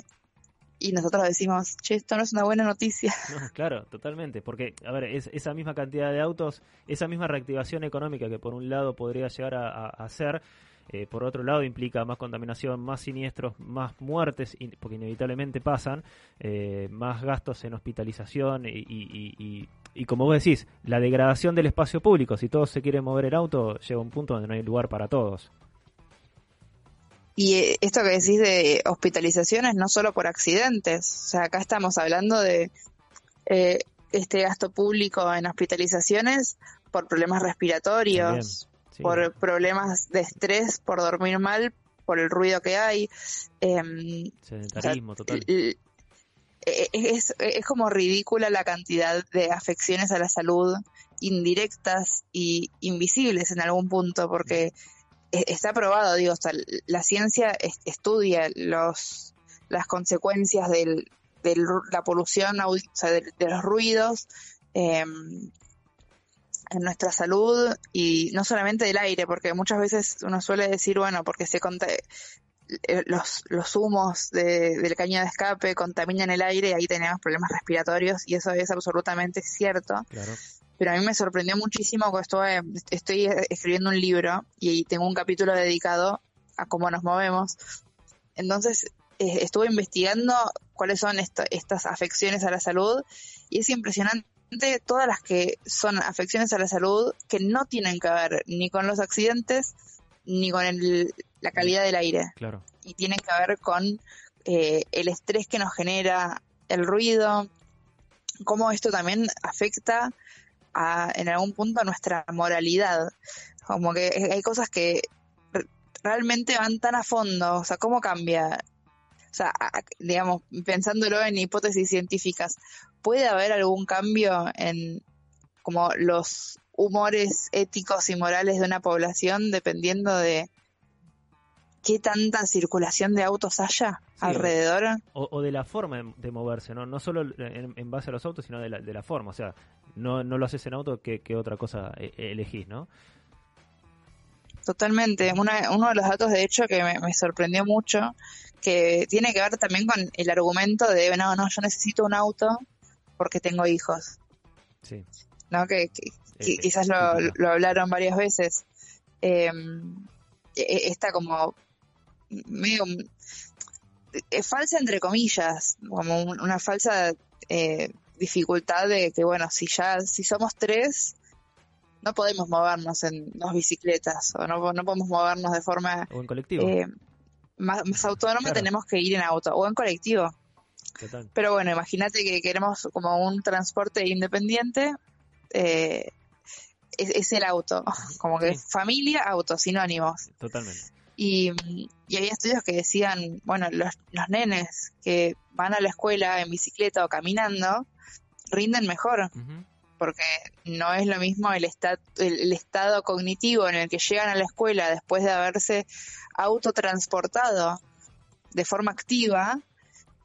Q: y nosotros decimos, che, esto no es una buena noticia. *laughs*
H: No, claro, totalmente. Porque, a ver, es, esa misma cantidad de autos, esa misma reactivación económica que por un lado podría llegar a, a- a hacer, eh, por otro lado implica más contaminación, más siniestros, más muertes, porque inevitablemente pasan, eh, más gastos en hospitalización y, y- y- y- y como vos decís, la degradación del espacio público. Si todos se quieren mover el auto, llega un punto donde no hay lugar para todos.
Q: Y eh, esto que decís de hospitalizaciones no solo por accidentes, o sea, acá estamos hablando de eh, este gasto público en hospitalizaciones por problemas respiratorios,
H: sí.
Q: por problemas de estrés, por dormir mal, por el ruido que hay. em,
H: Sedentarismo
Q: o sea,
H: total.
Q: l- eh, es, es como ridícula la cantidad de afecciones a la salud indirectas y invisibles en algún punto, porque e- está probado, digo, o sea, la ciencia es- estudia los las consecuencias de la polución, o sea, de, de los ruidos eh, en nuestra salud y no solamente del aire, porque muchas veces uno suele decir, bueno, porque se conta eh, los, los humos de- del caño de escape contaminan el aire y ahí tenemos problemas respiratorios y eso es absolutamente cierto.
H: Claro.
Q: Pero a mí me sorprendió muchísimo que estuve, estoy escribiendo un libro y tengo un capítulo dedicado a cómo nos movemos. Entonces eh, estuve investigando cuáles son esto- estas afecciones a la salud y es impresionante todas las que son afecciones a la salud que no tienen que ver ni con los accidentes ni con el- la calidad del aire
H: Claro.
Q: y tienen que ver con eh, el estrés que nos genera el ruido, cómo esto también afecta a, en algún punto a nuestra moralidad. Como que hay cosas que re- realmente van tan a fondo, o sea, cómo cambia. O sea, digamos, pensándolo en hipótesis científicas, ¿puede haber algún cambio en como los humores éticos y morales de una población dependiendo de qué tanta circulación de autos haya
H: Sí,
Q: alrededor?
H: O, o de la forma de moverse, ¿no? No solo en, en base a los autos, sino de la, de la forma. O sea, no, no lo haces en auto, ¿qué, qué otra cosa eh, elegís, no?
Q: Totalmente. Una- uno de los datos, de hecho, que me, me sorprendió mucho, que tiene que ver también con el argumento de, no, no, yo necesito un auto porque tengo hijos,
H: Sí.
Q: ¿no? Que, que- que
H: Eh,
Q: quizás lo, lo hablaron varias veces. Eh, e- esta como medio es falsa entre comillas, como un- una falsa eh, dificultad de que bueno, si ya si somos tres no podemos movernos en dos bicicletas o no, no podemos movernos de forma
H: O en colectivo.
Q: eh, más, más autónoma,
H: Claro.
Q: tenemos que ir en auto o en colectivo.
H: Total.
Q: Pero bueno, imagínate que queremos como un transporte independiente, eh, es, es el auto, *laughs* como que familia, auto, sinónimos.
H: Totalmente.
Q: Y, y había estudios que decían, bueno, los, los nenes que van a la escuela en bicicleta o caminando rinden mejor, porque no es lo mismo el, esta- el, el estado cognitivo en el que llegan a la escuela después de haberse autotransportado de forma activa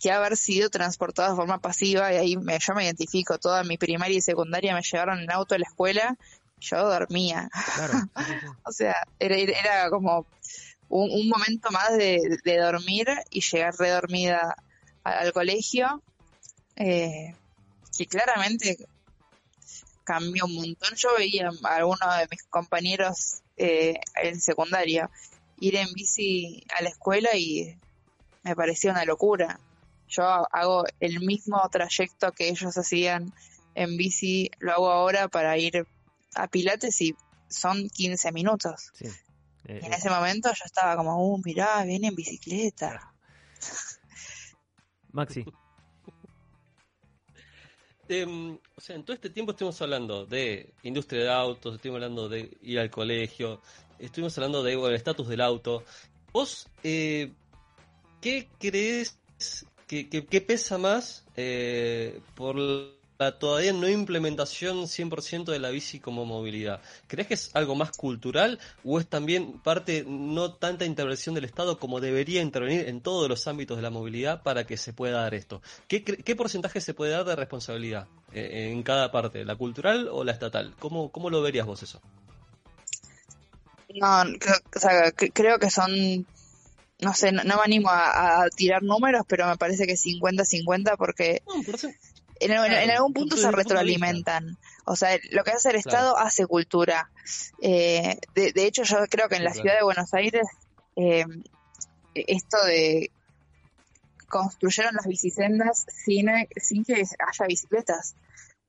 Q: que haber sido transportado de forma pasiva. Y ahí me, yo me identifico, toda mi primaria y secundaria me llevaron en auto a la escuela, yo dormía. *laughs* o sea, era, era como un, un momento más de, de dormir y llegar redormida a- al colegio, eh, que claramente cambió un montón. Yo veía a algunos de mis compañeros eh, en secundaria ir en bici a la escuela y me parecía una locura. Yo hago el mismo trayecto que ellos hacían en bici, lo hago ahora para ir a Pilates y son 15 minutos.
H: Sí. Eh,
Q: Y en
H: eh,
Q: ese momento yo estaba como, uh, mirá, viene en bicicleta.
H: Maxi. *laughs*
G: Em, o sea, en todo este tiempo estuvimos hablando de industria de autos, estuvimos hablando de ir al colegio, estuvimos hablando de bueno, el estatus del auto. ¿Vos eh, qué crees que, que- que pesa más eh, por la todavía no implementación 100% de la bici como movilidad? ¿Crees que es algo más cultural o es también parte no tanta intervención del Estado como debería intervenir en todos los ámbitos de la movilidad para que se pueda dar esto? ¿Qué, qué porcentaje se puede dar de responsabilidad eh, en cada parte, la cultural o la estatal? ¿Cómo, cómo lo verías vos eso?
Q: No, creo, o sea, cre- creo que son, no sé, no, no me animo a, a tirar números, pero me parece que 50-50 porque en, en- en algún punto se retroalimentan. O sea, lo que hace el Estado hace cultura. Eh, de, de hecho, yo creo que en la ciudad de Buenos Aires eh, esto de construyeron las bicisendas sin, sin que haya bicicletas.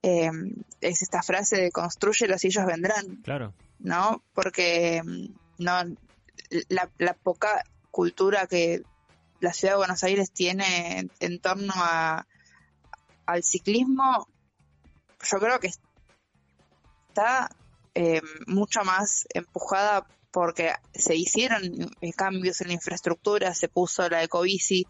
Q: Eh, es esta frase de construyelos y ellos vendrán.
H: Claro.
Q: ¿no? Porque mm, no la, la poca cultura que la ciudad de Buenos Aires tiene en, en torno a al ciclismo, yo creo que está eh, mucho más empujada porque se hicieron eh, cambios en la infraestructura, se puso la ecobici,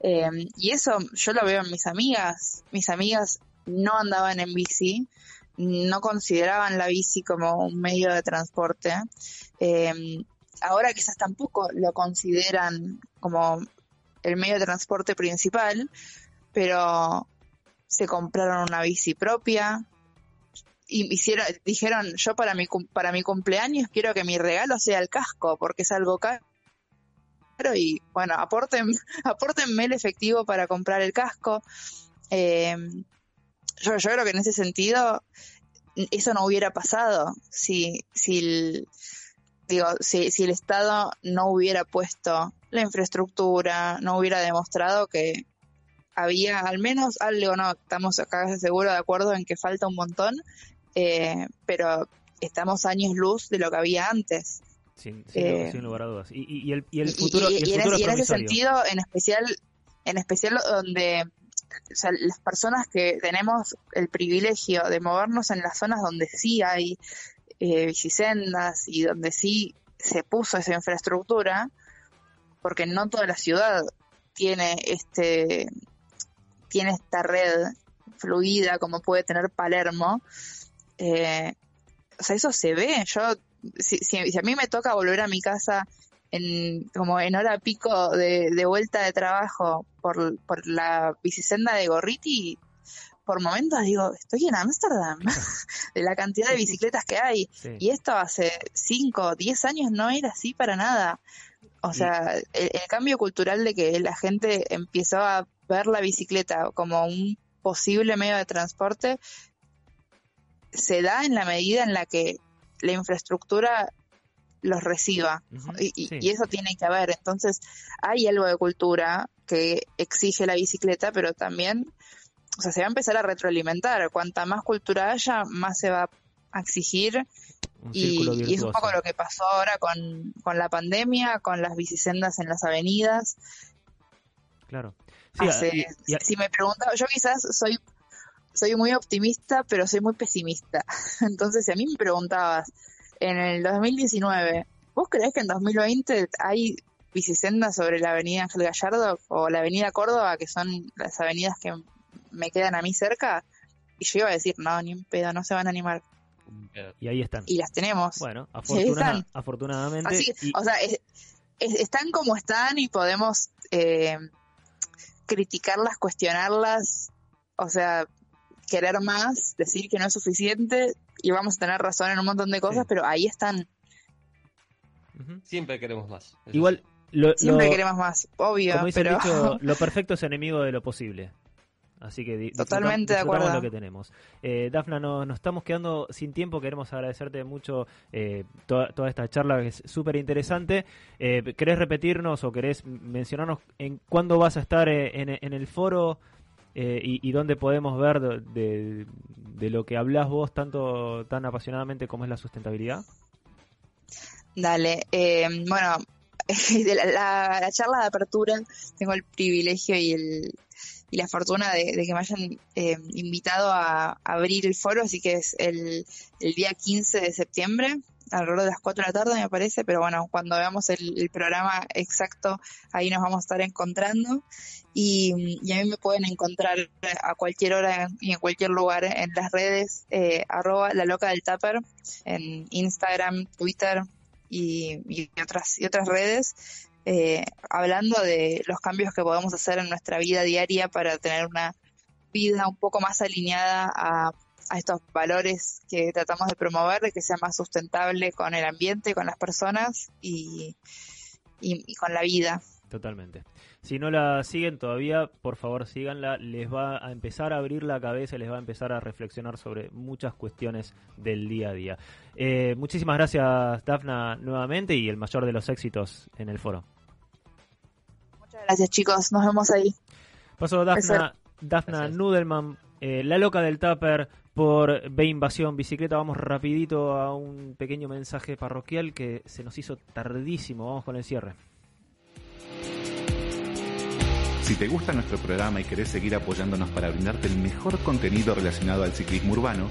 Q: eh, y eso yo lo veo en mis amigas. Mis amigas no andaban en bici, no consideraban la bici como un medio de transporte. Eh, ahora quizás tampoco lo consideran como el medio de transporte principal, pero se compraron una bici propia y hicieron, dijeron yo para mi para mi cumpleaños quiero que mi regalo sea el casco porque es algo caro y bueno aporten *laughs* apórtenme el efectivo para comprar el casco. Eh, yo, yo creo que en ese sentido eso no hubiera pasado si si digo si, si el Estado no hubiera puesto la infraestructura no hubiera demostrado que había al menos algo, no, estamos acá seguro de acuerdo en que falta un montón, eh, pero estamos años luz de lo que había antes.
H: Sin, sin,
Q: Eh,
H: sin lugar a dudas. Y, y- y el, y el futuro,
Q: y,
H: el
Q: en, ese- en sentido, en especial, en especial donde o sea, las personas que tenemos el privilegio de movernos en las zonas donde sí hay eh, bicisendas y donde sí se puso esa infraestructura, porque no toda la ciudad tiene este tiene esta red fluida como puede tener Palermo. Eh, o sea, eso se ve. Yo, si, si- si a mí me toca volver a mi casa en como en hora pico de, de vuelta de trabajo por, por la bicisenda de Gorriti, por momentos digo, estoy en Ámsterdam, *laughs* de la cantidad de bicicletas que hay.
H: Sí.
Q: Y esto hace 5, 10 años no era así para nada. O sea, el, el cambio cultural de que la gente empezó a ver la bicicleta como un posible medio de transporte se da en la medida en la que la infraestructura los reciba y, y-
H: sí.
Q: y eso tiene que haber entonces hay algo de cultura que exige la bicicleta pero también o sea se va a empezar a retroalimentar cuanta más cultura haya más se va a exigir y, es un poco lo que pasó ahora con, con la pandemia, con las bicisendas en las avenidas.
H: Claro. Sí,
Q: Hace-
H: y- y-
Q: si me preguntaba, yo quizás soy, soy muy optimista, pero soy muy pesimista. *laughs* Entonces, si a mí me preguntabas en el 2019, ¿vos creés que en 2020 hay bicisendas sobre la avenida Ángel Gallardo o la avenida Córdoba, que son las avenidas que me quedan a mí cerca? Y yo iba a decir, no, ni un pedo, no se van a animar.
H: y ahí están.
Q: Y las tenemos.
H: Bueno, afortuna- afortunadamente.
Q: Así,
H: y-
Q: o sea, es- es- están como están y podemos eh, criticarlas, cuestionarlas, o sea, querer más, decir que no es suficiente y vamos a tener razón en un montón de cosas, pero ahí están.
G: Siempre queremos más.
H: Igual, lo,
Q: Siempre
H: lo-
Q: queremos más, obvio,
H: como dice el
Q: pero
H: dicho, *laughs* lo perfecto es enemigo de lo posible. Así que
Q: Totalmente de acuerdo.
H: lo que tenemos. Eh, Dafna, no- nos estamos quedando sin tiempo. Queremos agradecerte mucho eh, toda, toda esta charla que es súper interesante. Eh, ¿Querés repetirnos o querés mencionarnos en cuándo vas a estar eh, en, en el foro eh, y, y dónde podemos ver de, de- de lo que hablas vos tanto tan apasionadamente como es la sustentabilidad?
Q: Dale, eh, bueno, *laughs* de la, la- la charla de apertura tengo el privilegio y, el, y la fortuna de, que me hayan eh, invitado a, abrir el foro, así que es el, el día 15 de septiembre, alrededor de las 4 de la tarde me parece, pero bueno, cuando veamos el, programa exacto, ahí nos vamos a estar encontrando. Y, y a mí me pueden encontrar a cualquier hora y en cualquier lugar en las redes, eh, arroba la loca del tupper, en Instagram, Twitter, y otras y otras redes eh, hablando de los cambios que podemos hacer en nuestra vida diaria para tener una vida un poco más alineada a, estos valores que tratamos de promover, de que sea más sustentable con el ambiente, con las personas y, y, y con la vida.
H: Totalmente. Si no la siguen todavía, por favor síganla. Les va a empezar a abrir la cabeza, les va a empezar a reflexionar sobre muchas cuestiones del día a día. Eh, muchísimas gracias, Dafna, nuevamente y el mayor de los éxitos en el foro.
Q: Gracias chicos, nos vemos ahí.
H: Pasó Dafna, Dafna Nudelman, eh, la loca del Tupper por B Invasión Bicicleta. Vamos rapidito a un pequeño mensaje parroquial que se nos hizo tardísimo. Vamos con el cierre.
D: Si te gusta nuestro programa y querés seguir apoyándonos para brindarte el mejor contenido relacionado al ciclismo urbano,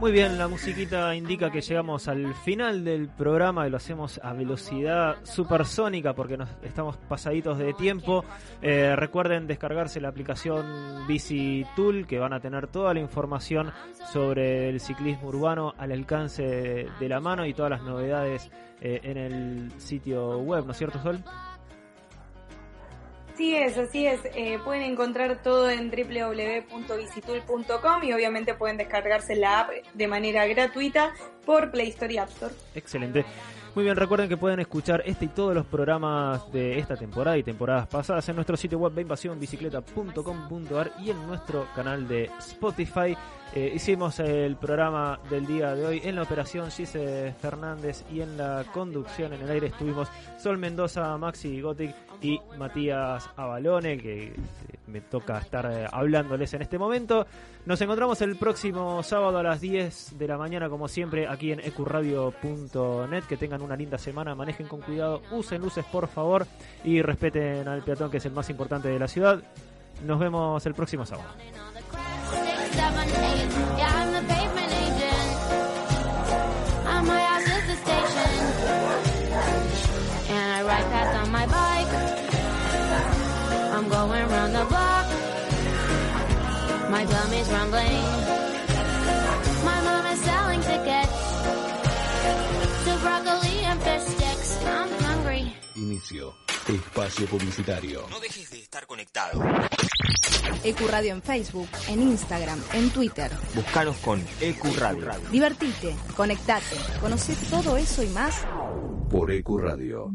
H: Muy bien, la musiquita indica que llegamos al final del programa y lo hacemos a velocidad supersónica porque nos estamos pasaditos de tiempo. Eh, recuerden descargarse la aplicación Bici Tool que van a tener toda la información sobre el ciclismo urbano al alcance de, la mano y todas las novedades eh, en el sitio web, ¿no es cierto, Sol?
I: Así es, así es. Eh, pueden encontrar todo en www.visitul.com y obviamente pueden descargarse la app de manera gratuita por Play Store y App Store.
H: Excelente. Muy bien, recuerden que pueden escuchar este y todos los programas de esta temporada y temporadas pasadas en nuestro sitio web invasiónbicicleta.com.ar y en nuestro canal de Spotify. Eh, hicimos el programa del día de hoy en la operación Gise Fernández y en la conducción en el aire estuvimos Sol Mendoza, Maxi Gothic y Matías Avalone, que eh, me toca estar eh, hablándoles en este momento. Nos encontramos el próximo sábado a las 10 de la mañana, como siempre, aquí en ecuradio.net. Que tengan una linda semana, manejen con cuidado, usen luces por favor y respeten al peatón, que es el más importante de la ciudad. Nos vemos el próximo sábado.
P: Seven, eight. Yeah, I'm the pavement agent. My house is the station. And I ride past on my bike. I'm going round the block. My tummy's rumbling. My mom is selling tickets to broccoli and fish sticks. I'm hungry.
A: Inicio. Espacio publicitario.
B: No dejes de estar conectado.
C: Ecuradio en Facebook, en Instagram, en Twitter.
B: Búscanos con EcuRadio.
C: Divertite, conectate, conoce todo eso y más.
A: Por EQ Radio.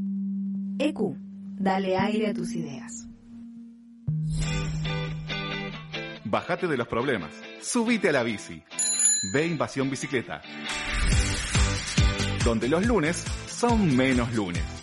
C: EQ, dale aire a tus ideas.
D: Bájate de los problemas. Subite a la bici. Ve Invasión Bicicleta. Donde los lunes son menos lunes.